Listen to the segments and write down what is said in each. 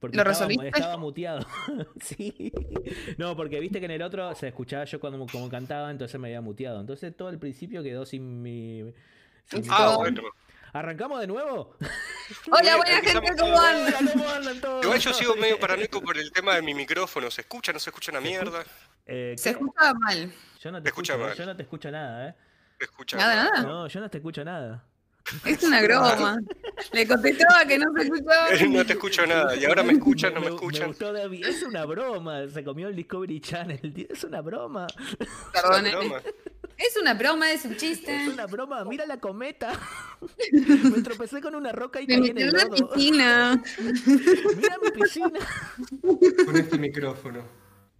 Porque ¿Lo estaba, resolviste? estaba muteado. sí. No, porque viste que en el otro se escuchaba yo cuando como cantaba, entonces me había muteado. Entonces todo el principio quedó sin mi. sin Ah, bueno. ¿Arrancamos de nuevo? Hola, buena gente. ¿cómo andan? ¿cómo andan todos? Igual yo sigo medio paranoico por el tema de mi micrófono. ¿Se escucha? ¿No se escucha una mierda? Eh, Se escucha mal. Yo no te escucha escucho, mal. yo no te escucho nada, ¿eh? ¿Se escucha? Nada, nada. No, yo no te escucho nada. Es una broma. Le contestaba que no se escuchaba. No te escucho nada. Y ahora me escuchan, no me Me escuchan. gustó. Es una broma. Se comió el Discovery Channel. tío. Es una broma. Perdón, Es una broma. Es una broma, es un chiste. Es una broma. Mira la cometa. Me tropecé con una roca y Me caí en el lodo. piscina. Mira mi piscina. con este micrófono.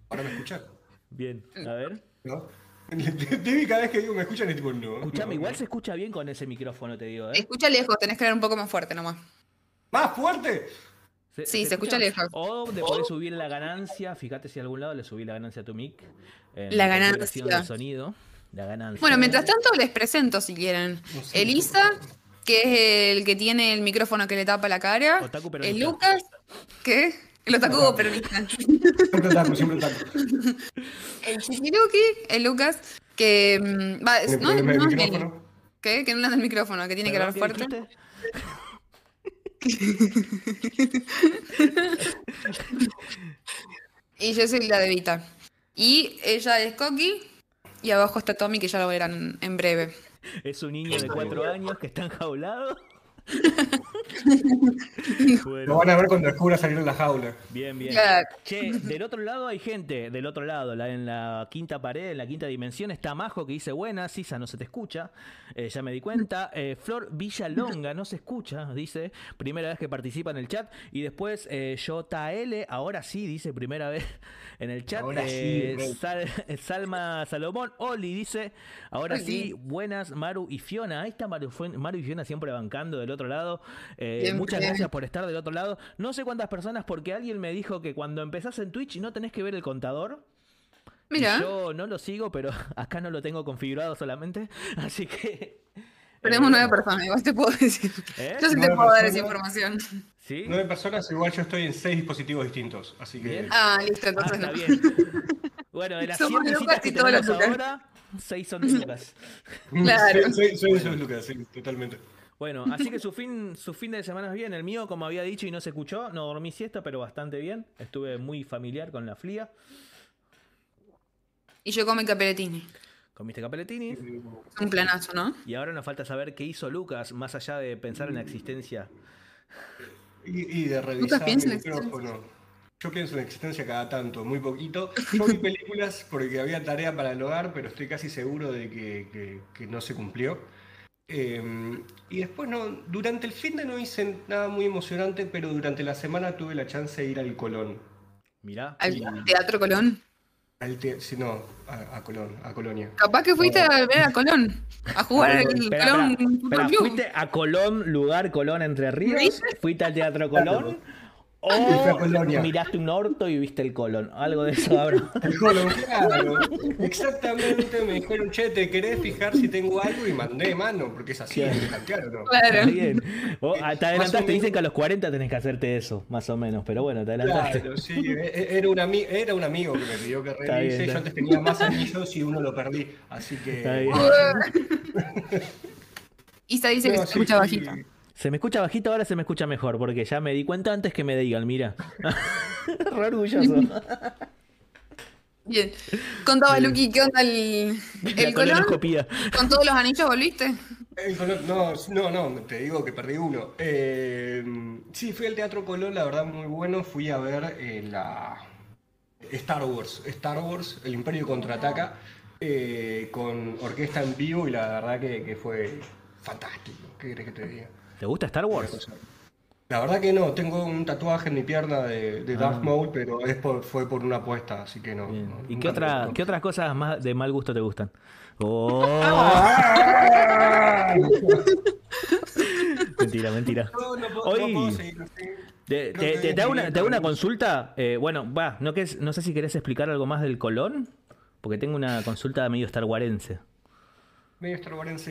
¿Ahora me escuchan? Bien, a ver. ¿No? Debbie cada vez que digo me escuchan es tipo no. Escuchame, no, igual no. se escucha bien con ese micrófono, te digo, ¿eh? Escucha lejos, tenés que hablar un poco más fuerte nomás. ¡Más fuerte! Sí, se escucha lejos. O le podés subir la ganancia. Fíjate si a algún lado le subí la ganancia a tu mic. en La ganancia. sonido. La ganancia. Bueno, mientras tanto les presento si quieren. No sé, Elisa, que es el que tiene el micrófono que le tapa la cara. Otaku El peronista. Lucas, ¿qué? El otaku peronista. Siempre taco, siempre taco. El Chikiruki, el Lucas, que mm, va, ¿Tiene no, micrófono? ¿Qué? Que no le anda el micrófono, que tiene que hablar ¿Perdón, qué fuerte. Y yo soy la de Vita. Y ella es Koki. Y abajo está Tommy, que ya lo verán en breve. Es un niño de cuatro años que está enjaulado. Lo van a ver cuando descubra salir de la jaula. bien, bien. Claro. Che, del otro lado hay gente, del otro lado, la- en la quinta pared, en la quinta dimensión, está Majo que dice buenas, Sisa no se te escucha, eh, ya me di cuenta. Eh, Flor Villalonga no se escucha, dice, primera vez que participa en el chat. Y después eh, JL, ahora sí, dice primera vez en el chat. Ahora sí, Eh. Sal- Salma Salomón, Oli dice, ahora Oli. sí, buenas Maru y Fiona. Ahí está Maru, Fue- Maru y Fiona siempre bancando del otro lado. Eh, muchas gracias por estar del otro lado. No sé cuántas personas, porque alguien me dijo que cuando empezás en Twitch no tenés que ver el contador. Mira, Yo no lo sigo, pero acá no lo tengo configurado solamente. Así que. tenemos eh, nueve personas, igual te puedo decir. ¿Eh? Yo sí te puedo dar esa información. ¿Sí? Nueve personas, igual yo estoy en seis dispositivos distintos. Así que. Bien. Ah, listo, Ah, entonces está no. bien. Bueno, de las 100 Somos Lucas que y todos los tenemos Lucas. ahora, 6 son de Lucas. Claro. Soy, soy, soy Lucas, sí, totalmente. Bueno, así que su fin, su fin de semana es bien. El mío, como había dicho y no se escuchó, no dormí siesta, pero bastante bien. Estuve muy familiar con la flia. Y yo como caperetini. Comiste capeletini. Es un planazo, ¿no? Y ahora nos falta saber qué hizo Lucas, más allá de pensar en la existencia. Y, y de revisar piensa el micrófono. Yo pienso en existencia cada tanto, muy poquito. Yo vi películas porque había tarea para el hogar, pero estoy casi seguro de que, que- que no se cumplió. Eh, y después no, durante el fin de no hice nada muy emocionante, pero durante la semana tuve la chance de ir al Colón. Mirá. Al Sí. Teatro Colón. Al te- si no, a, a Colón, a Colonia. Capaz que fuiste a ver a Colón. A jugar al Colón espera, espera. ¿Fuiste a Colón, lugar Colón Entre Ríos? ¿Fuiste al Teatro Colón? Y fui a ¿O Colonia. miraste un orto y viste el Colón? Algo de eso habrá. El Colón, claro. Exactamente, me dijeron, che, ¿te querés fijar si tengo algo? Y mandé mano, porque es así, Claro. me plantearon, ¿no? Está Claro. bien. Vos, ah, te adelantaste, menos. dicen que a los 40 tenés que hacerte eso, más o menos. Pero bueno, te adelantaste. Claro, sí, e- e- era un, ami- era un amigo que me pidió que revise. bien, Yo antes tenía más anillos y uno lo perdí. Así que. Está bien. Isa dice que se sí, escucha sí. bajito. Se me escucha bajito, ahora se me escucha mejor, porque ya me di cuenta antes que me digan, mira. Re orgulloso. Bien. Contaba Luqui, ¿qué onda el, el colonoscopía. ¿Con todos los anillos volviste? El no, no, no, te digo que perdí uno. Eh, sí, fui al Teatro Colón, la verdad muy bueno. Fui a ver eh, la Star Wars, Star Wars, El Imperio Contraataca, eh, con orquesta en vivo y la verdad que, que fue fantástico. ¿Qué querés que te diga? ¿Te gusta Star Wars? La verdad que no, tengo un tatuaje en mi pierna de, de Ah. Darth Maul, pero es por- fue por una apuesta, así que no. Bien. ¿Y qué, otra, qué otras cosas más de mal gusto te gustan? Oh, mentira, mentira. No, no puedo, Hoy- puedo seguir así. Te, te- hago una, te hago una consulta. Eh, bueno, va, no, que no sé si querés explicar algo más del Colón, porque tengo una consulta medio starwarense. Medio.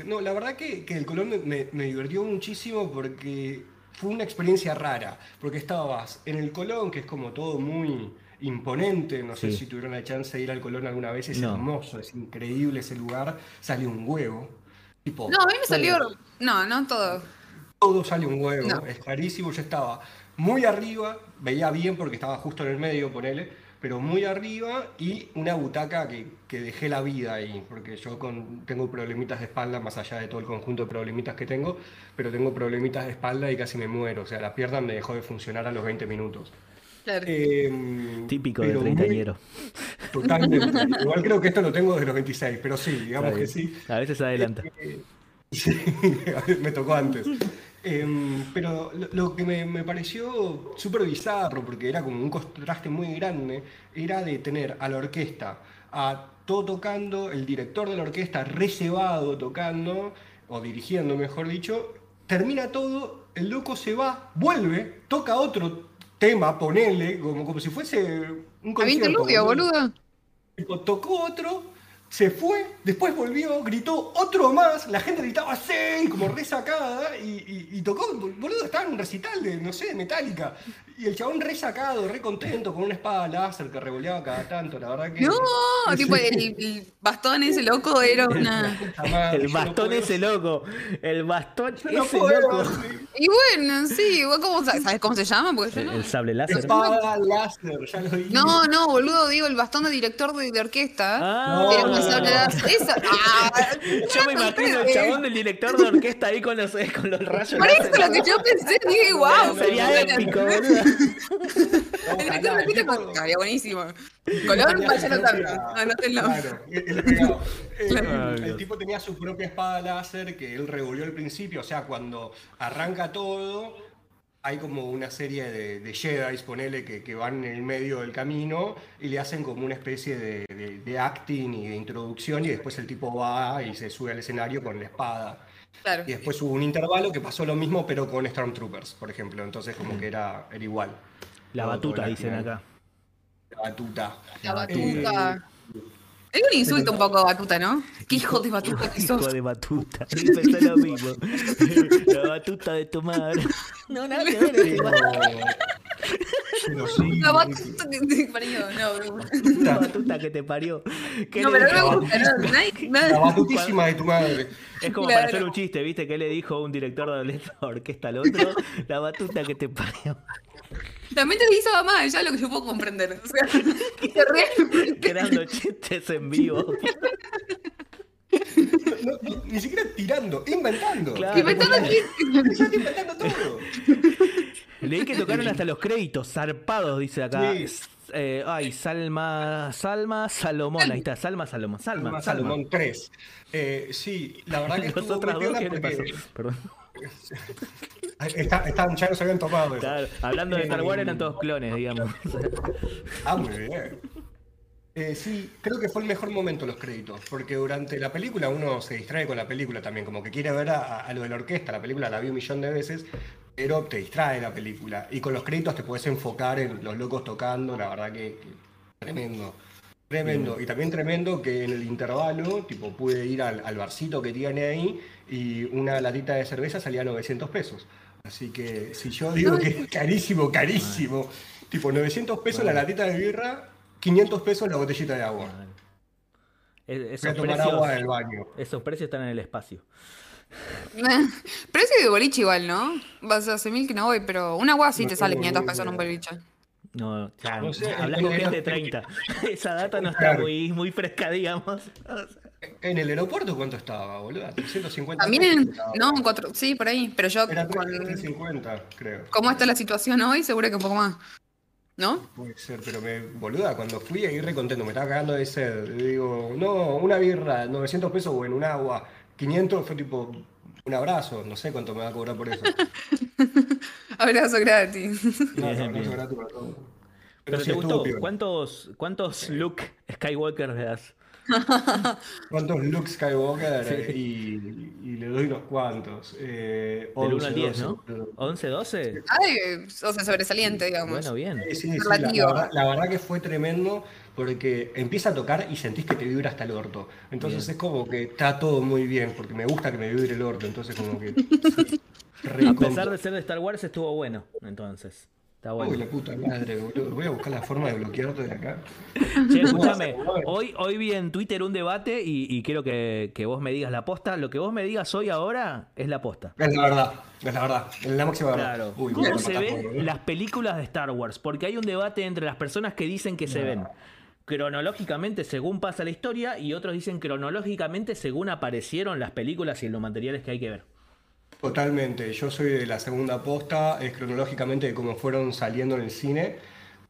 No, la verdad que, que el Colón me, me- me divirtió muchísimo porque fue una experiencia rara, porque estabas en el Colón, que es como todo muy imponente, no sé si tuvieron la chance de ir al Colón alguna vez, es No. hermoso, es increíble ese lugar, sale un huevo. Tipo, No, a mí me salió. No, no todo. todo sale un huevo, No. es carísimo. Yo estaba muy arriba, veía bien porque estaba justo en el medio, ponele, pero muy arriba y una butaca que, que dejé la vida ahí, porque yo con, tengo problemitas de espalda, más allá de todo el conjunto de problemitas que tengo, pero tengo problemitas de espalda y casi me muero. O sea, la pierna me dejó de funcionar a los 20 minutos. Claro. Em, Típico de treintañero. Totalmente. Igual creo que esto lo tengo desde los 26, pero sí, digamos que sí. A veces adelanta. Eh, Sí, me tocó antes. Em, pero lo, lo que me, me pareció súper bizarro, porque era como un contraste muy grande, era de tener a la orquesta, a todo tocando, el director de la orquesta recebado tocando, o dirigiendo, mejor dicho, termina todo, el loco se va, vuelve, toca otro tema, ponele, como, como si fuese un Había concierto. interludio, boludo. Tocó otro, se fue, después volvió, gritó otro más, la gente gritaba sí, como resacada, y, y, y tocó, boludo, estaba en un recital de, no sé, de Metallica. Y el chabón resacado, re contento, con una espada láser que revoleaba cada tanto, la verdad que. No, Sí. tipo el, el bastón ese loco era una. El no bastón ese loco. El bastón yo no ese puedo, loco. sí. Y bueno, sí, ¿vos cómo sa- ¿sabes cómo se llama? Porque yo El, no. el sable láser. Espada láser, ya lo dije. No, no, boludo, digo el bastón de director de, de orquesta. Ah. Esa. Ah, Yo me imagino el chabón del director de orquesta ahí con los, eh, con los rayos. Por eso lo que yo pensé, dije, wow. Sería épico, boludo. El director de orquesta pues, estaría buenísimo. Tenía vaya anotando. propia- Anótenlo. Claro, el. Eh, el tipo tenía su propia espada láser que él revolvió al principio, o sea, cuando arranca todo, hay como una serie de, de Jedi, ponele, que, que van en el medio del camino y le hacen como una especie de, de- de acting y de introducción y después el tipo va y se sube al escenario con la espada. Claro. Y después hubo un intervalo que pasó lo mismo, pero con Stormtroopers, por ejemplo, entonces como que era, era igual. La batuta, dicen acá. La batuta. La batuta. batuta. Es un insulto un poco batuta, ¿no? Qué hijo de batuta que Hijo sos. de batuta. Lo mismo. La batuta de tu madre. No, nada que ver. Pero, pero sí. La batuta que te parió, no. La batuta que te parió. ¿Qué No, pero no me gusta, no, nadie- La batutísima de tu madre. Es como Claro. para hacer un chiste, ¿viste? ¿Qué le dijo un director de la orquesta al otro? La batuta que te parió. También te dice mamá, ya lo que yo puedo comprender. O sea, que realmente- Creando chistes en vivo. No, no, ni siquiera tirando, inventando. Claro. Inventando chistes. Inventando todo. Leí que tocaron hasta los créditos, zarpados, dice acá. Sí. Eh, ay, Salma, Salma Salomón, ahí está, Salma Salomón, Salma, Salma Salma. Salomón 3. Eh, sí, la verdad que estuvo muy dos, piola ¿qué le pasó? porque Perdón. Está- estaban- ya nos habían tomado. Claro, hablando de Star Wars eran todos clones, digamos. Ah, muy bien. Eh, sí, creo que fue el mejor momento los créditos, porque durante la película uno se distrae con la película también, como que quiere ver a, a lo de la orquesta, la película la vi un millón de veces, pero te distrae la película. Y con los créditos te puedes enfocar en los locos tocando, la verdad que, que tremendo. Tremendo. Y también tremendo que en el intervalo, tipo, pude ir al, al barcito que tiene ahí y una latita de cerveza salía a 900 pesos. Así que si yo digo que es carísimo, carísimo, tipo 900 pesos la latita de birra, 500 pesos la botellita de agua. Es- Voy a Esos tomar agua del precios, baño. esos precios están en el espacio. Ese de boliche igual, ¿no? Vas hace mil que no voy, pero una agua sí No te sale tengo 500 ni pesos en un boliche. No, claro, No sé, hablas con en gente de los- 30. Esa data no está muy, muy fresca, digamos. ¿En el aeropuerto cuánto estaba, boludo? 350 También, no, cuatro, sí, por ahí. Pero yo, Era con 350, creo. cómo está la situación hoy, seguro que un poco más. ¿No? Puede ser, pero me, boluda, cuando fui ahí re contento, me estaba cagando de sed. Digo, no, una birra, 900 pesos o en un agua. 500 fue tipo un abrazo, no sé cuánto me va a cobrar por eso. Abrazo gratis. No, Bien, no, bien. no, gratis para todo. Pero sí te gustó. ¿Cuántos, cuántos Luke Skywalker le das? ¿Cuántos Luke Skywalker? Y, y le doy unos cuantos. Eh, Del 1 11, al 10, 12, ¿no? pero- ¿11, 12? Ay, o sea, sobresaliente, digamos. Bueno, bien. Sí, sí, sí, la, verdad, la verdad que fue tremendo porque empieza a tocar y sentís que te vibra hasta el orto. Entonces Bien. es como que está todo muy bien, porque me gusta que me vibre el orto, entonces como que... A pesar de ser de Star Wars, estuvo bueno, entonces. Está bueno. Uy, la puta madre, boludo. Voy a buscar la forma de bloquearte de acá. Che, escúchame, hoy, hoy vi en Twitter un debate y, y quiero que, que vos me digas la posta. Lo que vos me digas hoy ahora es la posta. Es la verdad, es la verdad. Es la máxima verdad. Claro. Uy, ¿Cómo se ven las películas de Star Wars? Porque hay un debate entre las personas que dicen que se ven cronológicamente según pasa la historia y otros dicen cronológicamente según aparecieron las películas y los materiales que hay que ver. Totalmente, yo soy de la segunda posta, es cronológicamente de cómo fueron saliendo en el cine.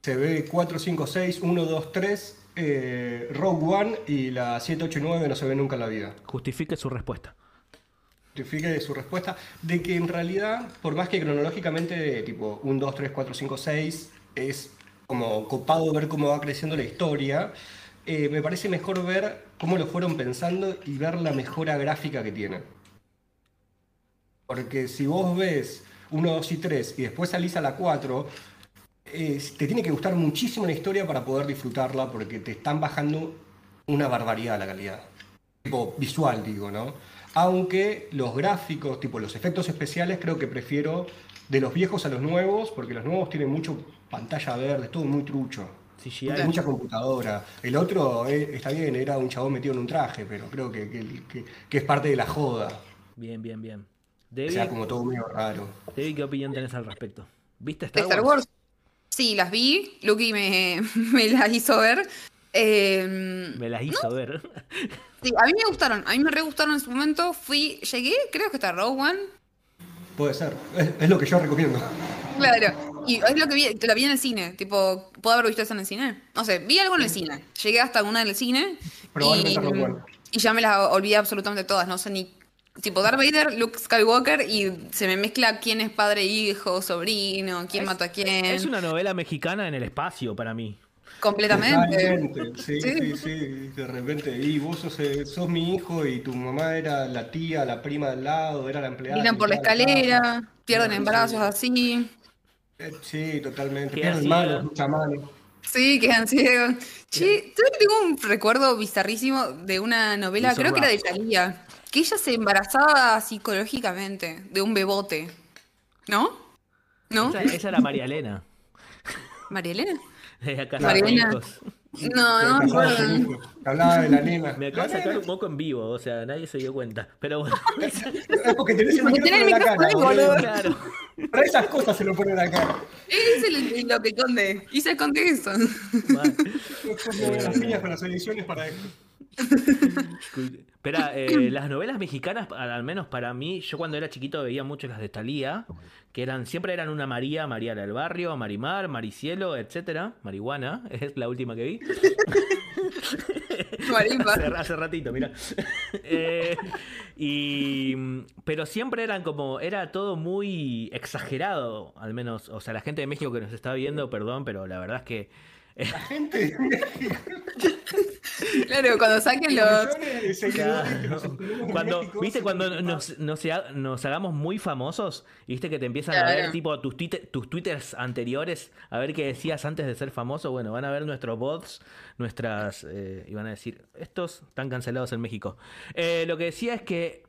Se ve 4, 5, 6, 1, 2, 3, eh, Rogue One y la 7, 8 y 9 no se ve nunca en la vida. Justifique su respuesta. Justifique su respuesta de que en realidad, por más que cronológicamente, tipo 1, 2, 3, 4, 5, 6, es como copado ver cómo va creciendo la historia, eh, me parece mejor ver cómo lo fueron pensando y ver la mejora gráfica que tienen. Porque si vos ves 1, 2 y 3 y después salís a la 4, eh, te tiene que gustar muchísimo la historia para poder disfrutarla porque te están bajando una barbaridad la calidad. Tipo visual, digo, ¿no? Aunque los gráficos, tipo los efectos especiales, creo que prefiero de los viejos a los nuevos, porque los nuevos tienen mucho pantalla verde, es todo muy trucho. CGI. Mucha computadora. El otro eh, está bien, era un chabón metido en un traje, pero creo que, que- que- que es parte de la joda. Bien, bien, bien. O sea, como todo medio raro. David, ¿qué opinión tenés al respecto? ¿Viste ¿De Star, Star Wars? Wars? Sí, las vi. Lucky me, me las hizo ver. Eh, Me las hizo ver. sí, a mí me gustaron. A mí me re gustaron en su momento. Fui, llegué, creo que hasta Rogue One. Puede ser. Es, es lo que yo recomiendo. Claro. Y es lo que vi, la vi en el cine. Tipo, ¿puedo haber visto eso en el cine? No sé, vi algo en el cine. Llegué hasta una en el cine. Probablemente y, Rogue One. y ya me las olvidé absolutamente todas. No sé ni. Tipo, Darth Vader, Luke Skywalker, y se me mezcla quién es padre, hijo, sobrino, quién mata a quién. Es una novela mexicana en el espacio para mí. Completamente. Sí, Sí. sí, sí. De repente, y vos sos, eh, sos mi hijo y tu mamá era la tía, la prima del lado, era la empleada. Miran por la escalera, pierden en brazos así. Eh, Sí, totalmente. Pierden manos, mucha mano. Sí, quedan ciegos. Che, ¿sabes que tengo un recuerdo bizarrísimo de una novela, creo que era de rap. Que ella se embarazaba psicológicamente de un bebote. ¿No? ¿No? Esa, esa era María Elena. ¿María Elena? De acá María Elena. No, no hijo. Hablaba de la nena. Me acabo de La sacar un poco en vivo, o sea, nadie se dio cuenta. Pero bueno, Es porque tenés el micrófono en la cara, ahí, boludo. claro. Para esas cosas se lo ponen acá. Es el, lo que conté. Y se conté eso. Mal. Las líneas con las ediciones para esto. Espera, eh, las novelas mexicanas, al menos para mí, yo cuando era chiquito veía mucho las de Thalía, que eran siempre eran una María, María del Barrio, Marimar, Maricielo, etcétera. Marihuana, es la última que vi. Hace, hace ratito, mira. Eh, y pero siempre eran como era todo muy exagerado, al menos, o sea, la gente de México que nos está viendo, perdón, pero la verdad es que La gente. Claro, cuando saquen los. Claro. Cuando, ¿Viste cuando nos- nos, nos, ha- nos hagamos muy famosos? ¿Viste que te empiezan a ver tipo tus, tuite- tus twitters anteriores? A ver qué decías antes de ser famoso. Bueno, van a ver nuestros bots, nuestras... eh, y van a decir, estos están cancelados en México. Eh, lo que decía es que...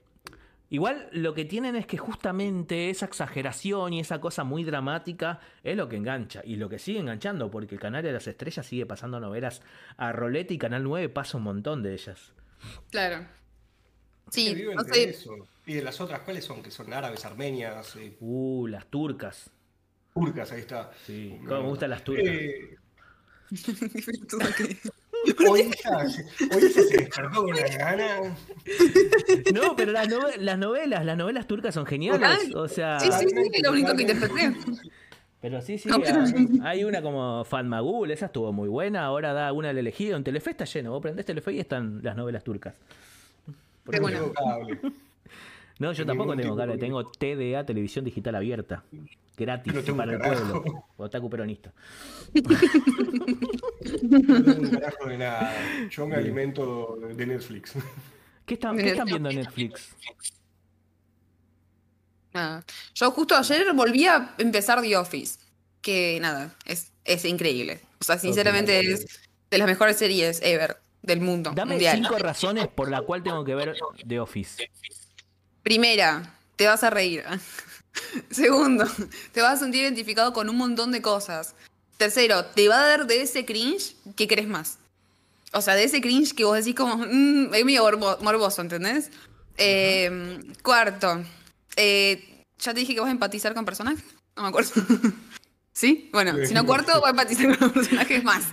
Igual lo que tienen es que justamente esa exageración y esa cosa muy dramática es lo que engancha y lo que sigue enganchando porque el canal de las estrellas sigue pasando novelas a rolete y Canal 9 pasa un montón de ellas. Claro. Sí, viven eso. Y de las otras, ¿cuáles son? Que son árabes, armenias, eh, Uh, las turcas. turcas, ahí está. Sí, cómo me gustan las turcas. Eh, hoy ella, hoy ella se despertó con una gana. No, pero las, nove- las novelas, las novelas turcas son geniales. Total. O sea, Sí, sí, sí, es lo único que interpreté. pero sí, sí. No, pero- hay- Hay una como Fatmagul, esa estuvo muy buena. Ahora da una al elegido. En Telefe está lleno. Vos prendés Telefe y están las novelas turcas. Qué No bueno. No, yo tampoco tengo de- tengo TDA, televisión digital abierta. Gratis No para el pueblo. Otaku peronista. No tengo un carajo de nada. Yo me alimento de Netflix. ¿Qué están, qué están viendo en Netflix? Nada. Yo justo ayer volví a empezar The Office. Que nada, es, es increíble. O sea, sinceramente es de las mejores series ever del mundo Dame mundial. cinco razones por la cual tengo que ver The Office. Primera, te vas a reír. Segundo, te vas a sentir identificado con un montón de cosas. Tercero, te va a dar de ese cringe que querés más. O sea, de ese cringe que vos decís como, mm, es medio morbo- morboso, ¿entendés? Eh, cuarto, eh, ya te dije que vas a empatizar con personajes. No me acuerdo. ¿Sí? Bueno, si no cuarto, voy a empatizar con personajes más.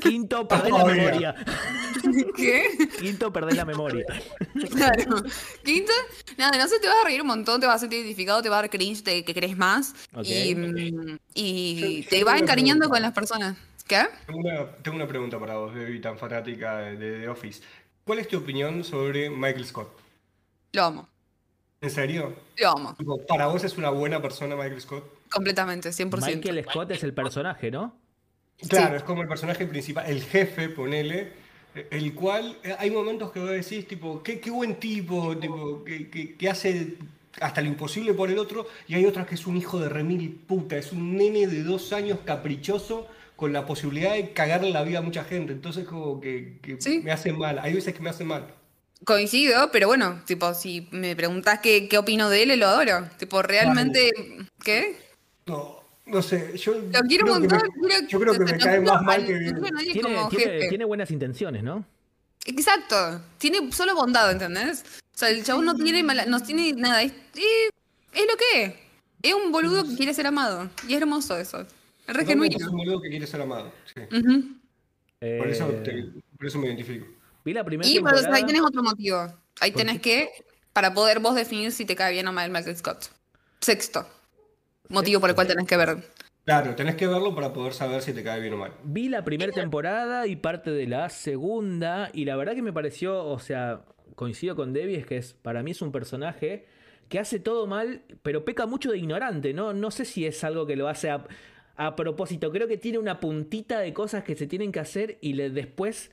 Quinto, perdés la memoria. ¿Qué? Quinto, perdés la memoria. Claro. Quinto, nada, no sé, te vas a reír un montón, te vas a sentir identificado, te va a dar cringe de que querés más. Ok. Y, mm, y Yo- yo te tengo va una encariñando pregunta. con las personas. ¿Qué? Tengo una, tengo una pregunta para vos, Debbie, tan fanática de, The Office. ¿Cuál es tu opinión sobre Michael Scott? Lo amo. ¿En serio? Lo amo. ¿Para vos es una buena persona Michael Scott? Completamente, 100%. Michael Scott es el personaje, ¿no? Claro, es como el personaje principal, el jefe, ponele, el cual hay momentos que vos decís, tipo, qué, qué buen tipo, tipo que, que- que hace hasta lo imposible por el otro, y hay otras que es un hijo de remil puta, es un nene de dos años caprichoso con la posibilidad de cagarle la vida a mucha gente, entonces como que, que Sí. me hace mal, hay veces que me hace mal. Coincido, pero bueno, tipo, si me preguntás qué, qué opino de él, lo adoro. Tipo, realmente, ¿qué? No, no sé, yo Lo quiero creo un que me- montón. quiero- yo creo que me cae más mal al- que bien. Tiene, tiene- buenas intenciones, ¿no? Exacto. Tiene solo bondad, ¿entendés? O sea, el chabón no tiene mala- no tiene nada. Es, lo que es. Es un boludo que quiere ser amado. Y es hermoso eso. Es re genuino. es un boludo que quiere ser amado, sí. Por, eso Eh, te- por eso me identifico. Vi la primera Y pero, ahí tenés otro motivo. Ahí tenés que, para poder vos definir si te cae bien o mal Michael Scott. Sexto. Motivo por el cual tenés que ver. Claro, tenés que verlo para poder saber si te cae bien o mal. Vi la primera temporada y parte de la segunda y la verdad que me pareció, o sea, coincido con Debbie, es que es, para mí es un personaje que hace todo mal, pero peca mucho de ignorante, ¿no? No sé si es algo que lo hace a, a propósito, creo que tiene una puntita de cosas que se tienen que hacer y le, después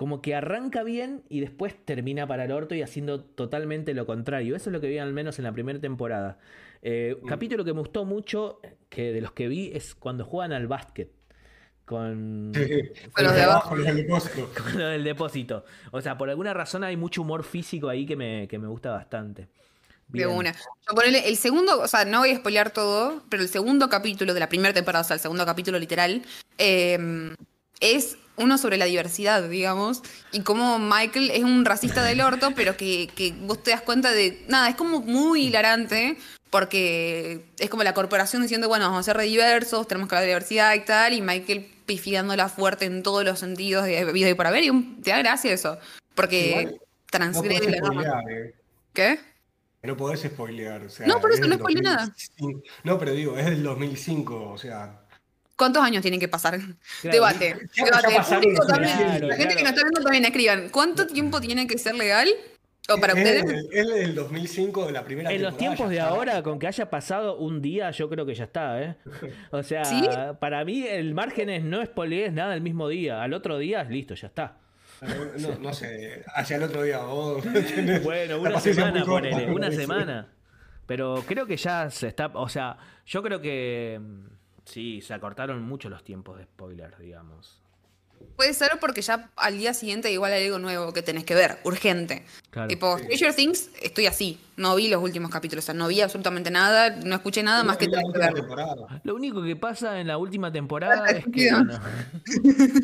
como que arranca bien y después termina para el orto y haciendo totalmente lo contrario. Eso es lo que vi al menos en la primera temporada. Eh, Capítulo que me gustó mucho, que de los que vi, es cuando juegan al básquet. Con, Con los de abajo. los del depósito. con lo del depósito. O sea, por alguna razón hay mucho humor físico ahí que me, que me gusta bastante. De Bien. una. Yo ponele el segundo, o sea, no voy a spoilear todo, pero el segundo capítulo de la primera temporada, o sea, el segundo capítulo literal, eh, es uno sobre la diversidad, digamos, y cómo Michael es un racista del orto, pero que, que vos te das cuenta de. Nada, es como muy hilarante, porque es como la corporación diciendo, bueno, vamos a ser re diversos, tenemos que hablar de diversidad y tal, y Michael pifiándola fuerte en todos los sentidos de vida y por haber, y un- te da gracia eso, porque Igual, No transgrede podés la norma. eh. ¿Qué? No podés spoilear. O sea, No, por eso es no del spoileé nada. 2005. No, pero digo, es del 2005, o sea. ¿Cuántos años tienen que pasar? Claro. Debate. Debate. también, Claro, la gente claro. que nos está viendo también escriban. ¿Cuánto tiempo tiene que ser legal? O para es, ustedes. es del 2005 de la primera En los tiempos de está. ahora, con que haya pasado un día, yo creo que ya está, ¿eh? O sea, ¿Sí? para mí el margen es no spoilees nada el mismo día. Al otro día, listo, ya está. No, no sé, hacia el otro día. vos- Bueno, una es semana, ponele, una semana. Pero creo que ya se está, o sea, yo creo que mm, sí, se acortaron mucho los tiempos de spoiler, digamos. Puede ser porque ya al día siguiente igual hay algo nuevo que tenés que ver, urgente. Claro. Tipo, Stranger Things, estoy así. No vi los últimos capítulos, o sea, no vi absolutamente nada, no escuché nada más que Es la tenés que última ver. temporada. Lo único que pasa en la última temporada es que bueno,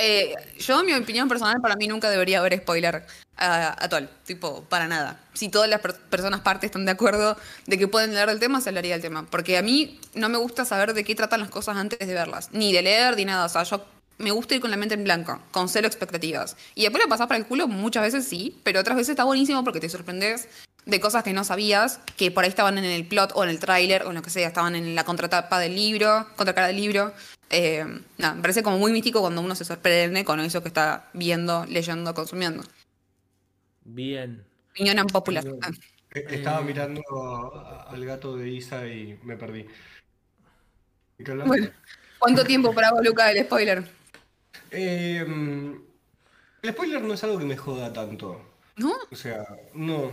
Eh, yo, mi opinión personal, para mí nunca debería haber spoiler a, a Tol. Tipo, para nada. Si todas las per- personas partes están de acuerdo de que pueden leer del tema, se hablaría del tema. Porque a mí no me gusta saber de qué tratan las cosas antes de verlas. Ni de leer, ni nada. O sea, yo me gusta ir con la mente en blanco, con cero expectativas. Y después lo pasás para el culo muchas veces sí, pero otras veces está buenísimo porque te sorprendes de cosas que no sabías, que por ahí estaban en el plot o en el tráiler o en lo que sea, estaban en la contratapa del libro, contracara del libro. Eh, nada, me parece como muy místico cuando uno se sorprende con eso que está viendo, leyendo, consumiendo. bien. Opinión popular. Ah, Eh, Estaba mirando a- al gato de Isa y me perdí. ¿Y qué hablaba? Bueno, ¿cuánto tiempo para vos, Luca, el spoiler? Eh, el spoiler no es algo que me joda tanto. ¿No? O sea, no.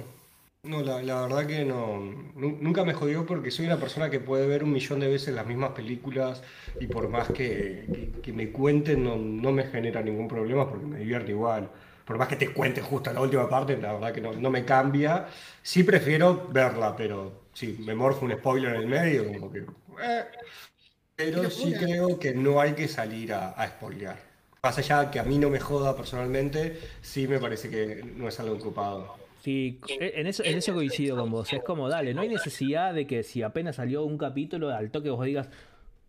No, la, la verdad que no. Nu- Nunca me jodió porque soy una persona que puede ver un millón de veces las mismas películas y por más que, que- que me cuenten no, no me genera ningún problema porque me divierte igual. Por más que te cuente justo la última parte, la verdad que no, no me cambia. Sí prefiero verla, pero si me morfo un spoiler en el medio, como que. eh. Pero sí creo que no hay que salir a, a spoilear. Más allá que a mí no me joda personalmente, sí me parece que no es algo ocupado. Sí, en eso, en eso coincido con vos. Es como, dale, no hay necesidad de que si apenas salió un capítulo, al toque vos digas,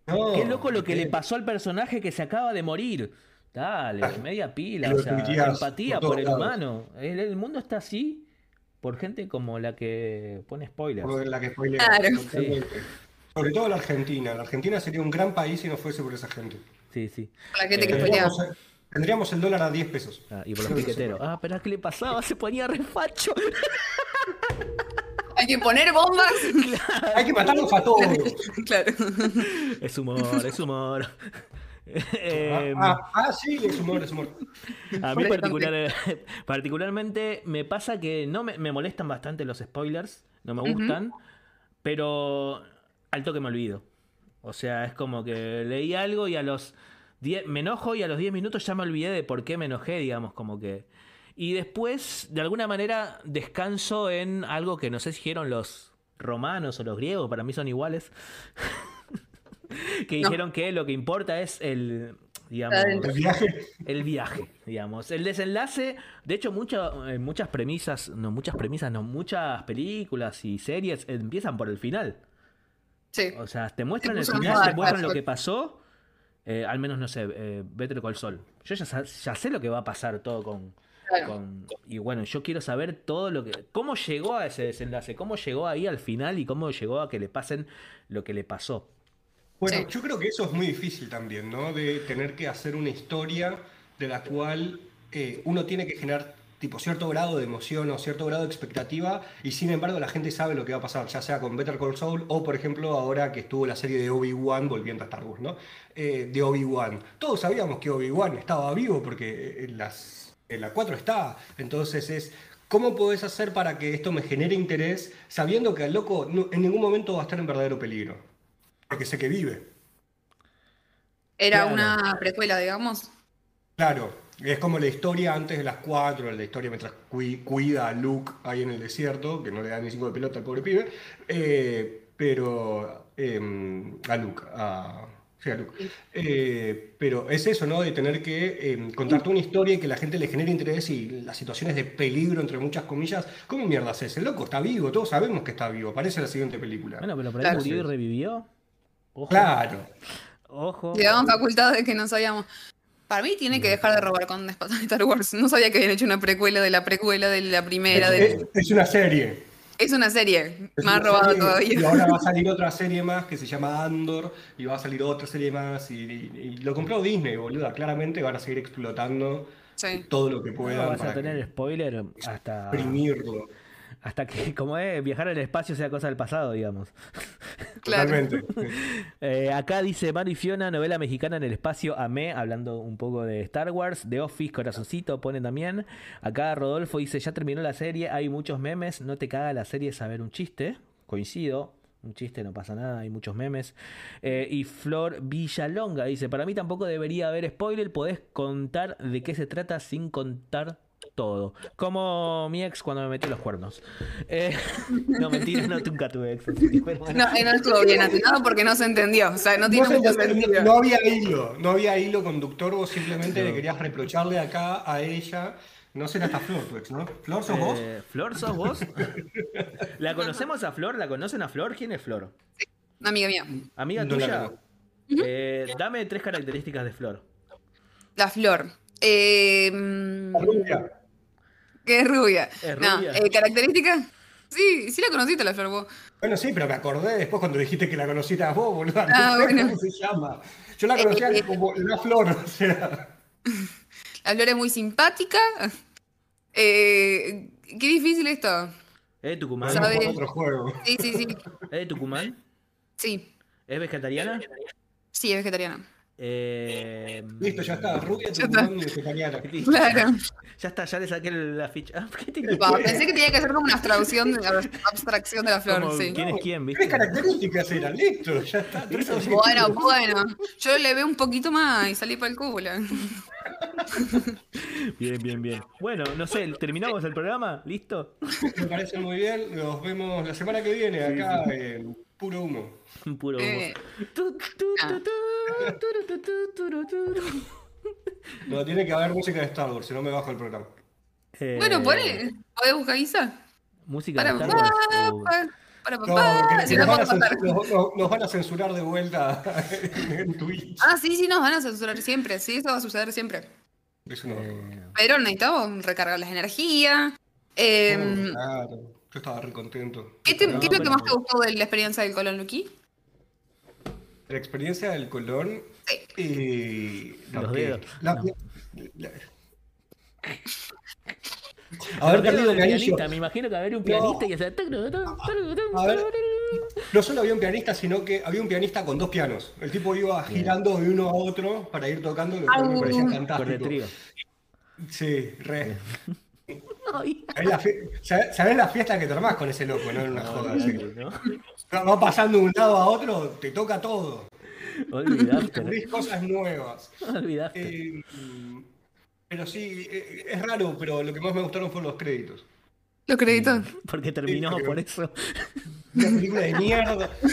No, qué loco lo que le pasó al personaje que se acaba de morir. Dale, media pila, o sea, empatía por el lados. humano. El, el mundo está así por gente como la que pone spoilers. Por la que spoilea, Claro. totalmente. Sobre todo la Argentina. La Argentina sería un gran país si no fuese por esa gente. Sí, sí. Por la gente que Eh. Tendríamos, tendríamos el dólar a 10 pesos. Ah, y por los piqueteros. Ah, pero ¿qué le pasaba? Se ponía refacho. Hay que poner bombas. Hay que matarlos a todos. claro. Es humor, es humor. Eh, Ah, ah, ah, sí, es humor, es humor. A mí particular, particularmente me pasa que no me, me molestan bastante los spoilers, no me gustan, pero al toque me olvido. O sea, es como que leí algo y a los 10, me enojo y a los 10 minutos ya me olvidé de por qué me enojé, digamos, como que... Y después, de alguna manera, descanso en algo que no sé si dijeron los romanos o los griegos, para mí son iguales. que No. dijeron que lo que importa es el, digamos. El viaje. el viaje, digamos. El desenlace, de hecho, mucha- eh, muchas premisas, no muchas premisas, no, muchas películas y series empiezan por el final. Sí. O sea, te muestran el final, te muestran lo que pasó. eh, al menos, no sé, eh, Better Call Sol. Yo ya, sé lo que va a pasar todo con, Claro. con- Y bueno, yo quiero saber todo lo que... ¿Cómo llegó a ese desenlace? ¿Cómo llegó ahí al final y cómo llegó a que le pasen lo que le pasó? Bueno, Sí. yo creo que eso es muy difícil también, ¿no? De tener que hacer una historia de la cual eh, uno tiene que generar tipo cierto grado de emoción o cierto grado de expectativa y sin embargo la gente sabe lo que va a pasar, ya sea con Better Call Saul o por ejemplo ahora que estuvo la serie de Obi-Wan volviendo a Star Wars, ¿no? Eh, de Obi-Wan. Todos sabíamos que Obi-Wan estaba vivo porque en, las, en la 4 está, entonces es... ¿Cómo podés hacer para que esto me genere interés sabiendo que al loco no- en ningún momento va a estar en verdadero peligro? Porque sé que vive. Era Claro. una precuela, digamos. Claro, es como la historia antes de las cuatro, la historia mientras cui- cuida a Luke ahí en el desierto, que no le da ni cinco de pelota al pobre pibe, eh, pero em, a Luke, a, sí, a Luke. Eh, pero es eso, ¿no? De tener que em, contarte una historia y que la gente le genere interés y las situaciones de peligro, entre muchas comillas, ¿cómo mierda es ese? El loco está vivo, todos sabemos que está vivo, aparece en la siguiente película. Bueno, pero por ahí Claro. murió y revivió. Ojo. Claro. Ojo. Llevaban facultades que no sabíamos. Para mí tiene que dejar de robar con Star Wars. No sabía que habían hecho una precuela de la precuela de la primera. Es, De... es una serie. Es una serie. Es Más una serie, todavía. Y ahora va a salir otra serie más que se llama Andor, y va a salir otra serie más, y, y- y lo compró Disney, boluda. Claramente van a seguir explotando Sí. todo lo que No puedan vas a para tener que- spoiler hasta, exprimirlo. Hasta que, como es, viajar al espacio sea cosa del pasado, digamos. Claro. Totalmente. Eh, acá dice Mari Fiona, novela mexicana en el espacio, amé, hablando un poco de Star Wars, de Office, corazoncito, pone también. Acá Rodolfo dice, ya terminó la serie, hay muchos memes, no te caga la serie saber un chiste, coincido. Un chiste, no pasa nada, hay muchos memes. Eh, y Flor Villalonga dice: Para mí tampoco debería haber spoiler, podés contar de qué se trata sin contar todo. Como mi ex cuando me metió los cuernos. Eh, no, mentira, no, nunca tuve ex. así que, pero bueno. No, eh, no estuvo bien atinado porque no se entendió. O sea, no tiene No, se mucho entendió, sentido. no había hilo, no había hilo conductor, vos simplemente le querías reprocharle acá a ella. No será esta Flor, tu ex, ¿no? ¿Flor sos vos? Eh, ¿Flor sos vos? ¿La conocemos a Flor? ¿La conocen a Flor? ¿Quién es Flor? Una amiga mía. ¿Amiga No tuya? Eh, dame tres características de Flor. La flor. Eh, La rubia. Que es rubia. Es No, rubia. eh, ¿Características? Sí, sí la conociste la flor vos. Bueno, sí, pero me acordé después cuando dijiste que la conociste a vos, boludo. No Ah, sé bueno. cómo se llama. Yo la conocía Eh, como la flor, o sea. La flor es muy simpática. Eh, qué difícil esto. ¿Es de Tucumán? Sabe- Vamos por otro juego. Sí, sí, sí. ¿Es de Tucumán? Sí, ¿Es vegetariana? sí, es vegetariana. Eh, Listo, ya está. Rubia, Ya y listo. Claro. Ya está, ya le saqué la ficha. Ah, ¿qué te- Va, pensé que tenía que ser como una abstracción de, abstracción de la flor, como, sí. ¿Quién es quién, Tres viste? características eran, listo, ya está. tres. Bueno, bueno. Yo le veo un poquito más y salí para el culo. Bien, bien, bien. Bueno, no sé, ¿terminamos el programa? ¿Listo? Me parece muy bien. Nos vemos la semana que viene acá en Puro Humo. Puro No, tiene que haber música de Star Wars, si no me bajo el programa. Eh, bueno, pone, podés buscar Isa. Música de Star Wars. Para, para, para, no, si nos, van a censurar, nos, van a censurar de vuelta en Twitch. Ah, sí, sí, nos van a censurar siempre. Sí, eso va a suceder siempre. Eso no. Eh, Pero necesitamos recargar las energías. Em, oh, claro. Yo estaba re contento. ¿Qué, es lo que más te ah, gustó de la experiencia del Colón Luqui? La experiencia del Colón. eh, Los lo que- dedos. la- No. la- Haber los perdido el pianista, me imagino que había un pianista y. A ver, no solo había un pianista, sino que había un pianista con dos pianos. El tipo iba girando de uno a otro para ir tocando, lo cual me parecía fantástico. Sí, re. ¿Sabés la, fie- sabés- la fiesta que te armás con ese loco? No era una joda. así. ¿no? Va pasando de un lado a otro, te toca todo. Olvidaste. Cosas nuevas. Olvidaste. Eh, pero sí, eh, es raro, pero lo que más me gustaron fueron los créditos. Los créditos. Porque terminó porque- por eso. Una película de mierda.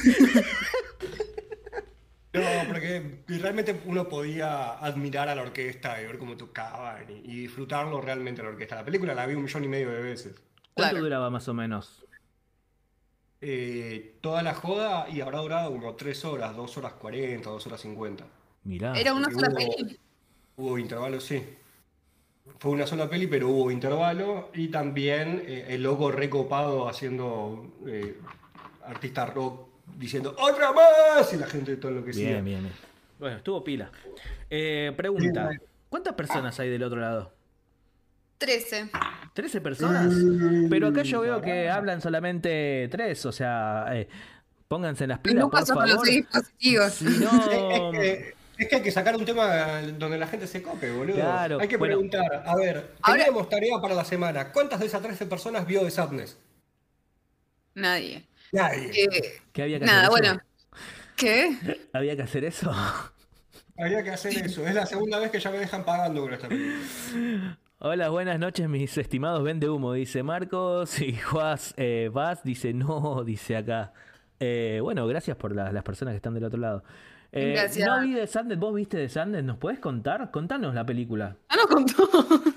No, porque realmente uno podía admirar a la orquesta y ver cómo tocaban y, y disfrutarlo realmente la orquesta. La película la vi un millón y medio de veces. ¿Cuánto Claro. duraba más o menos? Eh, toda la joda y habrá durado como 3 horas, 2 horas 40, 2 horas 50. Mirá. ¿Era una sola hubo- peli? Hubo intervalos, sí. Fue una sola peli, pero hubo intervalo y también eh, el loco recopado haciendo eh, artista rock diciendo ¡Otra más! Y la gente todo lo que Bien, bien, bien. Bueno, estuvo pila. Eh, pregunta. ¿Cuántas personas hay del otro lado? 13. ¿13 personas? Pero acá yo veo que hablan solamente 3, o sea, eh, pónganse en las Y pilas, nunca por son favor. los dispositivos. Si no, Es que, hay que sacar un tema donde la gente se cope, boludo. Claro, hay que bueno. preguntar, a ver, Ahora- teníamos tarea para la semana. ¿Cuántas de esas 13 personas vio de Sadness? Nadie. Nadie. Eh, ¿qué había que nada, hacer? bueno. ¿Qué? ¿Había que hacer eso? Habría que hacer eso. Es la segunda vez que ya me dejan pagando por esta película. Hola, buenas noches, mis estimados vende humo, dice Marcos. Y Juaz eh, Vaz dice no, dice acá. Eh, bueno, gracias por la- las personas que están del otro lado. Eh, Gracias. No vi de Sanders, vos viste de Sanders, ¿nos podés contar? Contanos la película. Ya nos contó.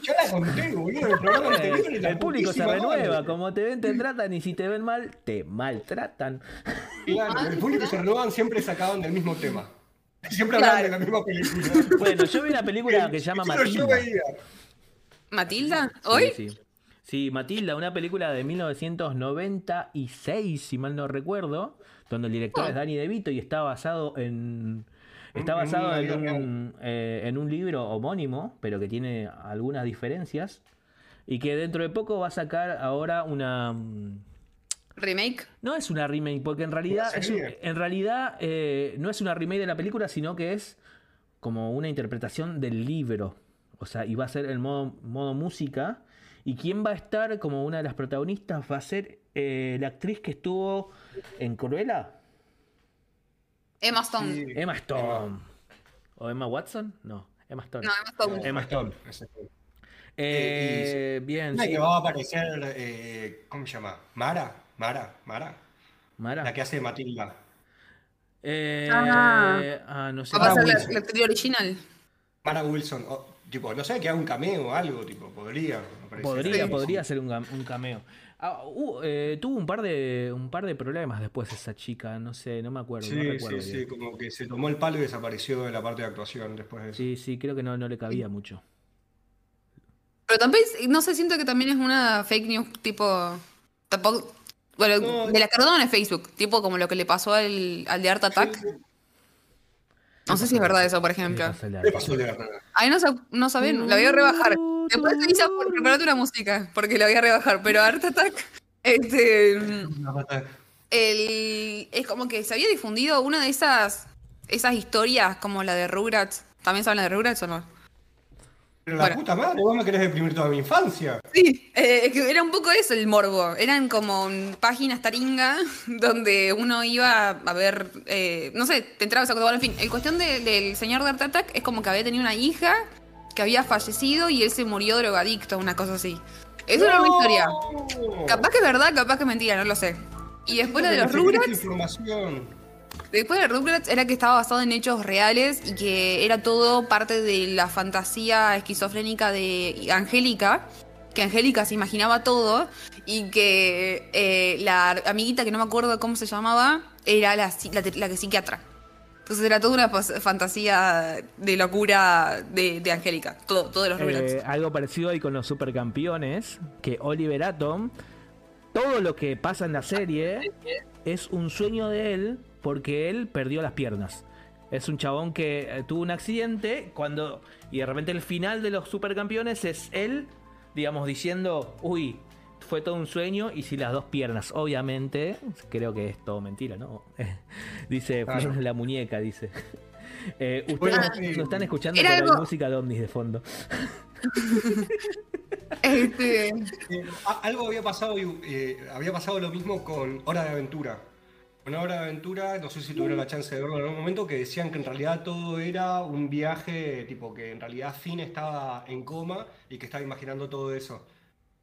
Yo la conté, boludo, el El público se renueva, madre. como te ven, te tratan, y si te ven mal, te maltratan. Claro, el público se renovaban, siempre sacaban del mismo tema. Siempre Claro. hablaban de la misma película. Bueno, yo vi una película que se llama Matilda. veía. ¿Matilda? Sí, ¿Hoy? Sí, Sí, Matilda, una película de 1996, si mal no recuerdo, donde el director es Danny DeVito y está basado en... Está basado en un, eh, en un libro homónimo, pero que tiene algunas diferencias. Y que dentro de poco va a sacar ahora una... mm, ¿Remake? No es una remake, porque en realidad, es un- en realidad eh, no es una remake de la película, sino que es como una interpretación del libro. O sea, y va a ser el modo, modo música. Y quién va a estar como una de las protagonistas va a ser eh, la actriz que estuvo en Cruella, Emma Stone. Sí. Emma Stone. ¿O Emma Watson? No, Emma Stone. No, Emma Stone. Emma Stone. Exacto. Eh, bien, sí. que va a aparecer, eh, ¿cómo se llama? Mara, Mara, Mara. Mara. La que hace Matilda. Eh, Ah. ah, no sé. Va a ser la, Wilson. la actriz original. Mara Wilson. Tipo, no sé, que haga un cameo o algo, tipo, podría. aparecer. Podría, Sí. podría ser un, un cameo. Ah, uh, eh, tuvo un par de un par de problemas después esa chica, no sé, no me acuerdo, no Sí, recuerdo sí, bien. sí, como que se tomó el palo y desapareció de la parte de actuación después de eso. Sí, sí, creo que no, no le cabía mucho. Pero también, no sé, siento que también es una fake news tipo. Tampoco. Bueno, No, de la que en Facebook, tipo como lo que le pasó al, al de Art Attack. No sé si es verdad eso, por ejemplo. La- ¿Qué pasó de? Ahí no, sab- no sabían, la voy a rebajar. Después te avisa por prepararte una música, porque la voy a rebajar. Pero Art Attack, este. El, es como que se había difundido una de esas esas historias, como la de Rugrats. ¿También se habla de Rugrats o no? Pero la Bueno. puta madre, vos me querés deprimir toda mi infancia. Sí, eh, era un poco eso el morbo. Eran como páginas taringa donde uno iba a ver, eh, no sé, te entrabas a bueno, en fin. El cuestión de- del señor de Art Attack es como que había tenido una hija que había fallecido y él se murió drogadicto, una cosa así. Eso era una historia. Capaz que es verdad, capaz que es mentira, no lo sé. Y después lo de los Rugrats, información. Después de los Rugrats era que estaba basado en hechos reales y que era todo parte de la fantasía esquizofrénica de Angélica, que Angélica se imaginaba todo y que eh, la amiguita que no me acuerdo cómo se llamaba era la, la, la que psiquiatra. Entonces era toda una fantasía de locura de, de Angélica, todo, todo de los Rugrats. Eh, algo parecido ahí con los supercampeones, que Oliver Atom, todo lo que pasa en la serie es un sueño de él porque él perdió las piernas. Es un chabón que eh, tuvo un accidente cuando y de repente el final de los supercampeones es él, digamos, diciendo, uy, fue todo un sueño y si las dos piernas, obviamente, creo que es todo mentira, ¿no? dice, Claro. La muñeca, dice. Eh, ustedes Bueno, no- sí. no están escuchando Era pero hay algo- música de ovnis de fondo. Este, Eh, algo había pasado, y, eh, había pasado lo mismo con Hora de Aventura. Con Hora de Aventura, no sé si tuvieron la chance de verlo en algún momento, que decían que en realidad todo era un viaje, tipo que en realidad Finn estaba en coma y que estaba imaginando todo eso.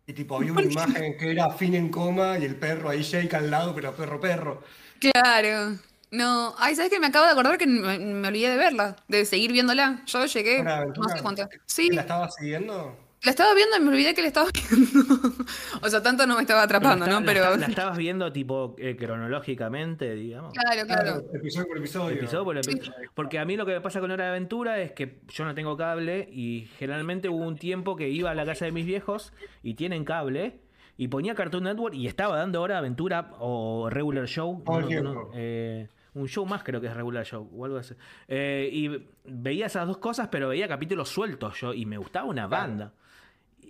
Y tipo, había una imagen que era Finn en coma y el perro ahí Jake al lado, pero perro perro. claro. No, ay, ¿sabes qué? Me acabo de acordar que me, me olvidé de verla, de seguir viéndola. Yo llegué, no sé cuánto. Sí, ¿La estabas siguiendo? La estaba viendo y me olvidé que la estaba viendo. o sea, tanto no me estaba atrapando, Pero ¿no? la, Pero. la estabas viendo tipo eh, cronológicamente, digamos. Claro, claro. Episodio por episodio. Episodio por episodio. Porque a mí lo que me pasa con Hora de Aventura es que yo no tengo cable y generalmente hubo un tiempo que iba a la casa de mis viejos y tienen cable y ponía Cartoon Network y estaba dando Hora de Aventura o Regular Show. No, no, eh, un show más creo que es Regular Show o algo así. Eh, y veía esas dos cosas, pero veía capítulos sueltos yo y me gustaba una banda.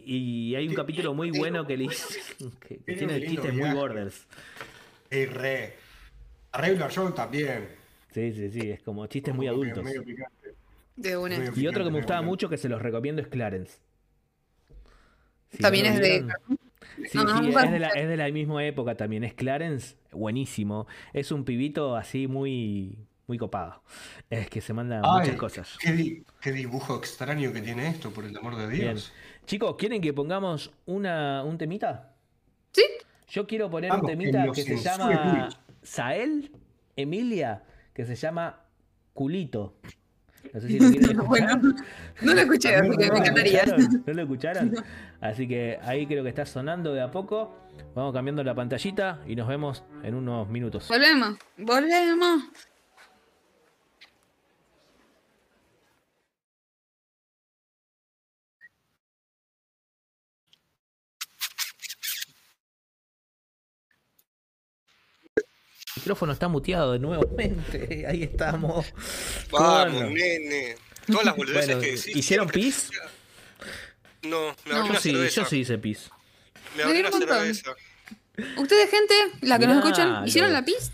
Y hay un capítulo muy sí, bueno que, le hice- que, que Tiene chistes muy borders. Y re. Regular Show también. Sí, sí, sí, es como chistes muy adultos. medio. De una. Medio Y otro que me gustaba mucho que se los recomiendo es Clarence. Si También no es de- Sí, No, sí, de la, es de la misma época también. Es Clarence, buenísimo. Es un pibito así muy, muy copado. Es que se manda Ay, muchas cosas. Qué, di- qué dibujo extraño que tiene esto, por el amor de Bien. Dios. Chicos, ¿quieren que pongamos una, un temita? Sí. Yo quiero poner Vamos, un temita que se llama. Sael, Emilia, que se llama Culito. No sé si lo quieren escuchar. Bueno, no lo escuché, así que me ¿No lo encantaría. ¿No lo escucharon? Así que ahí creo que está sonando de a poco. Vamos cambiando la pantallita y nos vemos en unos minutos. Volvemos, volvemos. Micrófono está muteado de nuevamente. Ahí estamos. Vamos, Bueno. nene. Todas las boludeces Bueno, que decís. ¿hicieron pis? No, me No. abrí Yo una sí, cerveza. yo sí hice pis. Me abrí Me una cerveza. Ustedes, gente, la que nos escuchan. ¿hicieron la pis?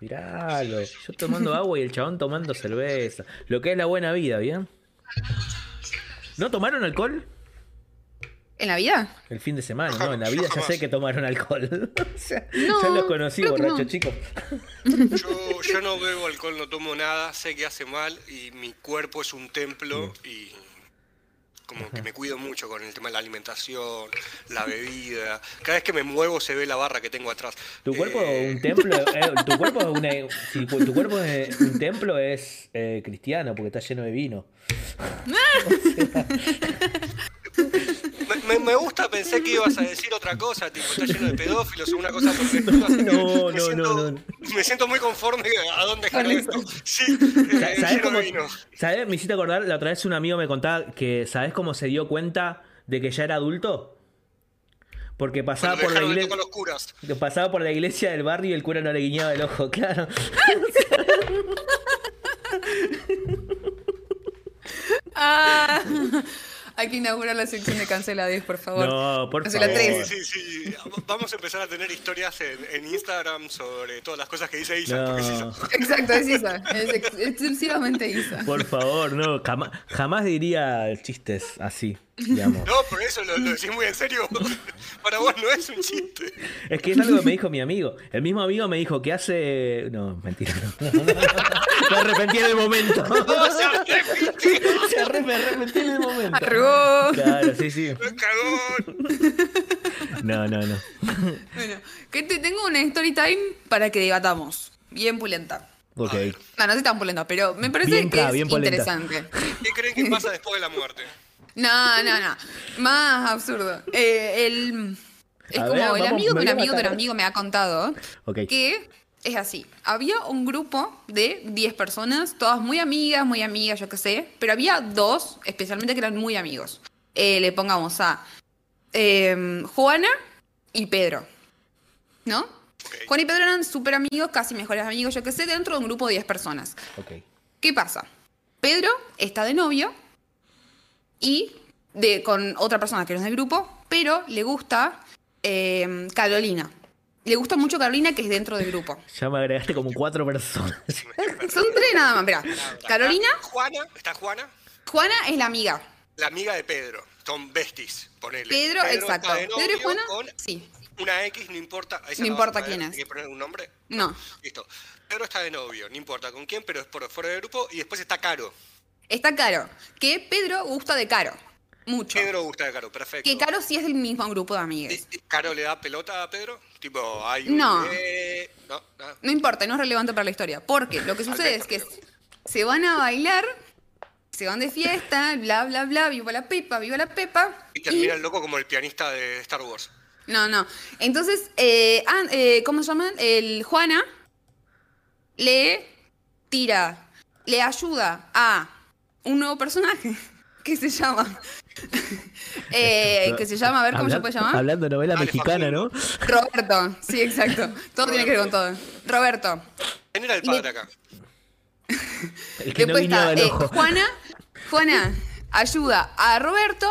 Miralo, yo tomando agua y el chabón tomando cerveza. Lo que es la buena vida, ¿bien? ¿No tomaron alcohol? ¿En la vida? El fin de semana, ¿no? En la vida ya sé que tomaron alcohol. o sea, No, ya los conocí, borrachos, no. chicos. Yo, yo no bebo alcohol, no tomo nada, sé que hace mal y mi cuerpo es un templo y como que me cuido mucho con el tema de la alimentación, la bebida. Cada vez que me muevo se ve la barra que tengo atrás. Tu cuerpo Eh, un templo, eh, tu cuerpo es una, si tu cuerpo es un templo es eh, cristiano porque está lleno de vino. me, me- me gusta, pensé que ibas a decir otra cosa, tipo, está lleno de pedófilos o una cosa por el estilo, No, no, siento- no, no. Me siento muy conforme a dónde dejar esto. Sí, eh, ¿Sabes cómo? vino. ¿Sabes? Me hiciste acordar, la otra vez un amigo me contaba que ¿sabes cómo se dio cuenta de que ya era adulto? Porque pasaba por la iglesia. tocar los curas. Pasaba por la iglesia del barrio y el cura no le guiñaba el ojo, claro. Ah, hay que inaugurar la sección de cancelades, por favor. No, por Cancela favor. tres. Sí, sí, sí. Vamos a empezar a tener historias en, en Instagram sobre todas las cosas que dice Isa. porque es Isa. No, Exacto, es Isa. Es ex- exclusivamente Isa. por favor, no. Jamás, jamás diría chistes así, digamos. No, por eso lo, lo decís muy en serio. Para vos no es un chiste. Es que es algo que me dijo mi amigo. El mismo amigo me dijo que hace. No, mentira, no. Me arrepentí en el momento. No, se arrepintió. Se me arrepentí en el momento. Arregó. Claro, sí, sí. ¡Cagón! No, no, no. Bueno, que te tengo una story time para que debatamos. Bien pulenta. Ok. No, no sé tan pulenta, pero me parece Bien que es bien interesante. ¿Qué creen que pasa después de la muerte? No, no, no. Más absurdo. Eh, el, es A como ver, el vamos, amigo de un amigo de un matar. amigo me ha contado que es así. Había un grupo de 10 personas, todas muy amigas, muy amigas, yo qué sé, pero había dos, especialmente que eran muy amigos. Eh, le pongamos a eh, Juana y Pedro. ¿No? Ok. Juan y Pedro eran súper amigos, casi mejores amigos, yo qué sé, dentro de un grupo de 10 personas. ¿Qué pasa? Pedro está de novio y de, con otra persona que no es del grupo, pero le gusta eh, Carolina. Le gusta mucho Carolina, que es dentro del grupo. Ya me agregaste como cuatro personas. Son tres nada más, mirá. Carolina, Juana, está Juana, Juana es la amiga. la amiga de Pedro. Son besties, ponele. Pedro, exacto. Pedro y Juana, con sí. una X, no importa. No importa quién es. ¿Hay que poner un nombre? No. Listo. Pedro está de novio, no importa con quién, pero es por fuera del grupo. Y después está Caro. Está Caro, que Pedro gusta de Caro. Mucho. Pedro gusta de Caro, perfecto. Que Caro sí es del mismo grupo de amigues. ¿Y- y ¿Caro le da pelota a Pedro? Tipo, hay un No. No, importa, no es relevante para la historia. Porque lo que sucede es que se van a bailar, se van de fiesta, bla, bla, bla, viva la Pepa, viva la Pepa. Y termina el loco como el pianista de Star Wars. No, no. Entonces, eh, ah, eh, ¿cómo se llama? El Juana le tira, le ayuda a un nuevo personaje que se llama. eh, que se llama, a ver cómo se puede llamar. Hablando de novela mexicana, ¿no? Roberto, sí, exacto. Todo tiene que ver con todo. Roberto. ¿Quién era el padre acá? El que no Después guiñaba está el eh, ojo. Juana. Juana ayuda a Roberto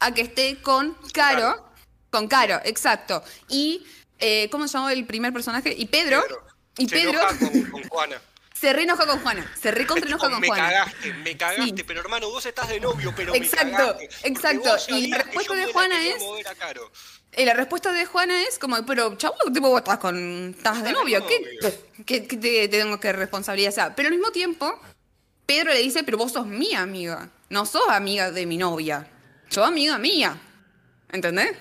a que esté con Caro. Con Caro, exacto. Y, eh, ¿cómo se llamó el primer personaje? Y Pedro. Y Se Pedro enoja con, con Juana. Se re enoja con Juana. Se recontra enoja con me Juana. cagaste, me cagaste, Sí. pero hermano, vos estás de novio, pero Exacto, me cagaste. Exacto. vos Y la respuesta yo de me Juana es- Caro. Eh, la respuesta de Juana es como, pero chavo, tipo, vos estás con. estás de novio. ¿Qué, qué- qué te, te tengo que responsabilizar? Pero al mismo tiempo, Pedro le dice, pero vos sos mi amiga. No sos amiga de mi novia. Sos amiga mía. ¿Entendés?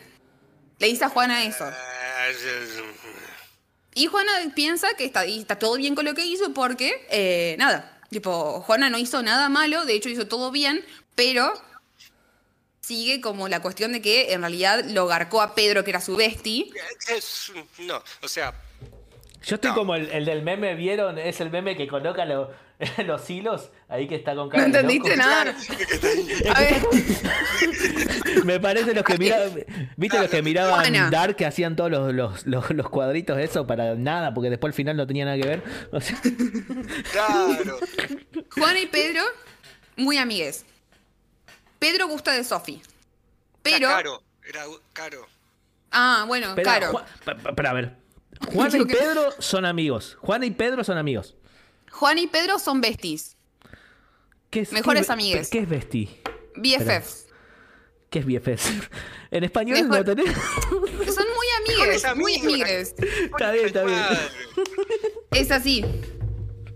Le dice a Juana eso. Y Juana piensa que está, y está todo bien con lo que hizo porque, eh, nada, tipo, Juana no hizo nada malo, de hecho hizo todo bien, pero sigue como la cuestión de que en realidad lo garcó a Pedro, que era su bestie. es- no, o sea, Yo estoy No. como el, el del meme, ¿vieron? Es el meme que coloca lo- los hilos ahí que está con No cara de entendiste loco. nada. A ver, Me parece los que miraban, ¿viste los que miraban Juana. Dark que hacían todos los, los, los, los cuadritos eso para nada, porque después al final no tenía nada que ver? O sea, claro. Juana y Pedro, muy amigues. Pedro gusta de Sofi. Pero. Era caro, era caro. Ah, bueno, espera, claro. Juan- pa- pa- ver. Juana y que- Pedro son amigos. Juana y Pedro son amigos. Juana y Pedro son besties. ¿Qué es, Mejores qué amigues. ¿Qué es bestie? BFFs. ¿Qué es BFS? En español Mejor- no tenés. Son muy amigues, muy amigos. amigues. Está bien, está bien. Es así.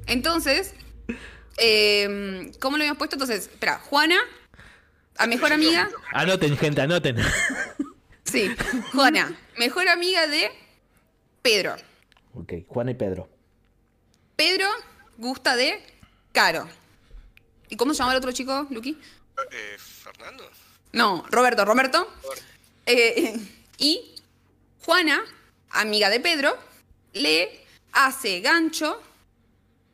Entonces, eh, ¿cómo lo habíamos puesto? Entonces, espera, Juana, a mejor amiga. Anoten, gente, anoten. Sí, Juana, mejor amiga de Pedro. Ok, Juana y Pedro. Pedro gusta de Caro. ¿Y cómo se llama el otro chico, Luqui? Eh, ¿Fernando? No, Roberto, Roberto. Eh, y Juana, amiga de Pedro, le hace gancho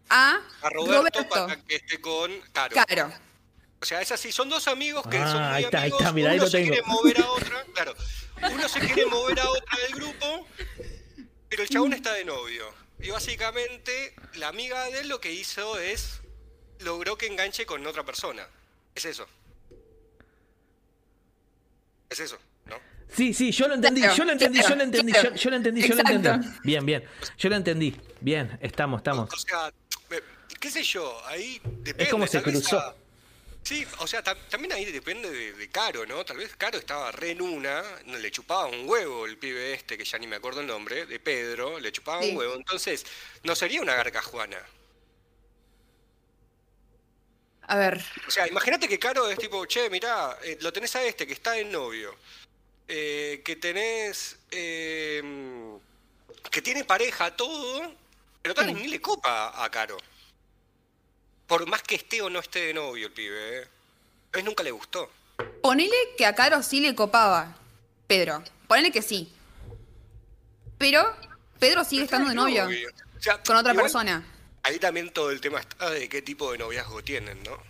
a, A Roberto, Roberto. para que esté con Caro. Caro. O sea, es así, son dos amigos que Ah, son muy ahí está, ahí amigos, está, mirá, ahí uno lo se tengo. quiere mover a otra, claro, uno se quiere mover a otra del grupo, pero el chabón está de novio. Y básicamente, la amiga de él lo que hizo es, logró que enganche con otra persona. Es eso. Es eso, ¿no? Sí, sí, yo lo entendí, yo lo entendí, yo lo entendí, yo, yo lo entendí, yo lo entendí. Bien, bien. Yo lo entendí. Bien, estamos, estamos. O sea, qué sé yo, ahí depende. como se cruzó. Sí, o sea, tam- también ahí depende de, de Caro, ¿no? Tal vez Caro estaba re en una, le chupaba un huevo el pibe este, que ya ni me acuerdo el nombre, de Pedro, le chupaba Sí. un huevo. Entonces, no sería una garca Juana. A ver. O sea, imagínate que Caro es tipo, che, mirá, eh, lo tenés a este que está en novio. eh, que tenés. eh, que tiene pareja, todo. Pero tal vez Sí. ni le copa a Caro. Por más que esté o no esté de novio el pibe, ¿eh? A él nunca le gustó. Ponele que a Caro sí le copaba. Pedro. Ponele que sí. Pero Pedro sigue estando de novio. O sea, Con otra igual, persona. Ahí también todo el tema está de qué tipo de noviazgo tienen, ¿no?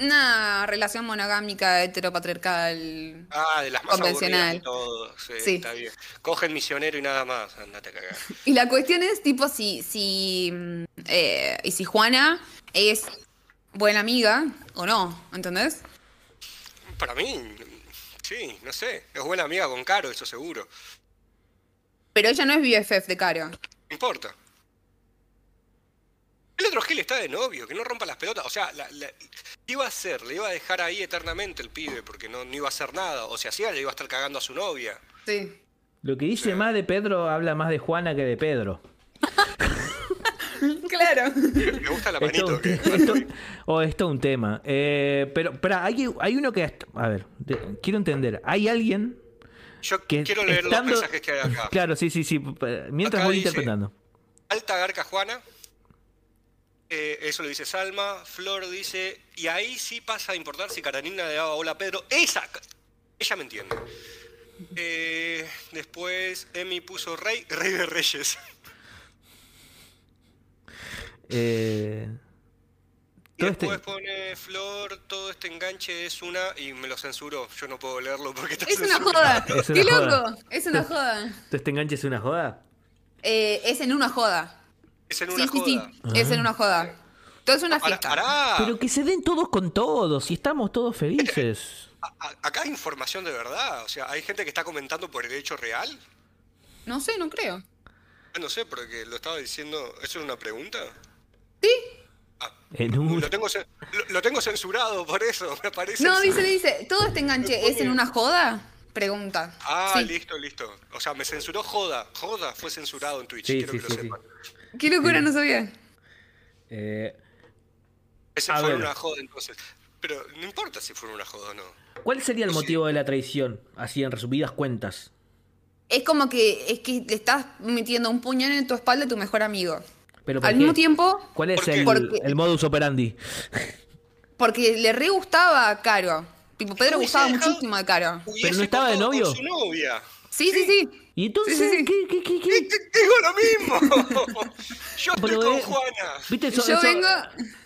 Una relación monogámica heteropatriarcal. Ah, de las más Convencional. todos. Sí, Sí. está bien. Cogen misionero y nada más. Andate a cagar. Y la cuestión es, tipo, si. si mm, eh, y si Juana es buena amiga o no, ¿entendés? Para mí, sí, no sé. Es buena amiga con Caro, eso seguro. Pero ella no es BFF de Caro. No importa. El otro Gil está de novio, que no rompa las pelotas. O sea, la- la- iba a ser, le iba a dejar ahí eternamente el pibe, porque no, no iba a hacer nada. O sea, hacía, le iba a estar cagando a su novia. Sí. Lo que dice más de Pedro habla más de Juana que de Pedro. Claro. Me gusta la manito. un, que- te- es to- oh, es todo un tema. Eh, pero, pero hay, hay uno que. A ver, de- quiero entender. ¿Hay alguien Yo que. quiero leer estando- los mensajes que hay acá. Claro, sí, sí, sí. Mientras Acá voy dice- interpretando. Alta Garca Juana. Eh, eso lo dice Salma. Flor dice. Y ahí sí pasa a importar si Carolina le daba hola a Pedro. Esa. Ella me entiende. Eh, después Emi puso rey, rey de reyes. Eh, Y todo después este, pone Flor, todo este enganche es una. Y me lo censuró. Yo no puedo leerlo porque está Es una censurado. joda. Es una ¡Qué joda. loco! Es una joda. todo este enganche es una joda. Eh, es en una joda. Es en Sí, una sí, sí. joda. Es en una joda. Todo es una Pará, fiesta. pará. Pero que se den todos con todos y estamos todos felices. A- a- Acá hay información de verdad. O sea, hay gente que está comentando por el hecho real. No sé, no creo. Ah, No sé, porque lo estaba diciendo. ¿Eso es una pregunta? ¿Sí? Ah, En un- lo, tengo, cen- lo, lo tengo censurado por eso, me parece. No, dice, dice, ¿todo este enganche es en una joda? Pregunta. Ah, Sí. listo, listo. O sea, me censuró Joda. Joda fue censurado en Twitch. Sí, quiero sí, que lo sepan. Qué locura, no sabía. Eh, Ese fue ver. una joda entonces. Pero no importa si fue una joda o no. ¿Cuál sería el motivo de la traición? Así en resumidas cuentas. Es como que es que le estás metiendo un puñal en tu espalda a tu mejor amigo. Pero ¿por Al qué? mismo tiempo, ¿Cuál es el, Porque- el modus operandi? porque le re gustaba a Caro. Tipo, Pedro gustaba muchísimo de Caro. Hubiese no estaba de con novio? su novia. Sí, sí, sí. ¿Y entonces Sí, sí, sí. ¿qué, qué, qué, qué? Digo lo mismo. Yo estoy Pero, con eh, Juana. ¿Viste eso? Yo eso- vengo.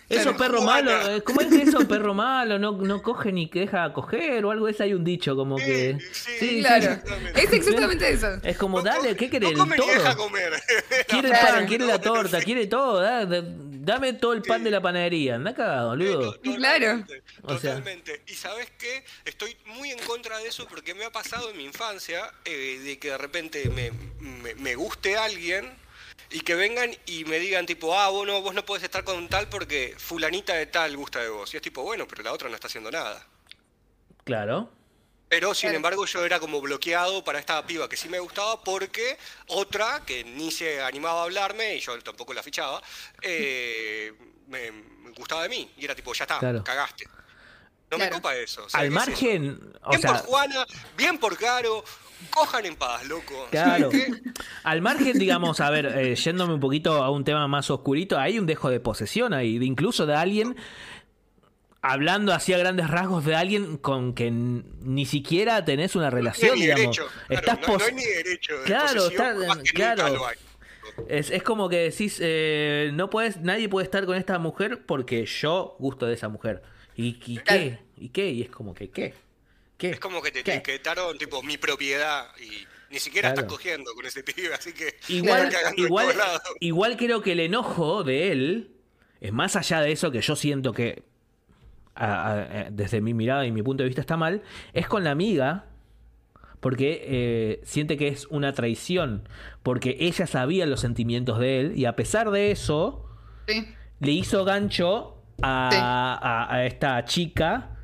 Perros Juana. malos, eh, ¿cómo es que esos perros malos no, no cogen ni que deja coger o algo de eso? Hay un dicho como que... sí, Sí, Claro. exactamente. Es exactamente eso. Es como, No dale, ¿qué querés? No come ni deja todo. comer. Quiere el pan, quiere la torta, quiere todo. da- da- dame todo el pan de la panadería. Anda cagado, boludo. Claro. Totalmente, O sea. Totalmente. Y sabes qué? Estoy muy en contra de eso porque me ha pasado en mi infancia eh, de que de repente me, me- me guste alguien y que vengan y me digan tipo, ah, vos no, vos no podés estar con tal porque fulanita de tal gusta de vos. Y es tipo, bueno, pero la otra no está haciendo nada. Claro. Pero sin Claro. embargo yo era como bloqueado para esta piba que sí me gustaba porque otra que ni se animaba a hablarme y yo tampoco la fichaba, eh, me, me gustaba de mí. Y era tipo, ya está, Claro. cagaste. No me copa eso. o sea, Al ¿qué es eso? margen, o Bien sea, por Juana, bien por Caro, cojan en paz, loco. Claro. Al margen, digamos, a ver, eh, yéndome un poquito a un tema más oscurito, hay un dejo de posesión ahí, de incluso de alguien hablando así a grandes rasgos de alguien con que ni siquiera tenés una relación, digamos. derecho, claro, Estás no, no hay ni derecho de Claro, está- claro. Es, es como que decís, eh, no puedes, nadie puede estar con esta mujer porque yo gusto de esa mujer. ¿Y, y qué? ¿Y qué? Y es como que, ¿qué? ¿Qué? Es como que te ¿Qué? etiquetaron tipo mi propiedad y ni siquiera Claro. estás cogiendo con ese pibe, así que Igual, igual, igual creo que el enojo de él es más allá de eso que yo siento que a- a- eh, desde mi mirada y mi punto de vista está mal, es con la amiga porque eh, siente que es una traición, porque ella sabía los sentimientos de él y a pesar de eso Sí. le hizo gancho a, Sí. a- a esta chica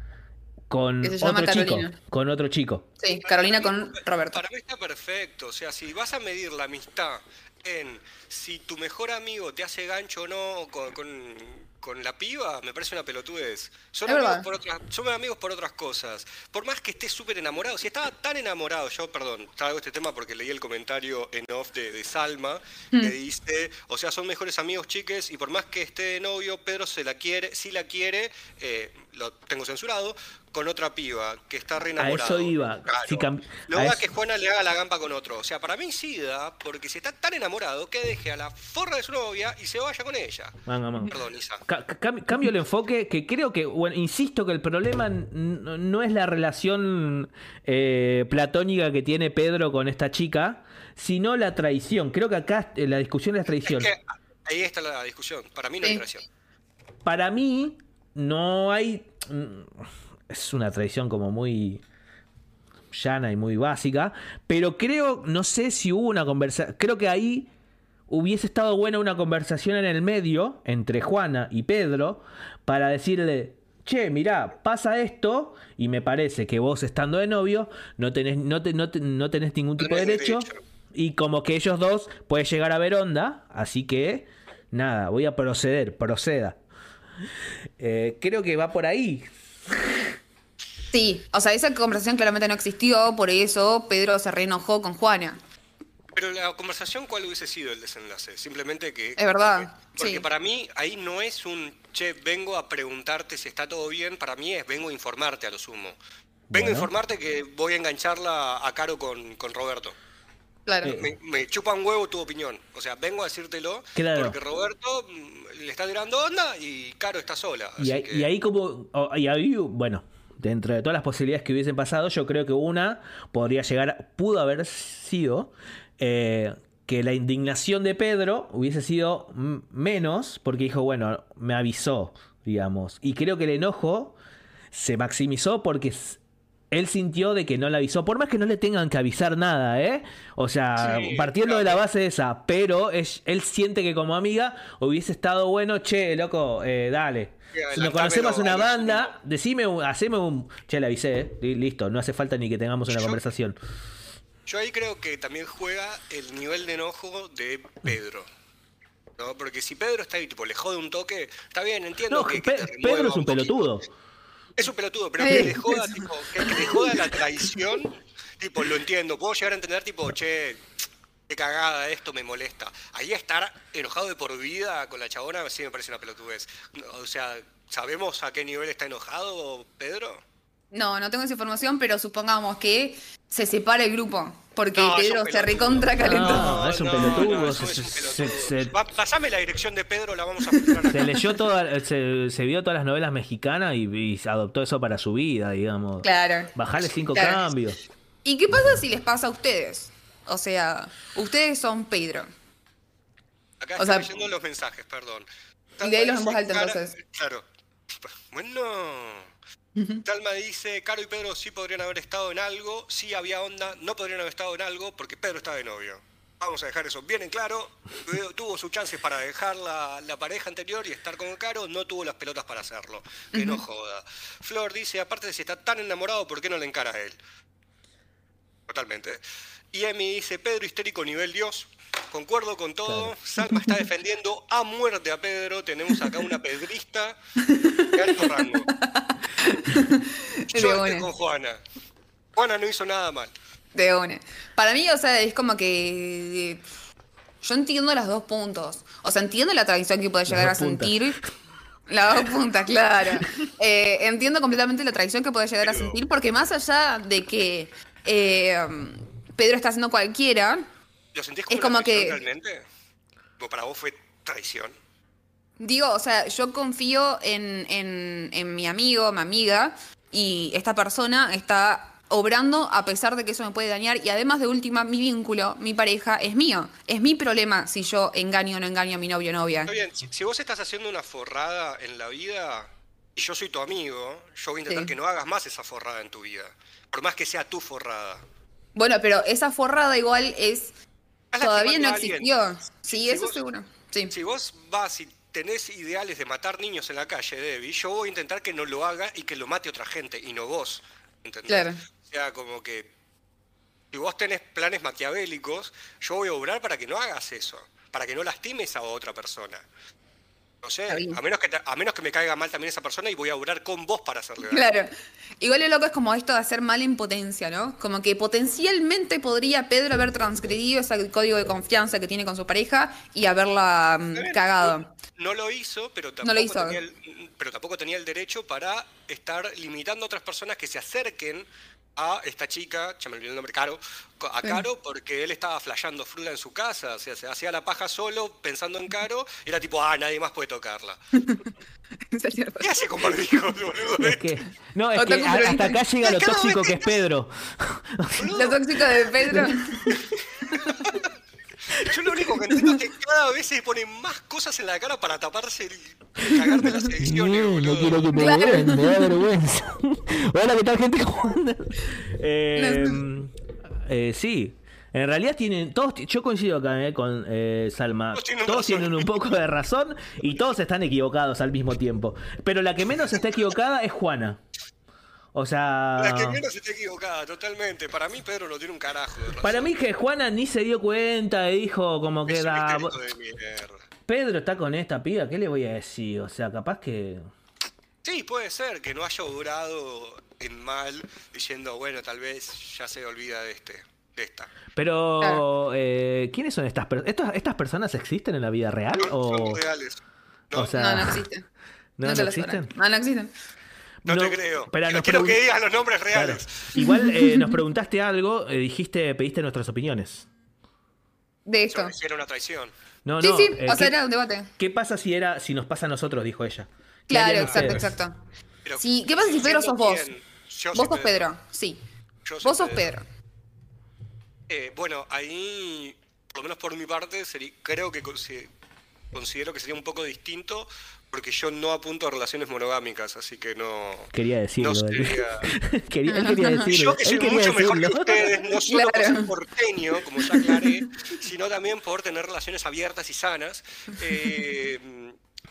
con Que se llama otro chico, Carolina. con otro chico. Sí, Carolina con Roberto. Para mí está perfecto. O sea, si vas a medir la amistad en si tu mejor amigo te hace gancho o no con, con- con la piba me parece una pelotudez. Son Es amigos, por otras, son amigos por otras cosas. Por más que esté súper enamorado, si estaba tan enamorado, yo, perdón, traigo este tema porque leí el comentario en off de, de Salma, Hmm. que dice, o sea, son mejores amigos chiques y por más que esté de novio, Pedro se la quiere, si la quiere, eh, lo tengo censurado, con otra piba, que está re A enamorado. eso iba. Claro. Si cam- No a eso- que Juana le haga la gampa con otro. O sea, para mí sí da, porque si está tan enamorado, que deje a la forra de su novia y se vaya con ella. Manga, manga. Perdón, Isa. Ca- ca- cam- cambio el enfoque, que creo que, bueno, insisto que el problema no es la relación eh, platónica que tiene Pedro con esta chica, sino la traición. Creo que acá eh, la discusión es la traición. Es que ahí está la discusión. Para mí no hay Sí. traición. Para mí, no hay. mm, Es una traición como muy llana y muy básica. Pero creo, no sé si hubo una conversación. Creo que ahí hubiese estado buena una conversación en el medio entre Juana y Pedro para decirle. Che, mirá, pasa esto y me parece que vos estando de novio no tenés, no te- no te- no tenés ningún tipo de derecho, derecho. y como que ellos dos pueden llegar a ver onda, así que nada, voy a proceder, proceda. Eh, creo que va por ahí. Sí, o sea, esa conversación claramente no existió, por eso Pedro se reenojó con Juana. Pero la conversación, ¿cuál hubiese sido el desenlace? Simplemente que... Es verdad, Porque sí. para mí ahí no es un, che, vengo a preguntarte si está todo bien. Para mí es, vengo a informarte a lo sumo. Vengo Bueno. a informarte que voy a engancharla a Caro con, con Roberto. Claro. Me, me chupa un huevo tu opinión. O sea, vengo a decírtelo Claro. porque Roberto mm, le está tirando onda y Caro está sola. Y así ahí, que- y ahí como, y ahí, bueno, dentro de todas las posibilidades que hubiesen pasado, yo creo que una podría llegar, pudo haber sido eh, que la indignación de Pedro hubiese sido menos, porque dijo, bueno, me avisó, digamos. Y creo que el enojo se maximizó porque él sintió de que no le avisó, por más que no le tengan que avisar nada, ¿eh? O sea, Sí, partiendo de la base de esa, pero es- él siente que como amiga hubiese estado bueno, che, loco, eh, dale. Si nos conocemos una banda, decime, un- haceme un... Che, le avisé, ¿eh? Li- Listo, no hace falta ni que tengamos una Yo- conversación. Yo ahí creo que también juega el nivel de enojo de Pedro. ¿no? Porque si Pedro está ahí, tipo, le jode un toque, está bien, entiendo No, que, Pe- Pedro es un pelotudo. Es un pelotudo, pero que le joda, tipo, que, que le joda la traición, tipo, lo entiendo. Puedo llegar a entender, tipo, che, qué cagada esto, me molesta. Ahí estar enojado de por vida con la chabona sí me parece una pelotudez. O sea, ¿sabemos a qué nivel está enojado Pedro? No, no tengo esa información, pero supongamos que se separa el grupo. Porque No, Pedro se recontra calentó. No, es un pelotudo, se- se- se- Va- pasame la dirección de Pedro, la vamos a. Se leyó toda, se, se vio todas las novelas mexicanas y, y adoptó eso para su vida, digamos. Claro. Bajarle cinco Claro. cambios. ¿Y qué pasa si les pasa a ustedes? O sea, ustedes son Pedro. Acá O sea- leyendo los mensajes, perdón. Y léelos en voz alta, entonces. Claro. Bueno. Talma dice, Caro y Pedro sí podrían haber estado en algo, sí había onda, no podrían haber estado en algo porque Pedro estaba de novio. Vamos a dejar eso bien en claro. Tuvo- sus chances para dejar la, la pareja anterior y estar con Caro, no tuvo las pelotas para hacerlo. Que no joda. Flor dice, aparte de si está tan enamorado, ¿por qué no le encara a él? Totalmente. Y Emi dice, Pedro histérico nivel Dios. Concuerdo con todo. Salma está defendiendo a muerte a Pedro. Tenemos acá una pedrista de alto rango. Yo estoy con Juana. Juana no hizo nada mal. De una. Para mí, o sea, es como que. eh, Yo entiendo los dos puntos. O sea, entiendo la traición que puede llegar a puntas. sentir. Las dos puntas, claro. Eh, entiendo completamente la traición que puede llegar a sentir, porque más allá de que eh, Pedro está haciendo cualquiera, ¿Lo sentís como, Es como que- realmente? ¿O para vos fue traición? Digo, o sea, yo confío en, en- en mi amigo, mi amiga, y esta persona está obrando a pesar de que eso me puede dañar. Y además de última, mi vínculo, mi pareja, es mío. Es mi problema si yo engaño o no engaño a mi novio o novia. Está bien, si, si vos estás haciendo una forrada en la vida y yo soy tu amigo, yo voy a intentar Sí. que no hagas más esa forrada en tu vida. Por más que sea tu forrada. Bueno, pero esa forrada igual es... Todavía no existió. Sí, Si eso vos- seguro. Sí. Si vos vas y tenés ideales de matar niños en la calle, Debbie, yo voy a intentar que no lo haga y que lo mate otra gente y no vos. ¿Entendés? Claro. O sea, como que si vos tenés planes maquiavélicos, yo voy a obrar para que no hagas eso, para que no lastimes a otra persona. No sé, a menos, que te- a menos que me caiga mal también esa persona y voy a orar con vos para hacerle daño. Claro. Igual lo loco es como esto de hacer mal en potencia, ¿no? Como que potencialmente podría Pedro haber transgredido ese código de confianza que tiene con su pareja y haberla mm, cagado. No, no lo hizo, pero tampoco, No lo hizo. Tenía el, pero tampoco tenía el derecho para estar limitando a otras personas que se acerquen a esta chica, ya me olvidé el nombre, Caro, a. Caro, porque él estaba flasheando fruta en su casa, o sea, se hacía la paja solo pensando en Caro, y era tipo, ah, nadie más puede tocarla. ¿Qué hace con barbijos, boludo? Es que, no, es que hasta acá llega lo tóxico que es Pedro. Lo tóxico de Pedro. Yo lo único que entiendo es que cada vez se ponen más cosas en la cara para taparse y cagarte las ediciones, No, no quiero que me Claro. vean, me da vergüenza. Hola, ¿qué tal, gente? ¿Cómo andan? Eh, eh, sí. En realidad tienen, todos, yo coincido acá eh, con eh, Salma, Todos tienen todos razón. tienen un poco de razón y todos están equivocados al mismo tiempo. Pero la que menos está equivocada es Juana. O sea, La que menos está equivocada, totalmente. Para mí Pedro no tiene un carajo de razón. para mí que Juana ni se dio cuenta y dijo como que es un de. Pedro está con esta piba, ¿qué le voy a decir? O sea, capaz que... Sí, puede ser que no haya obrado en mal, diciendo, bueno, tal vez ya se olvida de este, de esta. Pero, eh, ¿quiénes son estas personas? ¿Estas personas existen en la vida real? No, o... son reales. No, o sea, No, no. ¿no, no existen? sabrán. No, no existen. No no, te creo. pero Quiero, nos quiero que digas los nombres Claro. reales. Igual eh, nos preguntaste algo, eh, dijiste, pediste nuestras opiniones. De esto. Era una traición. No, Sí, no. sí, eh, o sea, ¿qué, era un debate. qué pasa si era, si nos pasa a nosotros? Dijo ella. ¿Qué Claro, exacto, ustedes? exacto. Pero, Sí, ¿qué pasa si Pedro sos vos? yo Vos sos Pedro, sí. Yo Vos sos Pedro. Eh, bueno, ahí, por lo menos por mi parte, creo que consi- considero que sería un poco distinto porque yo no apunto a relaciones monogámicas, así que no... Quería decirlo. No él. sería- quería, él quería decirlo. Yo que soy mucho mejor que ustedes, no solo por ser porteño, como ya aclaré, sino también por tener relaciones abiertas y sanas. Eh,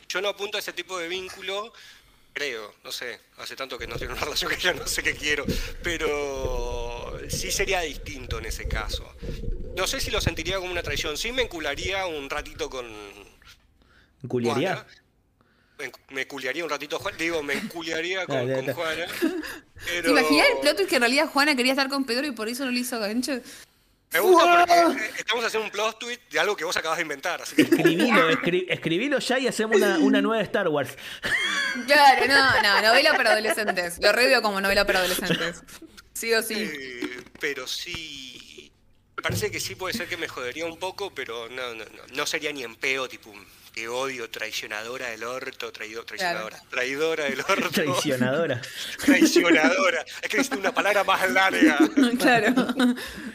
yo no apunto a ese tipo de vínculo, creo, no sé, hace tanto que no tengo una relación que ya no sé qué quiero, pero sí sería distinto en ese caso. No sé si lo sentiría como una traición, sí me encularía un ratito con ¿Culiaría? Me, me culiaría un ratito Juan, digo, me enculiaría con. Juana. ¿Te Pero... imaginas el plot twist que en realidad Juana quería estar con Pedro y por eso no le hizo gancho? Me gusta porque eh, estamos haciendo un plot tweet de algo que vos acabas de inventar, así que Escribilo, escri- escribilo ya y hacemos una, una nueva Star Wars. Claro, no, no, novela para adolescentes. Lo reveo como novela para adolescentes. Sí o sí. Eh, pero sí. Me parece que sí puede ser que me jodería un poco, pero no, no, no. No sería ni en peo, tipo, te odio, traicionadora del orto, traido- traicionadora. Traidora del orto. Traicionadora. Traicionadora. Es que necesito una palabra más larga. Claro.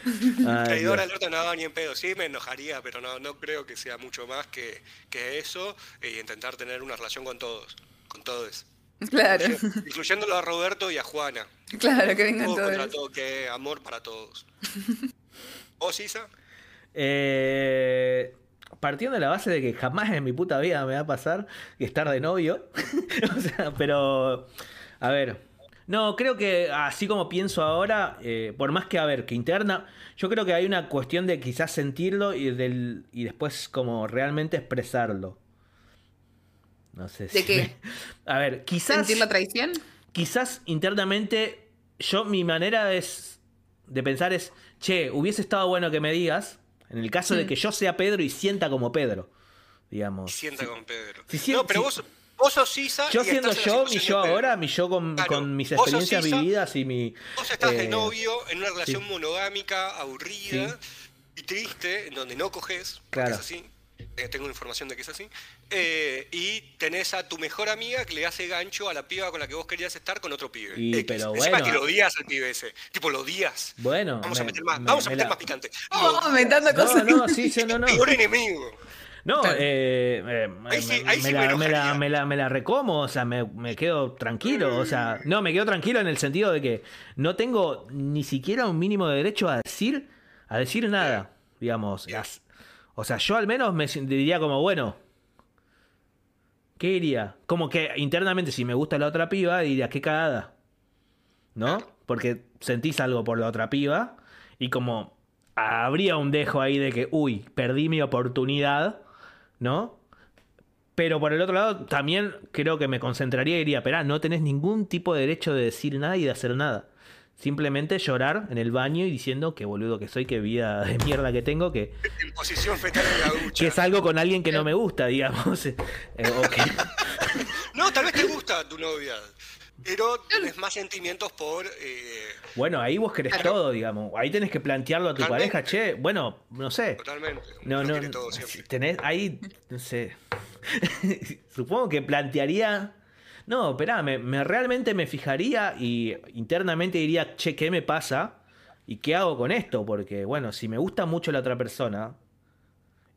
Ay, Traidora del orto, no, ni en pedo. Sí, me enojaría, pero no, no creo que sea mucho más que, que eso e intentar tener una relación con todos. Con todos. Claro. Incluyéndolo a Roberto y a Juana. Claro, que vengan todos. todo, que amor para todos. ¿Vos, Isa? Eh, partiendo de la base de que jamás en mi puta vida me va a pasar estar de novio. o sea, pero. A ver. No, creo que así como pienso ahora, eh, por más que, a ver, que interna, yo creo que hay una cuestión de quizás sentirlo y, del, y después como realmente expresarlo. No sé ¿De si qué? me- A ver, quizás ¿Sentir la traición? quizás internamente yo mi manera es de pensar es, che, hubiese estado bueno que me digas, en el caso de Mm. que yo sea Pedro y sienta como Pedro, Y digamos. sienta con Pedro. Si no, pero si- vos, vos sos Isa. Yo y siendo estás yo, mi yo de ahora, mi yo con, Claro, con mis experiencias Isa, vividas y mi... Vos estás de eh, novio en una relación monogámica, aburrida y triste, en donde no coges, porque Claro. es así. Eh, Tengo información de que es así. eh, y tenés a tu mejor amiga que le hace gancho a la piba con la que vos querías estar con otro pibe. Y, X. pero Encima bueno. que lo odias al pibe ese. Tipo, lo odias. Bueno, Vamos a me- meter más, me- vamos a me meter la- más picante. Oh, inventando No, cosas. no, sí, sí, no, no. Peor enemigo. No, eh, eh, Ahí sí- me, ahí la, me, la, enojaría. me la- me la recomo, o sea, me, me quedo tranquilo, o sea, no, me quedo tranquilo en el sentido de que no tengo ni siquiera un mínimo de derecho a decir, a decir nada, digamos. las- o sea, yo al menos me diría como, bueno, ¿qué diría? Como que internamente si me gusta la otra piba, diría, qué cagada, ¿no? Porque sentís algo por la otra piba y como habría un dejo ahí de que, uy, perdí mi oportunidad, ¿no? Pero por el otro lado, también creo que me concentraría y diría, pero no tenés ningún tipo de derecho de decir nada y de hacer nada. Simplemente llorar en el baño y diciendo que boludo que soy, qué vida de mierda que tengo, que, En posición fetal en la ducha. que es algo con alguien que no me gusta, digamos. Eh, No, tal vez te gusta tu novia. Pero tienes más sentimientos por. eh, Bueno, ahí vos querés Claro. todo, digamos. Ahí tenés que plantearlo a tu Totalmente. pareja, che, bueno, no sé. totalmente. No, no, todo siempre. tenés ahí, no sé. Supongo que plantearía. No, esperá, me, me- realmente me fijaría y internamente diría, che, ¿qué me pasa? ¿Y qué hago con esto? Porque, bueno, si me gusta mucho la otra persona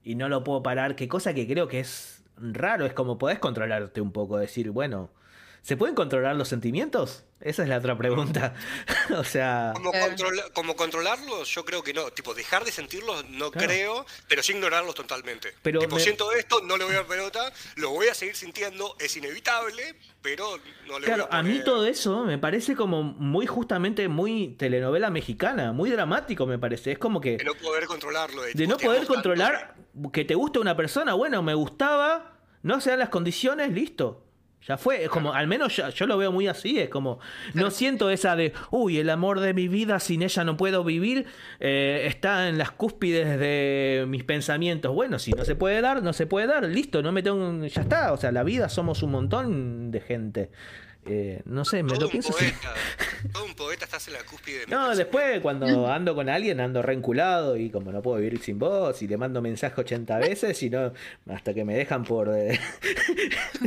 y no lo puedo parar, qué cosa que creo que es raro, es como podés controlarte un poco, decir, bueno, ¿se pueden controlar los sentimientos? Esa es la otra pregunta. o sea, Como, controla- como controlarlos, yo creo que no. Tipo, dejar de sentirlos, no Claro. creo, pero sí ignorarlos totalmente. Pero tipo, me- siento esto, no le voy a dar pelota, lo voy a seguir sintiendo, es inevitable, pero no le Claro, voy a a mí todo eso me parece como muy justamente muy telenovela mexicana, muy dramático me parece. Es como que De no poder controlarlo. De, de no poder tanto controlar que te gusta una persona, bueno, me gustaba, no se dan las condiciones, listo. Ya fue, es como, al menos yo lo veo muy así, es como, no siento esa de, uy, el amor de mi vida, sin ella no puedo vivir, eh, está en las cúspides de mis pensamientos. Bueno, si no se puede dar, no se puede dar, listo, no me tengo, ya está, o sea, la vida somos un montón de gente. Eh, no sé, me Todo lo un pienso así. poeta. Todo un poeta estás en la cúspide de mi No, después cuando ando con alguien ando reenculado y como no puedo vivir sin vos y le mando mensaje 80 veces y no hasta que me dejan por eh,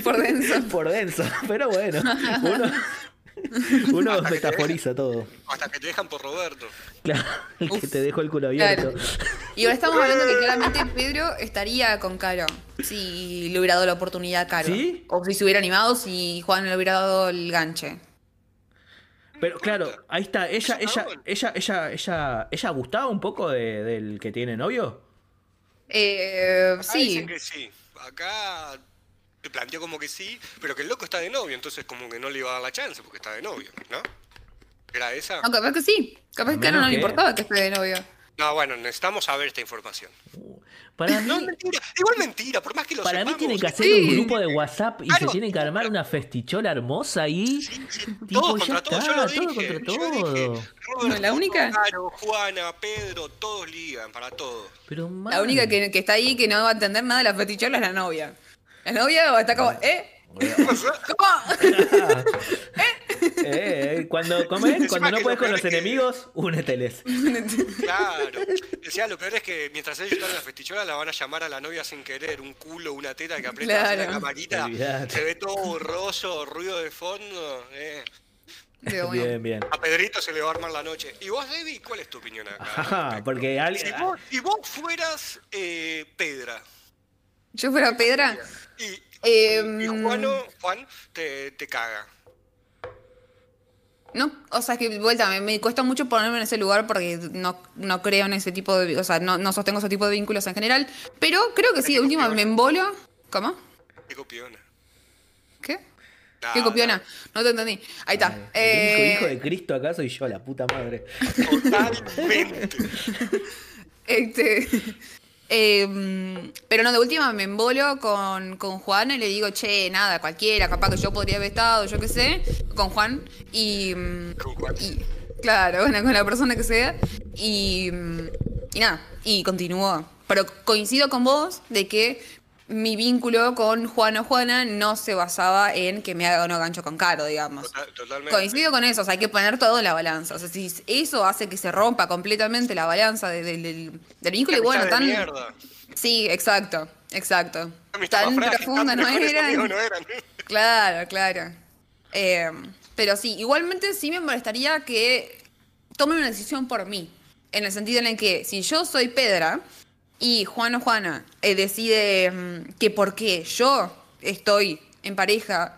Por denso. por denso. Pero bueno, uno, uno Hasta metaforiza todo. Hasta que te dejan por Roberto. Claro, el que Uf, te dejó el culo abierto. Claro. Y ahora estamos hablando que claramente Pedro estaría con Caro si le hubiera dado la oportunidad a Caro. ¿Sí? O si se hubiera animado, si Juan le hubiera dado el ganche. Pero claro, ahí está, ella, ella, ella, ella, ella, ella gustaba un poco de- del que tiene novio. Eh, Acá sí. dicen que sí. Acá planteó como que sí, pero que el loco está de novio, entonces como que no le iba a dar la chance porque está de novio, ¿no? ¿Era esa? No, capaz que sí. Capaz que a menos no le importaba que esté de novio. No, bueno, necesitamos saber esta información. Para mí, No, mentira. Igual mentira, por más que lo para mí sepamos, tiene que hacer Sí. un grupo de WhatsApp y se tiene que armar una festichola hermosa ahí. Tipo, Todos ya contra todos, yo está, lo todo dije. contra yo todo. dije, Robert, ¿La única? Caro, Juana, Pedro, todos ligan para todo. Pero La única que, que está ahí que no va a entender nada de la fetichola es la novia. La novia está como, ¿eh? ¿Cómo? Eh, eh, cuando, ¿cómo es? Cuando no puedes lo con los es que- enemigos, úneteles. Claro. Decía, lo peor es que mientras ellos están en la festichola la van a llamar a la novia sin querer, un culo, una teta que aprieta hacia la Claro. camarita, Olvidate. se ve todo borroso, ruido de fondo. eh. Bueno. Bien, bien. A Pedrito se le va a armar la noche. ¿Y vos, David, cuál es tu opinión acá? Ajá, porque Si alguien. vos, si vos fueras eh, Pedra Yo fuera Pedra. Y, y Juano, Juan te, te caga. No, o sea, es que vuelta, me, me cuesta mucho ponerme en ese lugar porque no, no creo en ese tipo de, o sea, no, no sostengo ese tipo de vínculos en general, pero creo que sí, de última me embolo. ¿Cómo? Qué copiona. ¿Qué? Nah, ¿Qué copiona? No te entendí. Ahí está. Eh, hijo de Cristo acaso y yo, la puta madre. Totalmente. Este, em, pero no, de última me embolo con, con Juan y le digo, che, nada, cualquiera, capaz que yo podría haber estado, yo qué sé, con Juan. Y, mm, Con Juan. y- claro, bueno, con la persona que sea. Y, mm, y nada, y continúo. Pero coincido con vos de que mi vínculo con Juan o Juana no se basaba en que me haga o no gancho con Caro, digamos. Total- totalmente. Coincido con eso, o sea, hay que poner todo en la balanza. O sea, si eso hace que se rompa completamente la balanza de- de- del, del vínculo, y bueno, tan. mierda. Sí, exacto, exacto. Tan frágil, profunda tan no mejores era. amigos no eran. Claro, claro. Eh, pero sí, igualmente sí me molestaría que tomen una decisión por mí. En el sentido en el que si yo soy Pedra y Juan o Juana eh, decide mm, que porque yo estoy en pareja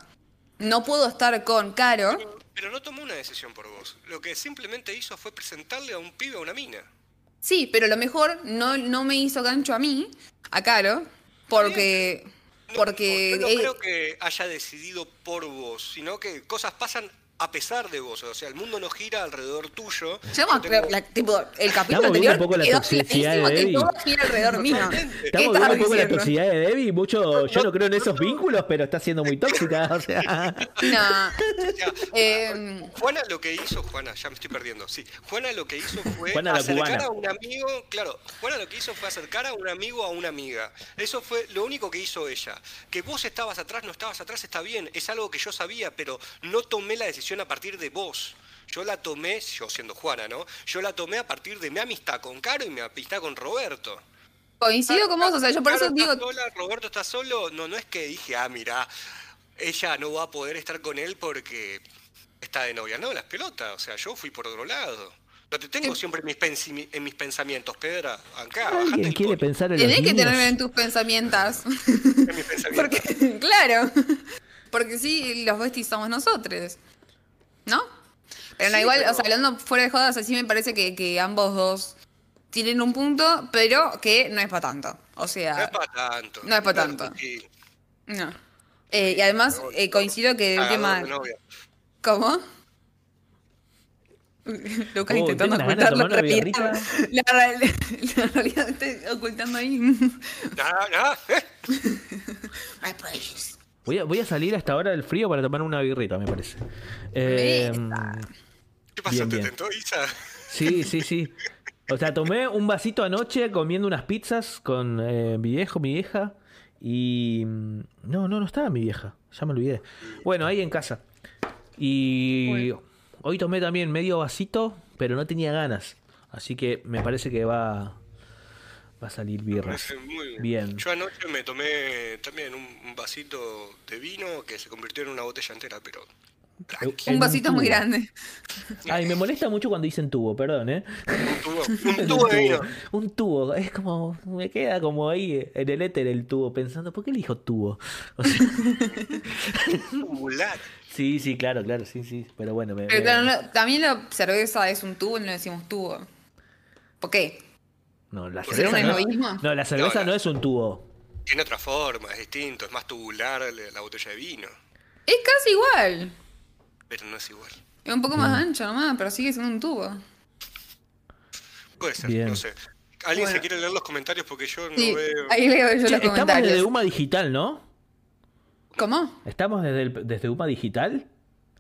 no puedo estar con Caro, Pero no tomó una decisión por vos. Lo que simplemente hizo fue presentarle a un pibe a una mina. sí, pero a lo mejor no, no me hizo gancho a mí, a Caro, porque... No, Porque... no, creo que haya decidido por vos, sino que cosas pasan a pesar de vos. O sea, el mundo no gira alrededor tuyo. Yo tengo- la- tipo, el capítulo Estamos anterior un poco la toxicidad de Debbie. todo gira alrededor mío. Totalmente. ¿Qué Estamos viendo un poco la toxicidad de Debbie. Mucho, yo no creo en esos vínculos, pero está siendo muy tóxica. O sea, No. O sea, Eh, Juana lo que hizo, Juana, ya me estoy perdiendo, sí. Juana lo que hizo fue acercar cubana. a un amigo, claro, Juana lo que hizo fue acercar a un amigo a una amiga. Eso fue lo único que hizo ella. Que vos estabas atrás, no estabas atrás, está bien, es algo que yo sabía, pero no tomé la decisión a partir de vos. Yo la tomé, yo siendo Juana, ¿no? Yo la tomé a partir de mi amistad con Caro y mi amistad con Roberto. coincido con vos, o sea, yo por Caro eso está digo, sola, Roberto está solo. No, no es que dije, ah, mira, ella no va a poder estar con él porque está de novia. No, las pelotas. O sea, yo fui por otro lado. No te tengo siempre en mis, pensi- en mis pensamientos, Pedra. Acá, alguien quiere tono. pensar en los tenés que tenerme en tus pensamientos. En mis pensamientos. Porque, claro, porque sí, los besties somos nosotros, ¿no? Pero no, Sí, igual, pero- o sea, hablando fuera de jodas, así me parece que, que ambos dos tienen un punto, pero que no es para tanto. O No es sea, para tanto. No es pa' Claro, tanto. sí. no. Eh, y además, eh, coincido que el Cagador tema... de. ¿Cómo? Lucas Oh, intentando ¿tienen ganas de ocultar la tomar una realidad. birrita? La, la realidad está ocultando ahí. Nada, nada. My precious. Voy a, voy a salir a esta hora del frío para tomar una birrita, me parece. Eh, ¿Qué pasó? Bien, ¿Te bien. tentó, Isa? sí, sí, sí. O sea, tomé un vasito anoche comiendo unas pizzas con eh, mi viejo, mi vieja. Y. mm, No, no, no estaba mi vieja. Ya me olvidé. Bueno, ahí en casa. Y. Hoy tomé también medio vasito, pero no tenía ganas. Así que me parece que va. Va a salir birra. Parece muy bien. Bien. Yo anoche me tomé también un, vasito de vino que se convirtió en una botella entera, pero Un vasito muy grande. Ay, me molesta mucho cuando dicen tubo, perdón, ¿eh? Un tubo, un Un tubo de vino. Un tubo, es como, me queda como ahí en el éter el tubo, pensando, ¿por qué elijo tubo? O sea, Tubular. sí, sí, claro, claro, sí, sí, pero bueno, me, Pero me- claro, no- también la cerveza es un tubo y no le decimos tubo. ¿Por qué? no, la ¿Por qué cerveza no no, es lo mismo? no, la cerveza No, es un tubo. Tiene otra forma, es distinto, es más tubular la la botella de vino, Es casi igual. Pero no es igual. Es un poco Mm. más ancho nomás, pero sigue siendo un tubo. Puede ser, Bien. no sé. ¿Alguien Bueno. se quiere leer los comentarios? Porque yo no Sí, veo. ahí leo yo los estamos desde. UMA Digital, ¿no? ¿Cómo? ¿Estamos desde, el- desde UMA Digital?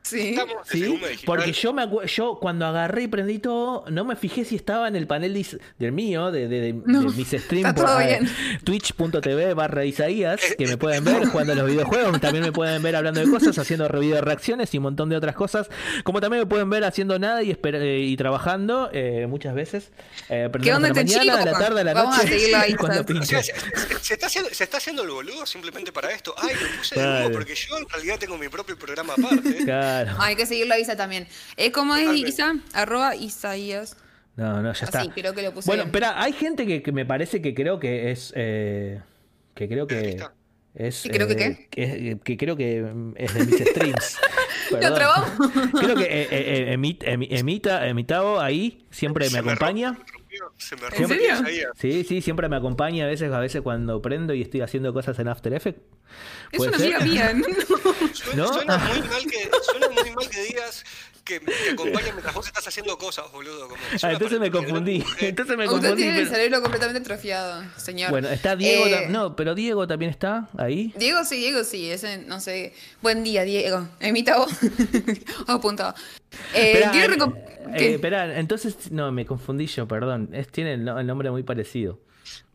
Sí. Sí, porque yo me yo cuando agarré y prendí todo, no me fijé si estaba en el panel de del mío, de, de- de- No, de mis streams twitch.tv barra Isaías, que me pueden ver jugando a los videojuegos, también me pueden ver hablando de cosas, haciendo video reacciones y un montón de otras cosas, como también me pueden ver haciendo nada y, esper- eh, y trabajando eh, muchas veces. Eh, ¿Qué onda a la mañana, a la chico? tarde, a la a noche, ahí, cuando. O sea, se, se está haciendo, se está haciendo el boludo simplemente para esto. Ay, lo puse de nuevo porque yo en realidad tengo mi propio programa aparte. Claro. Hay que seguirlo a Isa también. Eh, ¿Cómo es Totalmente. Isa? Arroba Isaías. No, no, ya está. Así, creo que lo puse Bueno, bien. espera, hay gente que, que me parece que creo que es. eh, que creo que. Es, ¿Que creo que eh, que, es- que creo que es de mis streams. ¿Lo trabamos? Creo que eh, eh, emit- emi- emita, emitado ahí, siempre me acompaña. Se me ¿En rompió serio? Sí, sí, siempre me acompaña a veces, a veces cuando prendo y estoy haciendo cosas en After Effects. Es ¿Puede una ser? amiga mía. ¿no? Suena, ¿No? suena Ah. muy mal que, suena muy mal que digas que te acompaña mientras vos estás haciendo cosas, boludo. Como, Ah, entonces me confundí. Entonces me Usted confundí. tiene el cerebro completamente atrofiado, señor. Bueno, está Diego. Eh, No, pero Diego también está ahí. Diego sí, Diego sí, ese, no sé. Buen día, Diego. Emita vos. Apuntado. Eh, Espera, eh, eh, entonces, no, me confundí yo, perdón. Es, tiene el, no- el nombre muy parecido.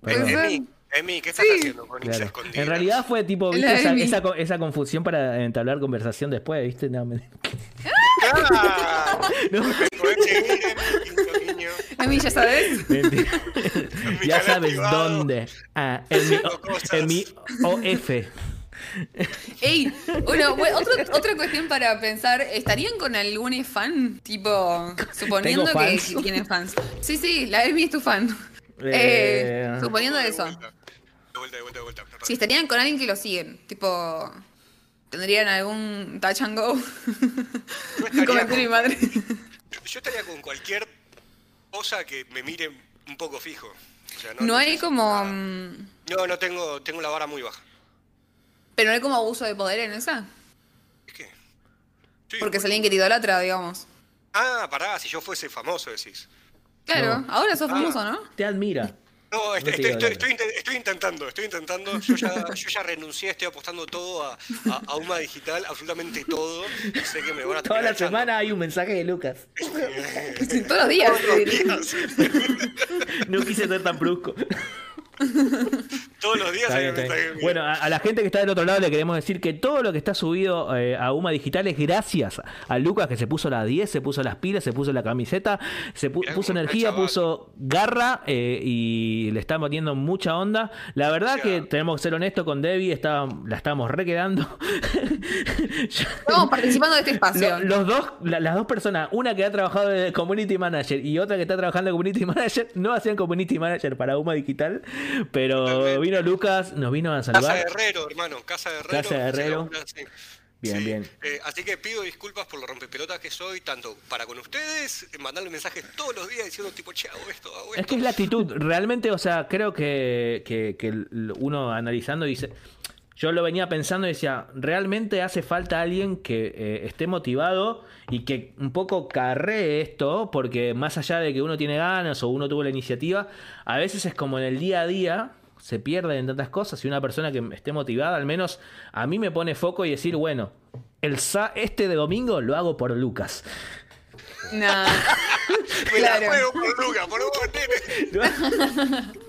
Emi, Emi, ¿qué estás Sí. haciendo con Claro. En realidad fue tipo, ¿viste? Esa, esa confusión para entablar conversación después, ¿viste? No, me- ¡Ah! no, seguir, guiño. Emi, ya sabes. ya sabes dónde. Ah, en mi, en mi OF. Ey, bueno, bueno, otra, otra cuestión para pensar, ¿estarían con algún fan? Tipo, suponiendo ¿Tengo que, que tienen fans. Sí, sí, la Emi es tu fan. Eh, Eh, suponiendo De eso. De vuelta, de vuelta, de vuelta. Si estarían con alguien que lo siguen, tipo, ¿tendrían algún touch and go? estaría Comenté con- mi madre. Yo estaría con cualquier cosa que me mire un poco fijo. O sea, No hay como... mm, No, no tengo, tengo la vara muy baja. Pero no hay como abuso de poder en esa. ¿Es que? Sí, Porque es alguien que te idolatra, digamos. Ah, pará, si yo fuese famoso, decís. Claro, No. ahora sos Ah. famoso, ¿no? Te admira. No, estoy, estoy, digo estoy, nada. estoy inte- estoy intentando, estoy intentando. Yo ya, yo ya renuncié, estoy apostando todo a, a, a Uma Digital, absolutamente todo. y Sé que me van a Toda la echando. semana hay un mensaje de Lucas. Todos los días. Todos los días, No quise ser tan brusco. todos los días Está hay. Bueno, a, a la gente que está del otro lado le queremos decir que todo lo que está subido eh, a Uma Digital es gracias a Lucas que se puso la 10, se puso las pilas, se puso la camiseta, se pu- Mirá puso energía, puso garra eh, y le está metiendo mucha onda. La verdad Ya. que tenemos que ser honestos con Debbie, está, la estamos requedando. Estamos participando de este espacio. Lo- los dos, la- las dos personas, una que ha trabajado de community manager y otra que está trabajando de community manager, no hacían community manager para Uma Digital, pero Totalmente. vino Lucas, nos vino a Casa salvar. de Herrero, hermano, Casa de Herrero. Casa de Herrero. Sí. Bien, Sí. bien. Eh, así que pido disculpas por lo rompepelotas que soy, tanto para con ustedes, eh, mandarle mensajes todos los días diciendo tipo, che, hago esto, hago esto. Es que es la actitud, realmente, o sea, creo que, que- uno analizando dice, yo lo venía pensando y decía, realmente hace falta alguien que eh, esté motivado y que un poco carree esto, porque más allá de que uno tiene ganas o uno tuvo la iniciativa, a veces es como en el día a día se pierden en tantas cosas y una persona que esté motivada, al menos a mí me pone foco y decir, bueno, el sa este de domingo lo hago por Lucas. No. Me la claro. juego por Luca, por vos, nene.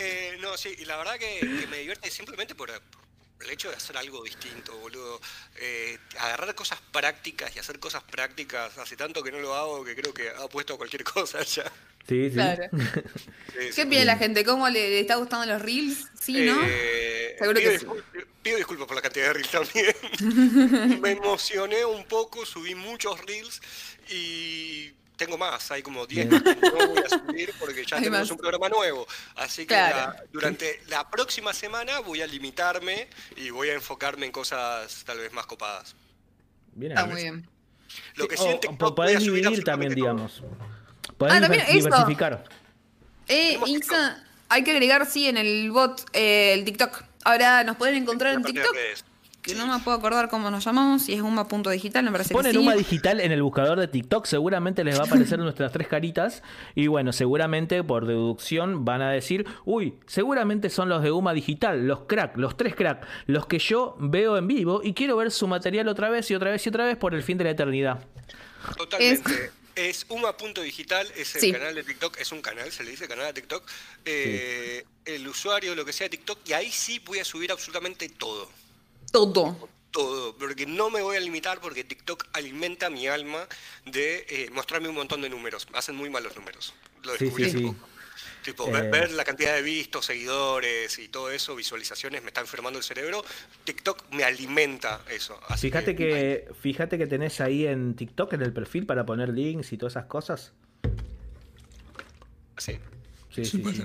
Eh, no, sí, y la verdad que, que me divierte simplemente por, por el hecho de hacer algo distinto, boludo. Eh, agarrar cosas prácticas y hacer cosas prácticas. Hace tanto que no lo hago que creo que ha puesto cualquier cosa ya. Sí, sí. Claro. Sí, sí. ¿Qué opina la gente? ¿Cómo le, le está gustando los reels? Sí, ¿no? Eh, Seguro pido, que sí. discul- pido disculpas por la cantidad de reels también. Me emocioné un poco, subí muchos reels y tengo más. Hay como 10 más que no voy a subir porque ya Hay tenemos más. un programa nuevo. Así que Claro. la- durante la próxima semana voy a limitarme y voy a enfocarme en cosas tal vez más copadas. Bien Está muy bien. Lo que sí en o podés subir dividir también, digamos. Podés Ah, también diversificar. Eh, Insta, hay que agregar, sí, en el bot, eh, el TikTok. Ahora nos pueden encontrar en TikTok, redes. Que no me puedo acordar cómo nos llamamos, si es uma.digital, me parece Ponen que sí. Uma Digital en el buscador de TikTok, seguramente les va a aparecer nuestras tres caritas. Y bueno, seguramente por deducción van a decir, uy, seguramente son los de Uma Digital, los crack, los tres crack, los que yo veo en vivo y quiero ver su material otra vez y otra vez y otra vez por el fin de la eternidad. Totalmente. Es uma.digital, es el Sí. canal de TikTok, es un canal, se le dice canal de TikTok. Eh, El usuario, lo que sea de TikTok, y ahí sí voy a subir absolutamente todo. Todo. Todo, porque no me voy a limitar porque TikTok alimenta mi alma de eh, mostrarme un montón de números. Me hacen muy malos números. Lo descubrí sí. Tipo, Eh. ver, ver la cantidad de vistos, seguidores y todo eso, visualizaciones, me está enfermando el cerebro. TikTok me alimenta eso. Así Fíjate que, fíjate que tenés ahí en TikTok en el perfil para poner links y todas esas cosas. Así. Sí, sí, sí.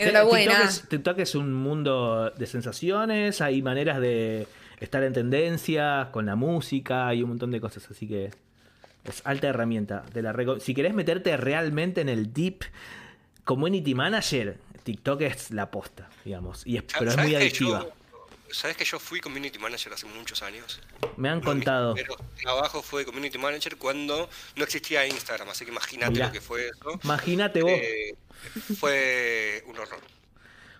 Enhorabuena. TikTok es, TikTok es un mundo de sensaciones, hay maneras de estar en tendencia con la música, hay un montón de cosas, así que es alta herramienta. Te la si querés meterte realmente en el deep community manager, TikTok es la posta, digamos, y es, pero es ¿Sabes muy adictiva. yo- ¿Sabes que yo fui community manager hace muchos años? Me han Uno contado. primeros trabajos fue de community manager cuando no existía Instagram, así que imagínate lo que fue eso. Imagínate vos, Eh, fue un horror.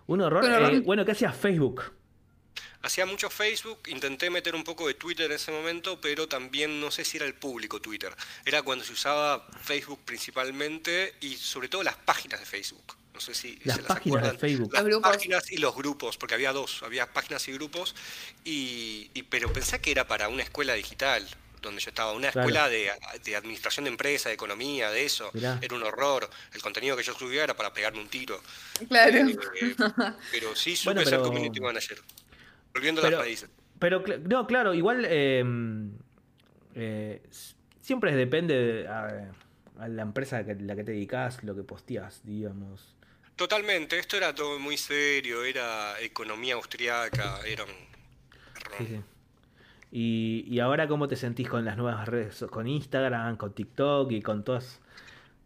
un horror. eh, bueno, ¿qué hacía Facebook? Hacía mucho Facebook, intenté meter un poco de Twitter en ese momento, pero también no sé si era el público Twitter. Era cuando se usaba Facebook principalmente y sobre todo las páginas de Facebook. No sé si Las se las páginas de. Facebook. Las Los grupos. páginas y los grupos, porque había dos, había páginas y grupos, y, y- pero pensé que era para una escuela digital, donde yo estaba, una Claro. escuela de, de administración de empresa, de economía, de eso. Mirá. Era un horror. El contenido que yo subía era para pegarme un tiro. Claro. Eh, pero sí supe Bueno, ser pero- community manager. Volviendo a las raíces. Pero, no, claro, igual eh, eh, siempre depende de a, a la empresa a la que te dedicas, lo que posteas, digamos. Totalmente, esto era todo muy serio, era economía austriaca, era un... Sí, sí. Y, y ahora, ¿cómo te sentís con las nuevas redes? Con Instagram, con TikTok y con todas.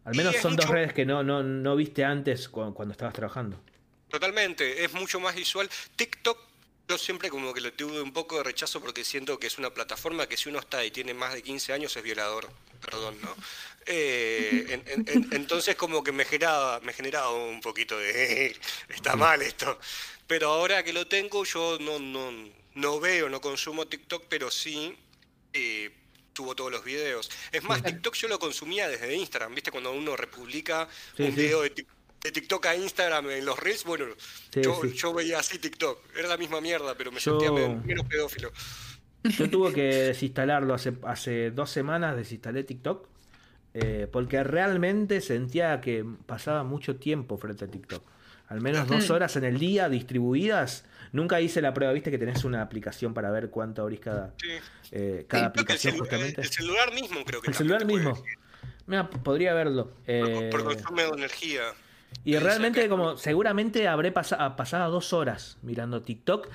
Al menos son dos redes que no, no, no viste antes cu- cuando, estabas trabajando. Totalmente, es mucho más visual. TikTok Yo siempre como que lo tuve un poco de rechazo porque siento que es una plataforma que si uno está y tiene más de 15 años es violador, perdón, ¿no? Eh, en- en- en- entonces como que me generaba, me generaba un poquito de, está mal esto. Pero ahora que lo tengo yo no, no, no veo, no consumo TikTok, pero sí eh, subo todos los videos. Es más, TikTok yo lo consumía desde Instagram, ¿viste? Cuando uno republica Sí, un sí. video de, Tik- de TikTok a Instagram en los Reels, bueno, Sí, yo, sí. yo veía así TikTok. Era la misma mierda, pero me Yo- sentía men- menos pedófilo. Yo tuve que desinstalarlo hace, hace dos semanas, desinstalé TikTok, eh, porque realmente sentía que pasaba mucho tiempo frente a TikTok. Al menos dos horas en el día distribuidas. Nunca hice la prueba, viste que tenés una aplicación para ver cuánto abrís cada, Sí. eh, cada el, aplicación celu- justamente. el celular mismo creo que El celular mismo. Mira, podría verlo. por- Eh, por consumo de energía. Y realmente como seguramente habré pasa- pasado dos horas mirando TikTok.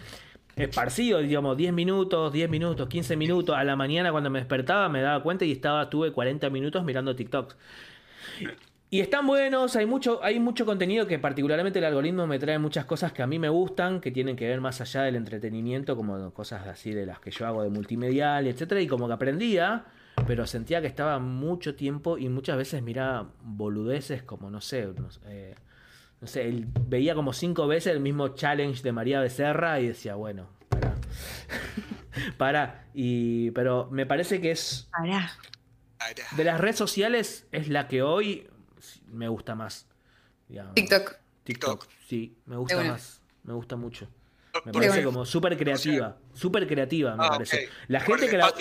Esparcido, digamos, 10 minutos, 10 minutos, 15 minutos. A la mañana cuando me despertaba me daba cuenta y estaba, tuve 40 minutos mirando TikTok. Y están buenos, hay mucho, hay mucho contenido que particularmente el algoritmo me trae muchas cosas que a mí me gustan, que tienen que ver más allá del entretenimiento, como cosas así de las que yo hago de multimedial, etcétera, y como que aprendía, pero sentía que estaba mucho tiempo y muchas veces miraba boludeces como, no sé, no, sé, eh, no sé, el- veía como cinco veces el mismo challenge de María Becerra y decía, bueno, para. para. Y, pero me parece que es Pará. Ara. de las redes sociales es la que hoy me gusta más. digamos. TikTok. TikTok, sí, me gusta más. Me gusta mucho. Me parece bueno. como súper creativa. Súper creativa, me Ah, parece. La gente que la.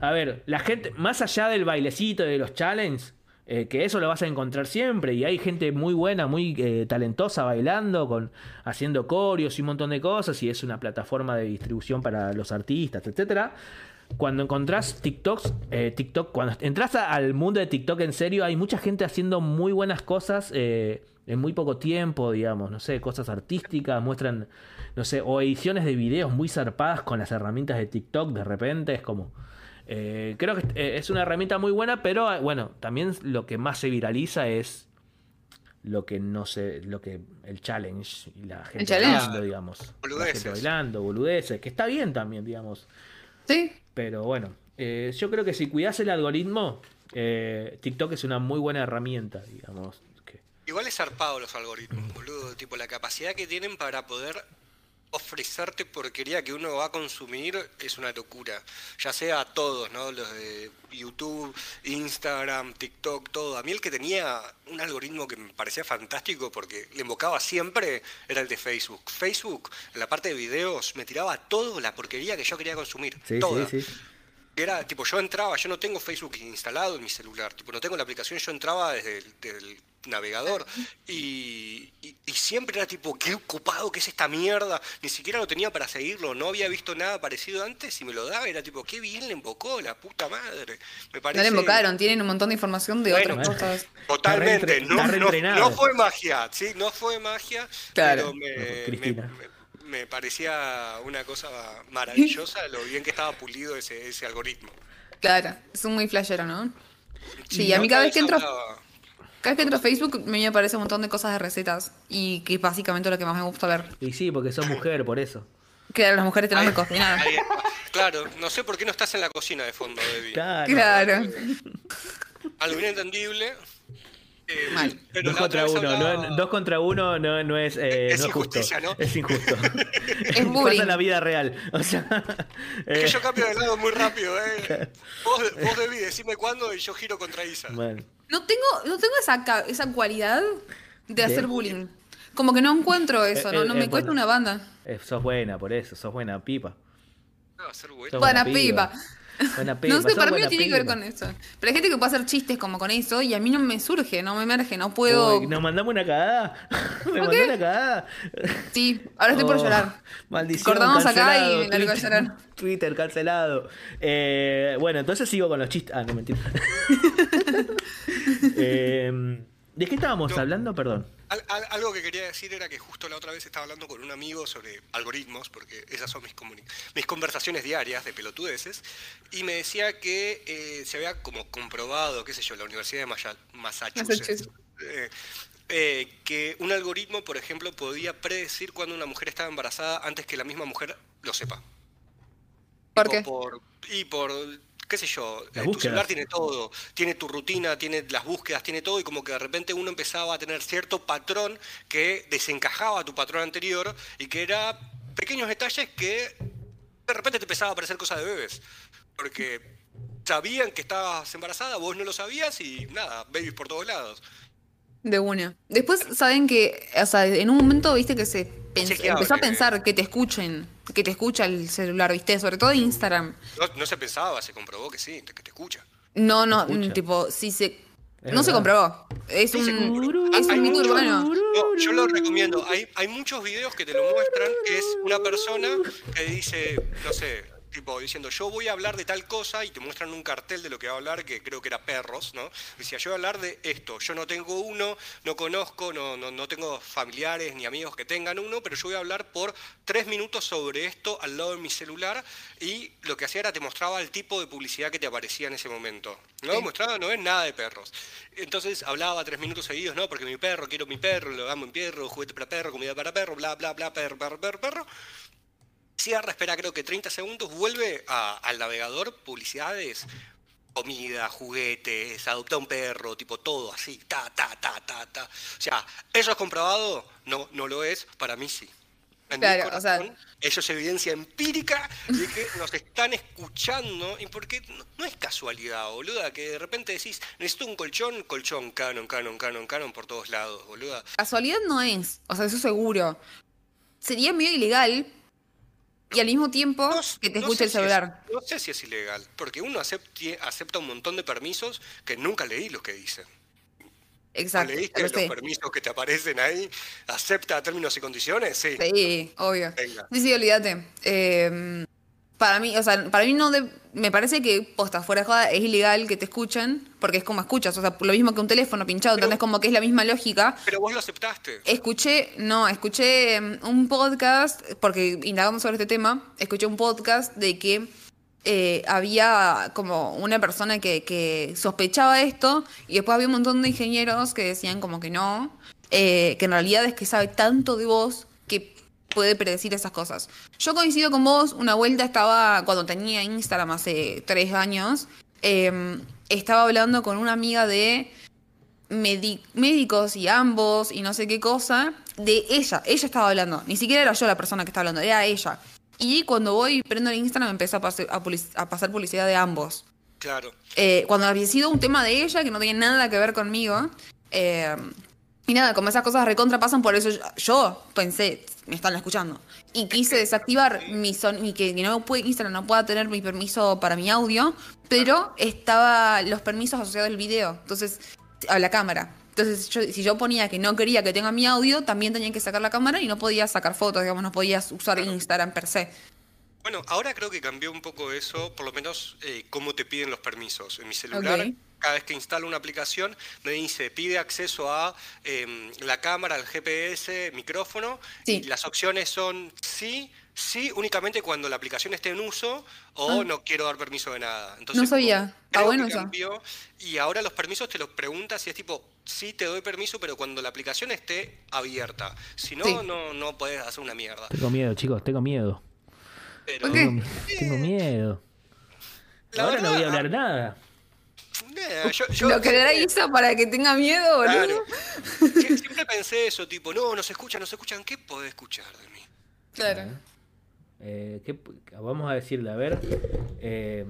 A ver, la gente, más allá del bailecito de los challenges, eh, que eso lo vas a encontrar siempre, y hay gente muy buena, muy eh, talentosa bailando, con, haciendo coreos y un montón de cosas, y es una plataforma de distribución para los artistas, etcétera. Cuando encontrás TikToks, eh, TikTok, cuando entras al mundo de TikTok en serio, hay mucha gente haciendo muy buenas cosas en muy poco tiempo, digamos, no sé, cosas artísticas, muestran, no sé, o ediciones de videos muy zarpadas con las herramientas de TikTok, de repente es como... eh, creo que eh, es una herramienta muy buena, pero eh, bueno, también lo que más se viraliza es lo que no sé, lo que el challenge y la gente bailando, digamos. La Boludeces. gente bailando, boludeces, que está bien también, digamos. Sí. Pero bueno, eh, yo creo que si cuidas el algoritmo, eh, TikTok es una muy buena herramienta, digamos. que- Igual es zarpado los algoritmos, boludo. Tipo, la capacidad que tienen para poder ofrecerte porquería que uno va a consumir es una locura. Ya sea todos, ¿no? Los de YouTube, Instagram, TikTok, todo. A mí el que tenía un algoritmo que me parecía fantástico porque le invocaba siempre era el de Facebook. Facebook, en la parte de videos, me tiraba todo la porquería que yo quería consumir. Sí, toda. sí, sí. Era, tipo, yo entraba, yo no tengo Facebook instalado en mi celular, tipo, no tengo la aplicación, yo entraba desde el navegador y, y- y siempre era tipo, qué ocupado que es esta mierda, ni siquiera lo tenía para seguirlo, no había visto nada parecido antes y me lo daba, era tipo, qué bien le invocó, la puta madre. Me No parece... le invocaron, tienen un montón de información de Bueno, otras cosas. Totalmente, no, no- no fue magia, sí, no fue magia, Claro. pero No me- me parecía una cosa maravillosa lo bien que estaba pulido ese, ese algoritmo. Claro, es un muy flashero, ¿no? Sí, Y a mí cada vez que entro, hablaba- cada vez que entro a Facebook me aparece un montón de cosas de recetas y que es básicamente lo que más me gusta ver. Y sí, porque sos mujer, por eso. Que las mujeres tenemos que cocinar. Claro, no sé por qué no estás en la cocina de fondo, Debbie. Claro. Claro. Algo inentendible. Eh, Mal. pero Dos contra uno, hablaba- no, dos contra uno no, no es, eh, Es no injusticia, justo. ¿no? Es injusto. Es bullying. Pasa en la vida real. O sea, Es eh, que yo cambio de lado muy rápido, ¿eh? Vos, vos Debbie, decime cuándo y yo giro contra Isa. No tengo, no tengo esa, esa cualidad de ¿De? hacer bullying. Como que no encuentro eso, Eh, no, eh, no eh, me cuesta bueno. una banda. Eh, sos buena por eso, sos buena pipa. No, ser bueno. Sos Buena pipa. Buena. No sé, para mí no tiene que ver con eso. Pero hay gente que puede hacer chistes como con eso y a mí no me surge, no me emerge, no puedo. Uy, ¿Nos mandamos una cagada? ¿Me mandó una cagada? Sí, ahora estoy por Oh, llorar. Maldición. Cortamos acá y me largo a Twitter- llorar. Twitter cancelado. Eh, bueno, entonces sigo con los chistes. Ah, no, mentira. Eh, ¿De qué estábamos No. hablando? Perdón. Al- al- algo que quería decir era que justo la otra vez estaba hablando con un amigo sobre algoritmos, porque esas son mis, mis conversaciones diarias de pelotudeces, y me decía que eh, se había como comprobado, qué sé yo, la Universidad de Maya- Massachusetts, Massachusetts. eh, eh, que un algoritmo, por ejemplo, podía predecir cuando una mujer estaba embarazada antes que la misma mujer lo sepa. ¿Por qué? Por, y por, qué sé yo, Las eh, tu celular tiene todo, tiene tu rutina, tiene las búsquedas, tiene todo, y como que de repente uno empezaba a tener cierto patrón que desencajaba a tu patrón anterior y que era pequeños detalles que de repente te empezaba a aparecer cosas de bebés. Porque sabían que estabas embarazada, vos no lo sabías y nada, babies por todos lados. De una. Después saben que, o sea, en un momento viste que se. Empezó a pensar que te escuchen, que te escucha el celular, viste, sobre todo Instagram. No, no se pensaba, se comprobó que sí, que te escucha. No, no, tipo, sí se. No se comprobó. Es un, es un mito mucho- urbano. No, yo lo recomiendo. Hay, hay muchos videos que te lo muestran, que es una persona que dice, no sé, tipo diciendo, yo voy a hablar de tal cosa y te muestran un cartel de lo que va a hablar, que creo que era perros, ¿no? Decía, yo voy a hablar de esto, yo no tengo uno, no conozco, no, no, no tengo familiares ni amigos que tengan uno, pero yo voy a hablar por tres minutos sobre esto al lado de mi celular y lo que hacía era te mostraba el tipo de publicidad que te aparecía en ese momento. No Sí. mostraba, no es nada de perros. Entonces hablaba tres minutos seguidos, ¿no? Porque mi perro, quiero mi perro, lo amo mi perro, juguete para perro, comida para perro, bla, bla, bla, perro, perro, perro, perro. Cierra, espera creo que 30 segundos, vuelve a- al navegador, publicidades, comida, juguetes, adopta un perro, tipo todo así, ta, ta, ta, ta, ta. O sea, ¿eso es comprobado? No, no lo es, para mí sí. En mi Claro, o sea- eso es evidencia empírica de que nos están escuchando y porque no, no es casualidad, boluda, que de repente decís, necesito un colchón, colchón, canon, canon, canon, canon por todos lados, boluda. Casualidad no es, o sea, eso seguro. Sería medio ilegal y al mismo tiempo No- que te no escuche el si es- celular. no sé si es ilegal, porque uno acepta un montón de permisos que nunca leí los que dicen. ¿No Exacto. leíste lo los permisos que te aparecen ahí? ¿Acepta términos y condiciones? Sí. Sí, obvio. Venga. Sí, sí, olvídate. Eh, para mí, o sea, para mí no de- me parece que posta fuera de joda es ilegal que te escuchen, porque es como escuchas, o sea, lo mismo que un teléfono pinchado, Pero- entonces como que es la misma lógica. Pero vos lo aceptaste. Escuché, no, escuché mm, un podcast, porque indagamos sobre este tema, escuché un podcast de que eh, había como una persona que, que sospechaba esto y después había un montón de ingenieros que decían como que no, eh, que en realidad es que sabe tanto de vos puede predecir esas cosas. Yo coincido con vos, una vuelta estaba, cuando tenía Instagram hace tres años, eh, estaba hablando con una amiga de médicos y ambos y no sé qué cosa, de ella. Ella estaba hablando. Ni siquiera era yo la persona que estaba hablando, era ella. Y cuando voy y prendo el Instagram me empezó a, pase- a pasar publicidad de ambos. Claro. Eh, cuando había sido un tema de ella que no tenía nada que ver conmigo. eh, y nada, como esas cosas recontra pasan, por eso yo, yo pensé, me están escuchando. Y quise desactivar mi son y que, que no puede, Instagram no pueda tener mi permiso para mi audio, pero estaba los permisos asociados al video, entonces, a la cámara. Entonces, yo- si yo ponía que no quería que tenga mi audio, también tenía que sacar la cámara y no podía sacar fotos, digamos, no podías usar Instagram per se. Bueno, ahora creo que cambió un poco eso, por lo menos eh, cómo te piden los permisos. En mi celular, Ok. Cada vez que instalo una aplicación, me dice, pide acceso a em, la cámara, al GPS, micrófono, Sí. y las opciones son sí, sí, únicamente cuando la aplicación esté en uso o no quiero dar permiso de nada. Entonces, Ah. No sabía. creo bueno eso. cambió, y ahora los permisos te los preguntas y es tipo, sí te doy permiso, pero cuando la aplicación esté abierta. Si no, Sí. no, no puedes hacer una mierda. Tengo miedo, chicos, tengo miedo. Pero, ¿Por qué? Tengo, tengo miedo. La Ahora no voy a hablar nada. Eh, yo- yo ¿Lo creerá siempre- Isa para que tenga miedo, boludo? Claro. Sie- Siempre pensé eso, tipo, no, nos escuchan, nos escuchan, ¿qué podés escuchar de mí? Claro. Eh, ¿qué vamos a decirle, a ver. eh,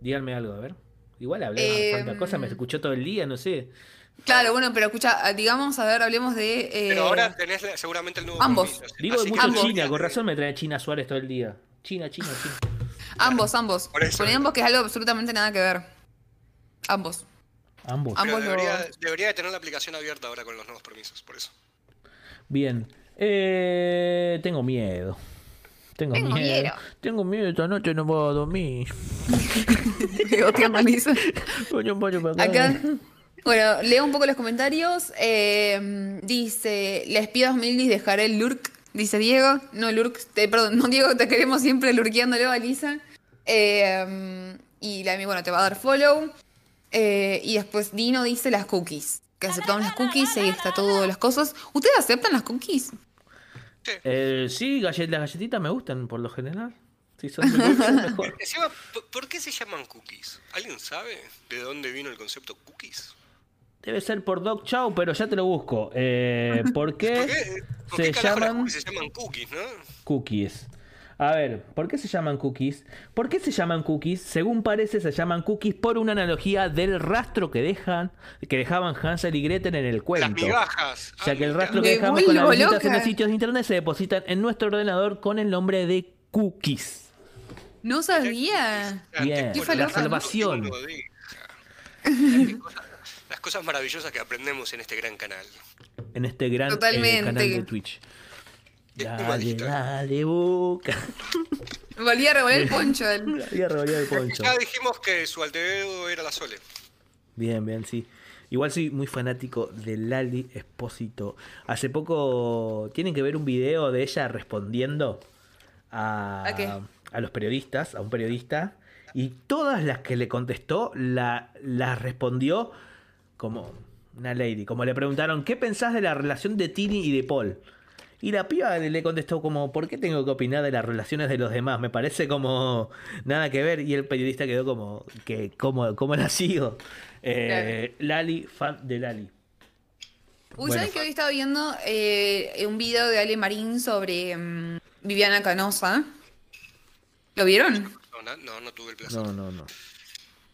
díganme algo, a ver. Igual hablé Eh, de tanta cosa, me escuchó todo el día, no sé. Claro, bueno, pero escucha, digamos, a ver, hablemos de. eh, Pero ahora tenés la- seguramente el nuevo ambos. Digo así que mucho ambos. China, con razón me trae China Suárez todo el día. China, China, China. Ambos, ambos. Por eso. Poné ambos que es algo absolutamente nada que ver. Ambos. Ambos. Ambos debería, los- debería de tener la aplicación abierta ahora con los nuevos permisos, por eso. Bien. Eh, tengo miedo. Tengo, Tengo miedo. miedo. Tengo miedo, esta noche no puedo dormir. Acá. Bueno, leo un poco los comentarios. Eh, dice, les pido a Mildis dejaré el lurk. Dice Diego. No, lurk. te- perdón, no Diego, te queremos siempre lurkeándolo a Lisa. Eh, y la bueno, te va a dar follow. Eh, y después Dino dice las cookies. que aceptamos las cookies y ahí está todo las cosas. ¿Ustedes aceptan las cookies? Sí. Eh, sí, gallet- las galletitas me gustan por lo general. Si son de dulce, mejor. Encima, ¿por- ¿por qué se llaman cookies? ¿Alguien sabe de dónde vino el concepto cookies? Debe ser por Dog Chow, pero ya te lo busco. Eh, ¿Por qué ¿Por qué, por se qué carajo las llaman cookies se llaman cookies, no? cookies? A ver, ¿por qué se llaman cookies? ¿Por qué se llaman cookies? Según parece, se llaman cookies por una analogía del rastro que dejan, que dejaban Hansel y Gretel en el Las cuento. migajas. Ya Ah, que el rastro que dejamos con las visitas en los sitios de internet se depositan en nuestro ordenador con el nombre de cookies. No sabía. Ah, Bien, la salvación. Las cosas maravillosas que aprendemos en este gran canal. En este gran eh, canal de Twitch. Dale, dale, boca. Volví a revolver el poncho. el poncho. Ya dijimos que su alter ego era la Sole. Bien, bien, sí. Igual soy muy fanático de Lali Espósito. Hace poco tienen que ver un video de ella respondiendo a, ¿A qué? a los periodistas, a un periodista, y todas las que le contestó la, las respondió como una lady. Como le preguntaron, ¿qué pensás de la relación de Tini y de Paul? Y la piba le contestó como, ¿por qué tengo que opinar de las relaciones de los demás? Me parece como nada que ver. Y el periodista quedó como, que ¿cómo, cómo la sigo? Eh, Lali, fan de Lali. Uy, Bueno. ¿saben que hoy estaba viendo eh, un video de Ale Marín sobre mm, Viviana Canosa? ¿Lo vieron? No, no tuve el placer. No, no, no.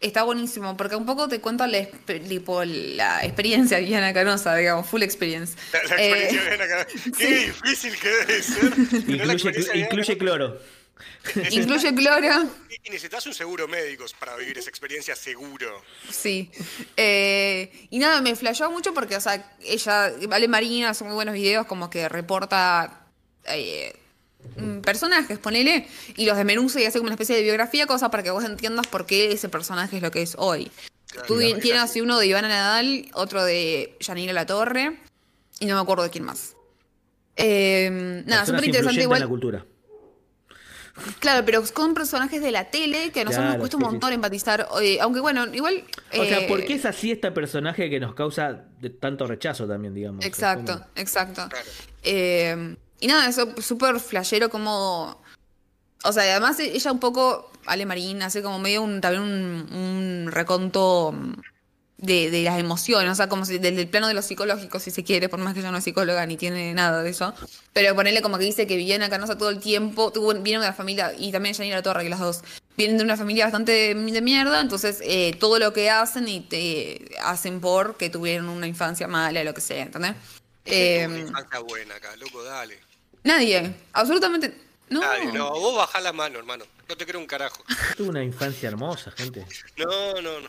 Está buenísimo, porque un poco te cuenta la, exper- tipo, la experiencia de Viviana Canosa, digamos, full experience. La, la Eh, experiencia bien acá. Qué difícil que debe ser. Incluye, experiencia cloro. incluye cloro. Y necesitas un seguro médico para vivir esa experiencia seguro. Sí. Eh, y nada, me flashó mucho porque, o sea, ella, Vale Marina, hace muy buenos videos, como que reporta eh, mm, personajes, ponele, y los desmenuza y hace como una especie de biografía, cosa para que vos entiendas por qué ese personaje es lo que es hoy. Tú Claro. tienes así uno de Ivana Nadal, otro de Yanira La Torre, y no me acuerdo de quién más. Eh, nada, súper interesante influyentes en igual. la cultura. Claro, pero con personajes de la tele que a nosotros Claro, nos cuesta sí, un sí. montón empatizar. eh, aunque bueno, igual. O sea, eh, ¿por qué es así este personaje que nos causa de tanto rechazo también, digamos? Exacto, exacto. Claro. Eh, y nada, eso súper flashero como... O sea, y además ella un poco, Ale Marín, hace como medio un, también un, un reconto de, de las emociones, o sea, como si desde el plano de lo psicológico, si se quiere, por más que ella no es psicóloga ni tiene nada de eso. Pero ponerle como que dice que Viviana Canosa todo el tiempo, tuvo, viene de una familia, y también Janira Torre, que las dos, vienen de una familia bastante de, de mierda, entonces eh, todo lo que hacen y te hacen por que tuvieron una infancia mala, lo que sea, ¿entendés? Eh, Eh, una infancia buena acá, loco, dale. Nadie, absolutamente. No. Nadie, no, vos bajá la mano, hermano. No te creo un carajo. Tuve una infancia hermosa, gente. No, no, no.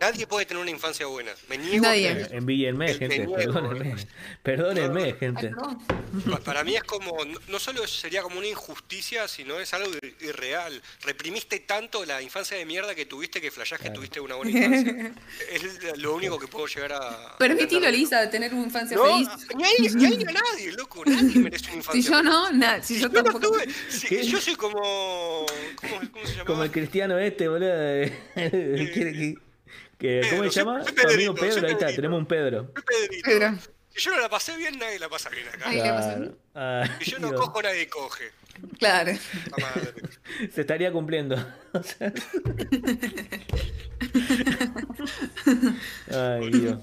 Nadie puede tener una infancia buena. Me niego. Nadie. a Eh, creer. Envíenme, El gente. niego, Perdónenme. Perdónenme, gente. Para mí es como, no- solo sería como una injusticia, sino es algo ir- irreal. Reprimiste tanto la infancia de mierda que tuviste que flashás que tuviste una buena infancia. es lo único que puedo llegar a... Permitilo. Lisa, tener una infancia No, feliz. ni a, ni a- ni a nadie, loco. Nadie merece una infancia. Si yo no, nada. Si yo Yo no tampoco. tuve- si- ¿Qué? yo soy como... ¿Cómo, cómo se llama? Como el cristiano este, boludo. de- Quiere que, ¿Cómo Pedro, se llama? Tu amigo Pedro, ahí está, tenemos un Pedro. Pedro. Si yo no la pasé bien, nadie la pasa bien acá. Claro. Ay, Si yo no Dios. cojo, nadie coge. Claro. Se estaría cumpliendo. O sea. Ay, Dios.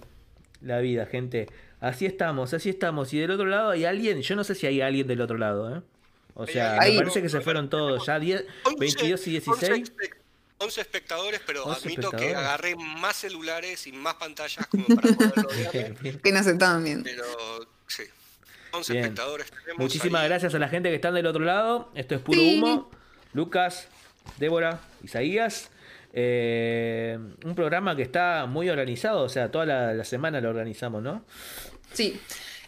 La vida, gente. Así estamos, así estamos. Y del otro lado hay alguien, yo no sé si hay alguien del otro lado, ¿eh? O sea, me parece que se fueron todos. Ya 10, 22 y 11 16. espe- 11 espectadores, pero 11 admito que espectadores. agarré más celulares y más pantallas como para poderlo ver. Que no aceptaban bien. Pero sí. 11 Bien. espectadores tenemos. Muchísimas ahí. gracias a la gente que están del otro lado. Esto es puro Sí. humo. Lucas, Débora, Isaías. Eh, un programa que está muy organizado, o sea, toda la, la semana lo organizamos, ¿no? Sí.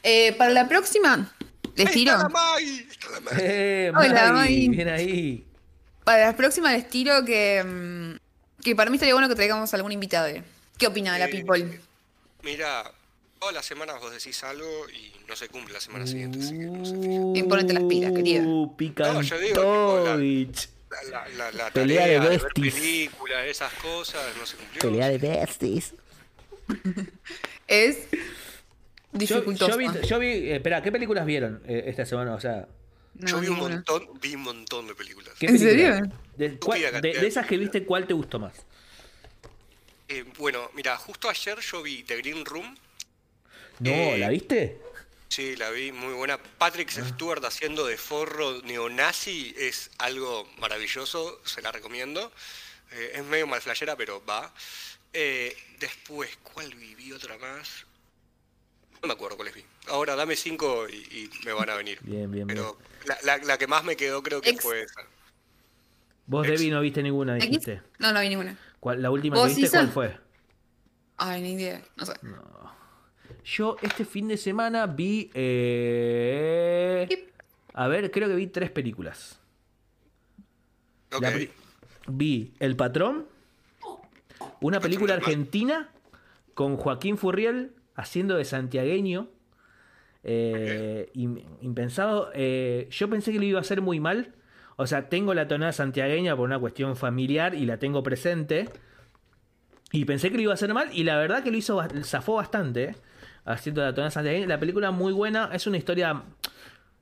Eh, para la próxima, les ¡Ahí tiro. está la Mai! Está la Mai. Eh, Hola, Mari. bien ahí. Para la próxima les tiro que. mm, Que para mí estaría bueno que traigamos algún invitado. ¿Qué opina de la Eh, people? Mira, todas las semanas vos decís algo y no se cumple la semana siguiente, así que no sé. Y ponete las pilas, querida. Uh, No, yo digo, tipo, la-. La, la, la Pelea tarea de de ver besties. películas, esas cosas, no se cumplió. Pelea de besties. Es Yo, dificultoso. yo vi, yo vi- eh, espera, ¿qué películas vieron eh, esta semana? O sea, No, Yo vi un montón, vi un montón de películas. ¿qué ¿En películas? serio? De, cuál- de- de esas que viste, ¿cuál te gustó más? Eh, bueno, mira, justo ayer yo vi The Green Room. No, Eh, ¿la viste? Sí, la vi, muy buena. Patrick Stewart haciendo de forro neonazi es algo maravilloso, se la recomiendo. Eh, es medio mal flashera, pero va. Eh, después, ¿cuál vi? Vi otra más. No me acuerdo cuáles vi. Ahora dame cinco y, y me van a venir. Bien, bien, bien. Pero la, la- la que más me quedó creo que Ex- fue esa. Vos, ex- Debbie, no viste ninguna, ¿X? dijiste. No, no vi ninguna. ¿Cuál- ¿La última que ¿Vos, viste cuál fue? Ay, ni idea. No sé. Yo este fin de semana vi... eh. A ver, creo que vi tres películas. Ok. La pri- vi El Patrón, una película argentina con Joaquín Furriel haciendo de santiagueño. eh, im- impensado. Eh, yo pensé que lo iba a hacer muy mal. O sea, tengo la tonada santiagueña por una cuestión familiar y la tengo presente. Y pensé que lo iba a hacer mal y la verdad que lo hizo, zafó bastante. eh, Haciendo la tonada santiagueña. La película muy buena. Es una historia...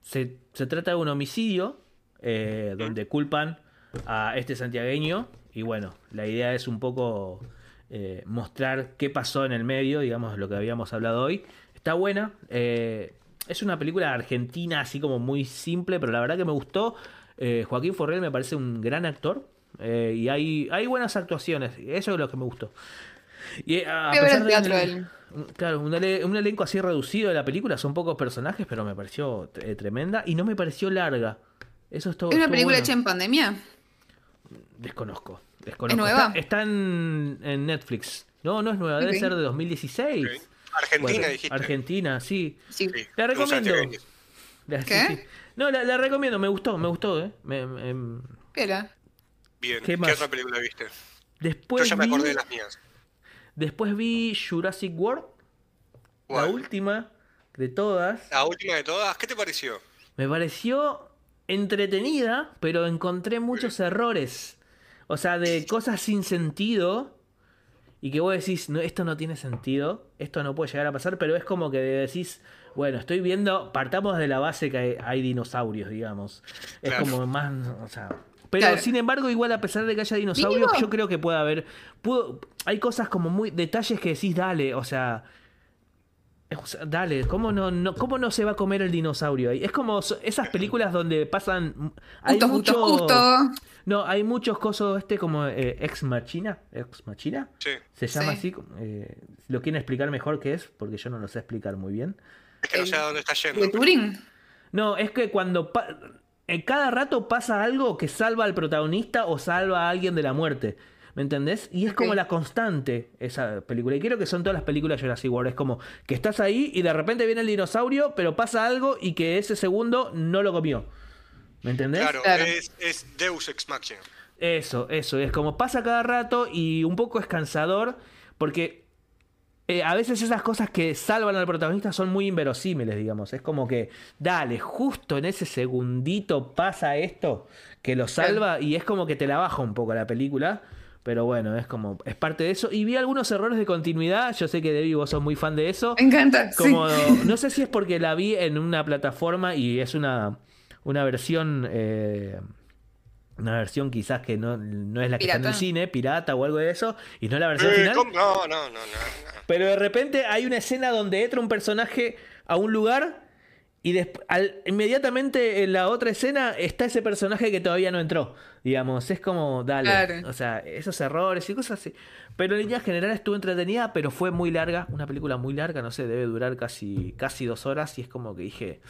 Se, se trata de un homicidio eh, donde culpan a este santiagueño y bueno, la idea es un poco eh, mostrar qué pasó en el medio, digamos, lo que habíamos hablado hoy. Está buena, eh, es una película argentina así como muy simple, pero la verdad que me gustó. Eh, Joaquín Forrell me parece un gran actor y hay, hay buenas actuaciones, eso es lo que me gustó. Y, a pesar de- teatro él. Claro, un, ele- un elenco así reducido de la película, son pocos personajes, pero me pareció tremenda y no me pareció larga. Eso es todo. ¿Es una película bueno. hecha en pandemia? Desconozco. desconozco. nueva? Está, está en, en Netflix. No, no es nueva, debe ser de 2016. Ok. Argentina, Bueno, dijiste. Argentina, sí. Sí. Sí, La recomiendo. La- ¿Qué? sí. No, la, la recomiendo, me gustó, me gustó, ¿eh? Me- me- Espera. Bien, ¿Qué ¿qué, más? otra película viste? Yo Después, ya me vi, acordé de las mías. después vi Jurassic World, la última de todas. La última de todas, ¿qué te pareció? Me pareció entretenida, pero encontré muchos errores. O sea, de cosas sin sentido. Y que vos decís, no, esto no tiene sentido, esto no puede llegar a pasar, pero es como que decís, bueno, estoy viendo, partamos de la base que hay, hay dinosaurios, digamos. Es Claro. como más, o sea... Pero Claro. sin embargo, igual a pesar de que haya dinosaurios, Mínimo. yo creo que puede haber... pudo- hay cosas como muy... detalles que decís, dale, o sea... O sea, dale, ¿cómo no, no, ¿cómo no se va a comer el dinosaurio ahí? Es como esas películas donde pasan. Hay Justo, mucho, justo, justo. No, hay muchos cosos, este como eh, Ex Machina. Ex Machina. Sí. Se llama Sí. así. eh, ¿Lo quieren explicar mejor qué es? Porque yo no lo sé explicar muy bien. Es que no sé a dónde está yendo. ¿De Turing? No, es que cuando. pa- en cada rato pasa algo que salva al protagonista o salva a alguien de la muerte. ¿Me entendés? Y es como la constante esa película. Y creo que son todas las películas de Jurassic World. Es como que estás ahí y de repente viene el dinosaurio, pero pasa algo y que ese segundo no lo comió. ¿Me entendés? Claro, Claro. Es, es Deus Ex Machina. Eso, eso. Es como pasa cada rato y un poco es cansador porque eh, a veces esas cosas que salvan al protagonista son muy inverosímiles, digamos. Es como que, dale, justo en ese segundito pasa esto que lo salva y es como que te la baja un poco la película. Pero bueno, es como, es parte de eso. Y vi algunos errores de continuidad. Yo sé que Debbie, vos sos muy fan de eso. Me encanta. sí. Como, no sé si es porque la vi en una plataforma y es una, una versión, eh, una versión quizás que no, no es la que está en el Pirata. cine, pirata o algo de eso, y no la versión Eh, final. No, no, no, no. no. Pero de repente hay una escena donde entra un personaje a un lugar y al- inmediatamente en la otra escena está ese personaje que todavía no entró. Digamos, es como, dale. Claro. O sea, esos errores y cosas así. Pero en líneas generales estuvo entretenida, pero fue muy larga. Una película muy larga, no sé, debe durar casi, casi dos horas. Y es como que dije,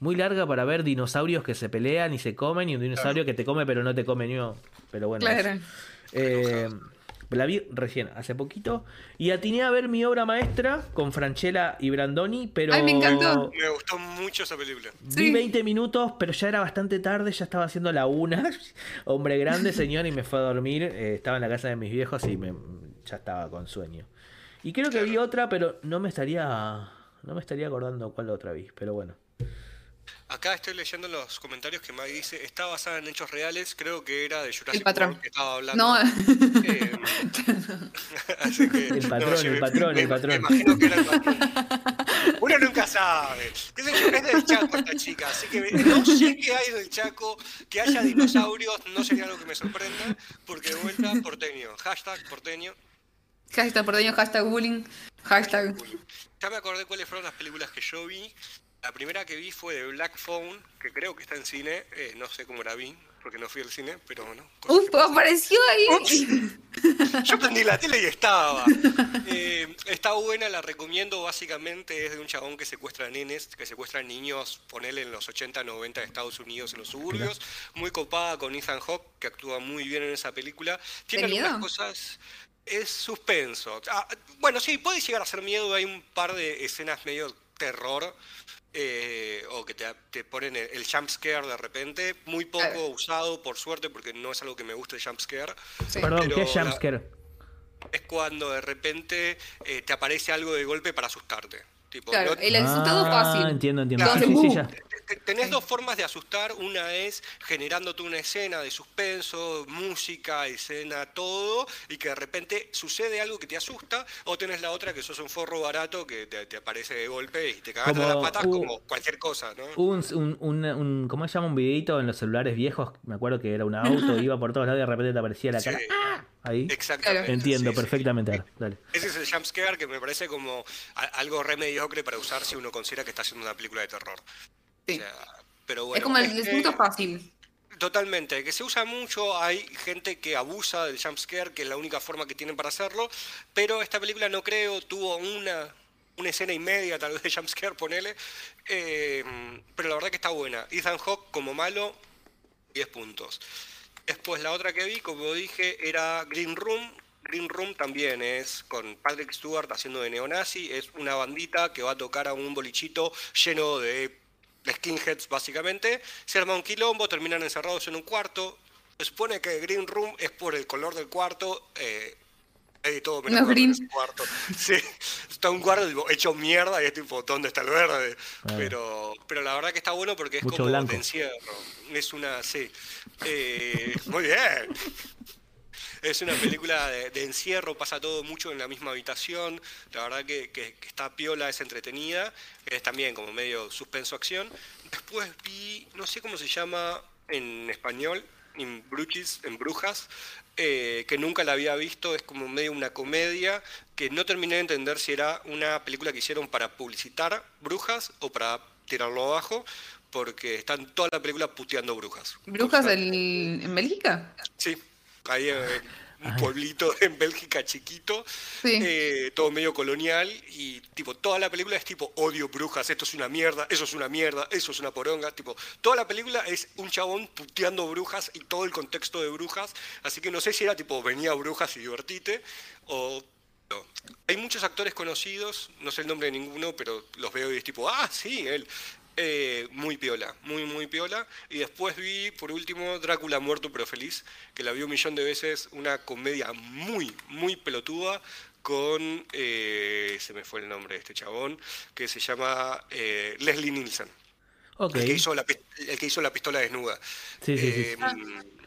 muy larga para ver dinosaurios que se pelean y se comen y un dinosaurio que te come pero no te come ni uno. Pero bueno. Claro. Eh, la vi recién, hace poquito. Y atiné a ver mi obra maestra con Franchella y Brandoni, pero. Ay, me encantó. Me gustó mucho esa película. Vi Sí. 20 minutos, pero ya era bastante tarde, ya estaba haciendo la una. Hombre grande, señor, y me fue a dormir. Eh, estaba en la casa de mis viejos y me, ya estaba con sueño. Y creo que vi otra, pero no me estaría. No me estaría acordando cuál otra vi, pero bueno. Acá estoy leyendo los comentarios que Maggie dice, está basada en hechos reales, creo que era de Jurassic patrón. World que estaba hablando. No, Eh, así que, El patrón, el patrón, me- el patrón. Me imagino que era el patrón. Uno nunca sabe. ¿Qué sé yo? Es del Chaco esta chica, así que no sé qué hay del Chaco. Que haya dinosaurios no sería algo que me sorprenda, porque de vuelta porteño. Hashtag porteño. hashtag porteño, hashtag bullying, hashtag. Ya me acordé cuáles fueron las películas que yo vi. La primera que vi fue de Black Phone, que creo que está en cine. Eh, no sé cómo la vi, porque no fui al cine, pero bueno. Uf, apareció ahí. Yo prendí la tele y estaba. Eh, está buena, la recomiendo. Básicamente es de un chabón que secuestra nenes, que secuestra niños, ponele en los 80, 90 de Estados Unidos, en los suburbios. Muy copada con Ethan Hawke, que actúa muy bien en esa película. Tiene ¿De algunas cosas. Es suspenso. Ah, bueno, sí, puede llegar a ser miedo. Hay un par de escenas medio terror. eh, o que te, te ponen el, el jump scare de repente, muy poco Claro. usado por suerte porque no es algo que me guste el jump scare. Sí. Perdón, ¿qué es jumpscare? es cuando de repente eh, te aparece algo de golpe para asustarte. Tipo, Claro, no- el asustado Ah, fácil. Entiendo, entiendo. Claro. Sí, sí, sí, ya. Te- Tenés dos formas de asustar. Una es generándote una escena de suspenso, música, escena, todo, y que de repente sucede algo que te asusta. O tenés la otra que sos un forro barato que te, te aparece de golpe y te cagas Como, las patas uh, como cualquier cosa, ¿no? Hubo un, un, un- un- ¿cómo se llama? Un videito en los celulares viejos. Me acuerdo que era un auto, iba por todos lados y de repente te aparecía la Sí. cara. ¡Ah! Ahí. Exactamente. Entiendo sí, perfectamente. Dale. Ese es el jumpscare que me parece como a- algo re mediocre para usar si uno considera que está haciendo una película de terror. Sí. O sea, pero bueno, es como el disfruto fácil. Totalmente, que se usa mucho, hay gente que abusa del jumpscare, que es la única forma que tienen para hacerlo, pero esta película no creo, tuvo una, una escena y media tal vez de jumpscare, ponele, eh, pero la verdad que está buena. Ethan Hawke como malo, 10 puntos. Después la otra que vi, como dije, era Green Room. Green Room también es con Patrick Stewart haciendo de neonazi, es una bandita que va a tocar a un bolichito lleno de skinheads básicamente, se arma un quilombo, terminan encerrados en un cuarto, se supone que Green Room es por el color del cuarto, eh, hay de todo menos Los en green. ese cuarto. Sí, está un cuarto tipo, hecho mierda y es tipo, ¿dónde está el verde? Ah. Pero, pero la verdad que está bueno porque es Mucho como blanco. de encierro. Es una, sí. Eh, muy bien. Es una película de, de encierro, pasa todo mucho en la misma habitación. La verdad que, que- que está piola, es entretenida. Es también como medio suspenso-acción. Después vi, no sé cómo se llama en español, en Bruches, en Brujas, eh, que nunca la había visto. Es como medio una comedia que no terminé de entender si era una película que hicieron para publicitar brujas o para tirarlo abajo, porque están toda la película puteando brujas. ¿Brujas del- en Bélgica? Sí, ahí en un pueblito en Bélgica chiquito, Sí. eh, todo medio colonial y tipo toda la película es tipo odio brujas, esto es una mierda, eso es una mierda, eso es una poronga, tipo toda la película es un chabón puteando brujas y todo el contexto de brujas, así que no sé si era tipo venía a brujas y divertite o no. Hay muchos actores conocidos, no sé el nombre de ninguno, pero los veo y es tipo, ah, sí, él. Eh, muy piola, muy, muy piola. Y después vi, por último, Drácula muerto pero feliz, que la vi un millón de veces, una comedia muy, muy pelotuda con, eh, se me fue el nombre de este chabón, que se llama eh, Leslie Nielsen, el, que hizo la, el que hizo la pistola desnuda. Sí, sí, sí. Eh,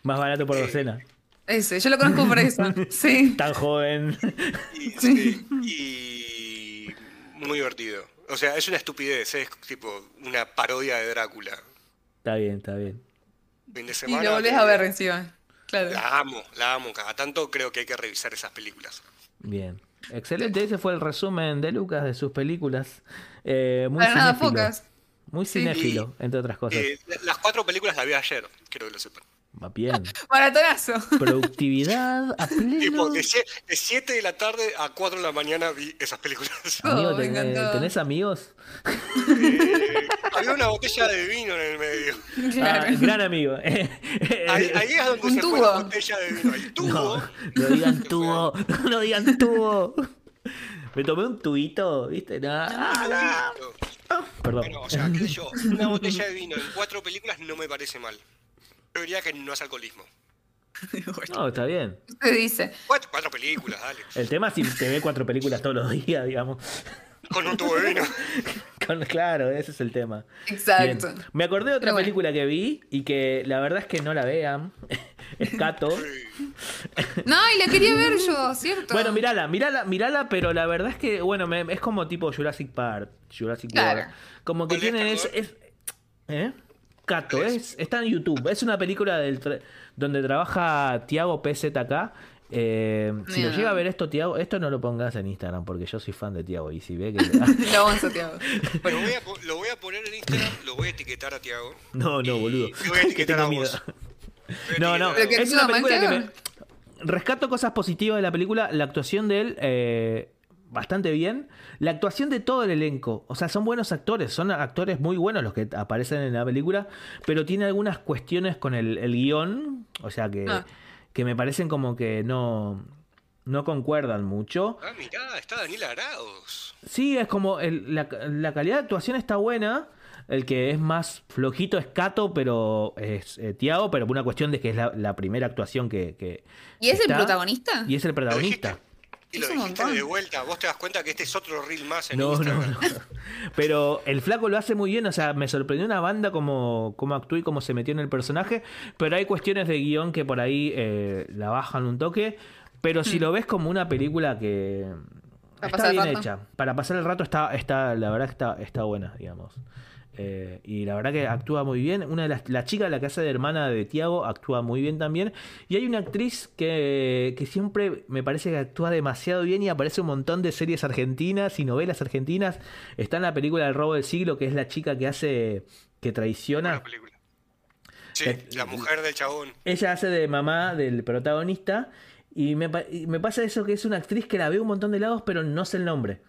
Más barato por eh, docena. Ese, yo lo conozco por eso. Sí. Tan joven. Y, Sí. sí, y muy divertido. O sea, es una estupidez, es tipo una parodia de Drácula. está bien, está bien. Fin de Y semana. lo volvés a ver encima. Claro. La amo, la amo. Cada tanto creo que hay que revisar esas películas. Bien. Excelente, ese fue el resumen de Lucas de sus películas. Eh, muy Para nada pocas. Muy Sí. cinéfilo, entre otras cosas. Eh, la- las cuatro películas las vi ayer, quiero que lo sepan. Va bien. Maratonazo. Productividad a pleno. Tipo, de 7 de la tarde a 4 de la mañana vi esas películas. Amigo, Oh, ¿tenés, encantó. ¿tenés amigos? Eh, había una botella de vino en el medio. Ah, Claro. gran amigo. Ahí, ahí es donde Un se fue la tubo. botella de vino. El tubo. No, no digan tubo, no digan tubo. Me tomé un tubito, ¿viste? No, ah, no. Perdón. Bueno, o sea, qué sé yo, una botella de vino en cuatro películas no me parece mal. Yo diría que no es alcoholismo. No, está bien. Usted dice. Cuatro, cuatro películas, dale. El tema es si te ve cuatro películas todos los días, digamos. Con un tubo de vino. Con- claro, ese es el tema. Exacto. Bien. Me acordé de otra bueno. película que vi y que la verdad es que no la vean. es Cato. No, y la quería ver yo, ¿cierto? Bueno, mirala, mirala, mirala, pero la verdad es que, bueno, me- es como tipo Jurassic Park, Jurassic Claro. World. Como que ¿Cuál es, tienen es- ¿eh? Cato, ¿Cuál es, es? está en YouTube. Es una película del tra- donde trabaja Tiago PZK. Eh, si lo llega a ver esto, Tiago, esto no lo pongas en Instagram porque yo soy fan de Tiago y si ve que... Lo vamos a Santiago. Lo voy, a, lo voy a poner en Instagram, lo voy a etiquetar a Tiago. No, no, boludo. te voy a Que etiquetar a vos. No, no, es una película que me... Rescato cosas positivas de la película, la actuación de él eh, bastante bien, la actuación de todo el elenco, o sea, son buenos actores, son actores muy buenos los que aparecen en la película, pero tiene algunas cuestiones con el, el guion, o sea, que, Ah. que me parecen como que no, no concuerdan mucho. Ah, mirá, está Daniel Arauz. Sí, es como el- la, la calidad de actuación está buena. El que es más flojito es Cato, pero es eh, Tiago, pero por una cuestión de que es la, la primera actuación que, que ¿Y es el protagonista? Y es el protagonista. Y lo dijiste de vuelta. Vos te das cuenta que este es otro reel más en No, no, Instagram. no. Pero el flaco lo hace muy bien, o sea, me sorprendió una banda como, como actuó y cómo se metió en el personaje, pero hay cuestiones de guion que por ahí eh, la bajan un toque, pero si lo ves como una película que Para está bien hecha, para pasar el rato está, está la verdad que está, está buena, digamos. Eh, y la verdad que actúa muy bien. Una de las, la chica, la que hace de hermana de Tiago, actúa muy bien también. Y hay una actriz que, que siempre me parece que actúa demasiado bien y aparece un montón de series argentinas y novelas argentinas. Está en la película El robo del siglo, que es la chica que hace que traiciona. Sí, la mujer del chabón. Ella hace de mamá del protagonista. Y me, y me pasa eso que es una actriz que la veo un montón de lados, pero no sé el nombre.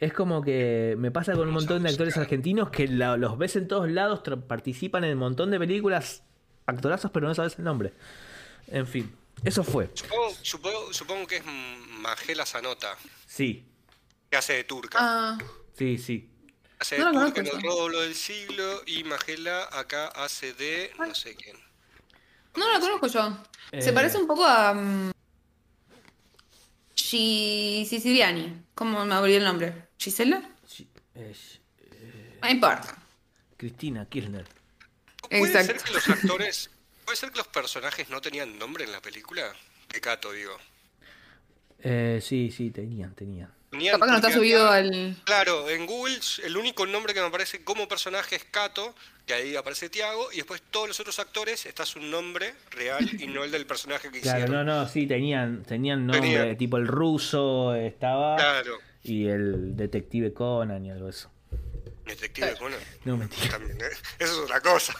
Es como que me pasa con un montón de actores buscar. argentinos que la- los ves en todos lados, participan en un montón de películas, actorazos, pero no sabes el nombre. En fin, eso fue. Supongo, supongo, supongo que es Magela Zanota, Sí, que hace de turca. Ah, sí, sí. hace de no la turca en conozco el robo del siglo y Magela acá hace de no sé quién. no la conozco yo. Se Eh. parece un poco a. um, Gi- Siciliani. ¿Cómo me olvidé el nombre? ¿Gisela? Sí, es No importa. Cristina Kirchner. ¿Puede ser que los actores, puede ser que los personajes no tenían nombre en la película? Que Cato, digo. Eh, sí, sí, tenían, tenían. Tenían Capaz que no está subido al. Claro, en Google el único nombre que me aparece como personaje es Cato, que ahí aparece Tiago, y después todos los otros actores está su nombre real y no el del personaje que Claro, hicieron. no, no, sí, tenían, tenían nombre, Tenían. tipo el ruso estaba Claro, y el detective Conan y algo eso. Detective Conan. No, mentira. También, ¿eh? Eso es otra cosa.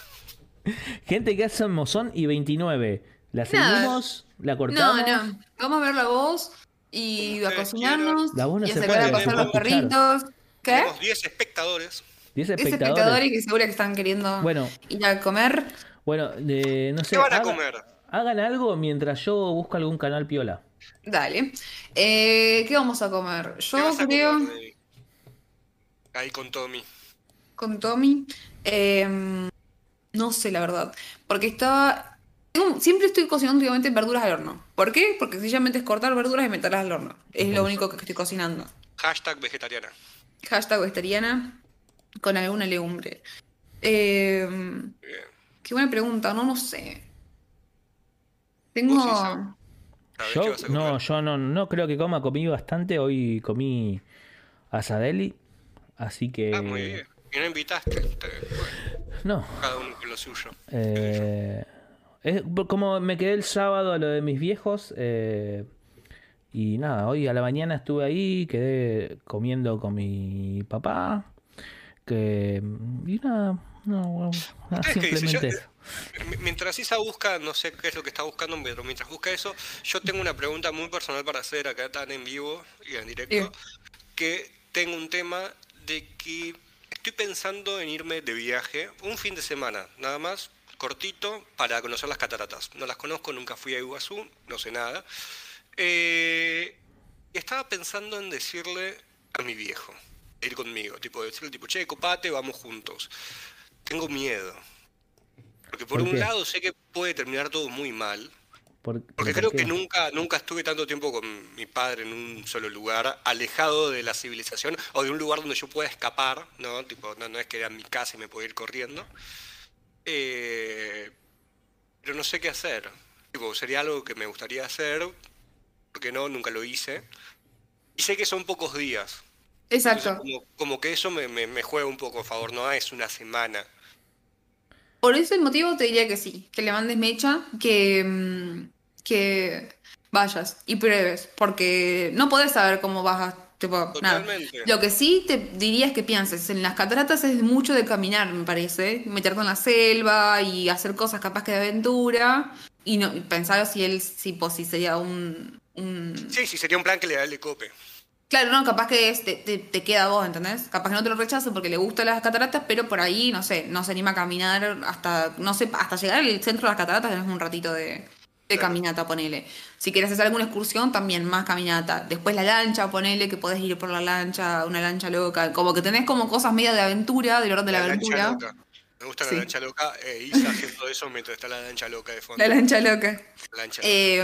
Gente que hace Mozón y 29. ¿La seguimos? ¿La No, cortamos? no. Vamos a ver la voz y a cocinarnos. Y a se sacar a pasear no los perritos. ¿Qué? Tenemos 10 espectadores. 10 Es espectadores. espectadores que seguro que están queriendo Bueno. ir a comer. Bueno, de- no sé. ¿Qué van a haga- comer? Hagan algo mientras yo busco algún canal piola. Dale. Eh, ¿Qué vamos a comer? ¿Qué Yo creo, comer? Ahí con Tommy. con Tommy, eh, no sé la verdad. Porque estaba. Tengo- siempre estoy cocinando últimamente verduras al horno. ¿Por qué? Porque sencillamente es cortar verduras y meterlas al horno. Es lo único que estoy cocinando. Hashtag vegetariana. Hashtag vegetariana con alguna legumbre. Eh, Bien. qué buena pregunta, no, no sé. Tengo. Vos, Isa. A ver, ¿qué Yo, vas a comer? no, yo no, no creo que coma, comí bastante. Hoy comí asadeli. Así que. Ah, muy bien. Y no invitaste. Bueno, No. cada uno con lo suyo. Eh, es como me quedé el sábado a lo de mis viejos. eh, y nada, hoy a la mañana estuve ahí, quedé comiendo con mi papá. Que. Y nada, no, nada, ¿Ustedes qué dicen? simplemente eso. M- Mientras Isa busca, no sé qué es lo que está buscando, pero mientras busca eso, yo tengo una pregunta muy personal para hacer acá tan en vivo y en directo, que tengo un tema de que estoy pensando en irme de viaje un fin de semana, nada más, cortito, para conocer las cataratas. No las conozco, nunca fui a Iguazú, no sé nada. Eh, estaba pensando en decirle a mi viejo, ir conmigo, tipo decirle tipo, che, copate, vamos juntos. Tengo miedo. Porque por, ¿Por un qué? lado sé que puede terminar todo muy mal. Por- Porque ¿por creo qué? que nunca, nunca estuve tanto tiempo con mi padre en un solo lugar, alejado de la civilización o de un lugar donde yo pueda escapar, ¿no? Tipo, no, no es que era mi casa y me puedo ir corriendo. Eh, pero no sé qué hacer. Tipo, sería algo que me gustaría hacer, porque no, nunca lo hice. Y sé que son pocos días. Entonces, Exacto. como, como que eso me, me, me juega un poco a favor, no es una semana. Por ese motivo te diría que sí, que le mandes mecha, que, mm, que vayas y pruebes, porque no podés saber cómo vas a... Tipo, nada. Totalmente. Lo que sí te diría es que pienses, en las cataratas es mucho de caminar, me parece, meterte en la selva y hacer cosas capaz que de aventura, y no pensar si él, si, pues, si sería un... un... Sí, sí, sería un plan que le da el cope. Claro, no, capaz que es- te, te- te queda a vos, ¿entendés? Capaz que no te lo rechazo porque le gustan las cataratas, pero por ahí, no sé, no se anima a caminar hasta, no sé, hasta llegar al centro de las cataratas tenés un ratito de, de Claro. caminata, ponele. Si quieres hacer alguna excursión, también más caminata. Después la lancha, ponele que podés ir por la lancha, una lancha loca. Como que tenés como cosas medio de aventura, del orden de la, lancha aventura. loca. Me gusta Sí. la lancha loca. Eh, Isa haciendo eso mientras está la lancha loca de fondo. La lancha loca. Lancha. Eh,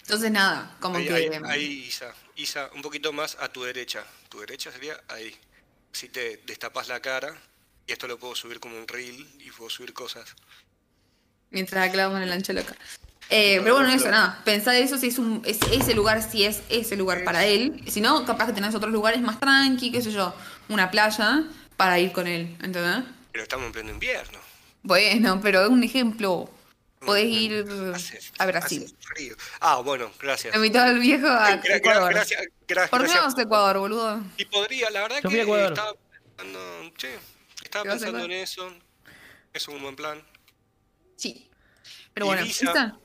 entonces, nada, como ahí, que... ahí, ahí, Isa. Isa, un poquito más a tu derecha. Tu derecha sería ahí. Si te destapas la cara. Y esto lo puedo subir como un reel y puedo subir cosas. Mientras en la lancha loca. Eh, pero bueno, eso, nada. Pensá eso si es, un, es ese lugar, si es ese lugar para él. Si no, capaz que tenés otros lugares más tranqui, qué sé yo, una playa para ir con él, ¿entendés? Pero estamos en pleno invierno. Bueno, pero es un ejemplo. Podés ir Hace- a Brasil. hace frío. Ah, bueno, gracias. Invitado al viejo a Gra- gra- Ecuador. Gracias, gra- ¿Por qué vas a Ecuador, boludo? Y podría, la verdad Yo que estaba pensando, che, estaba ¿Te vas a pensando en eso. Es un buen plan. Sí. Pero bueno, Ibiza. ¿Ibiza?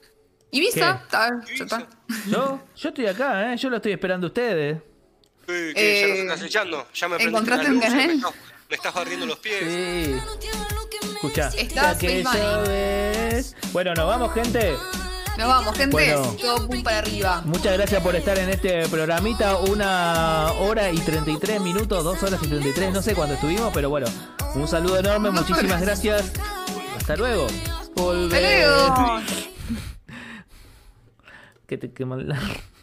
¿Ibiza? Está, ya está. Yo, yo estoy acá, ¿eh? Yo lo estoy esperando a ustedes. Eh, ¿qué, ¿Ya nos Eh, estás echando? ¿Ya me ¿encontraste un canal? Me estás, estás barriendo los pies. Sí. Escuchá. Está Aquella Space vez. Bueno, nos vamos, gente. Nos vamos, gente. Bueno. Todo pum para arriba. Muchas gracias por estar en este programita. Una hora y 33 minutos, dos horas y 33, no sé cuándo estuvimos, pero bueno. Un saludo enorme, muchísimas gracias. Hasta luego. ¡Hasta luego! Que te queman la.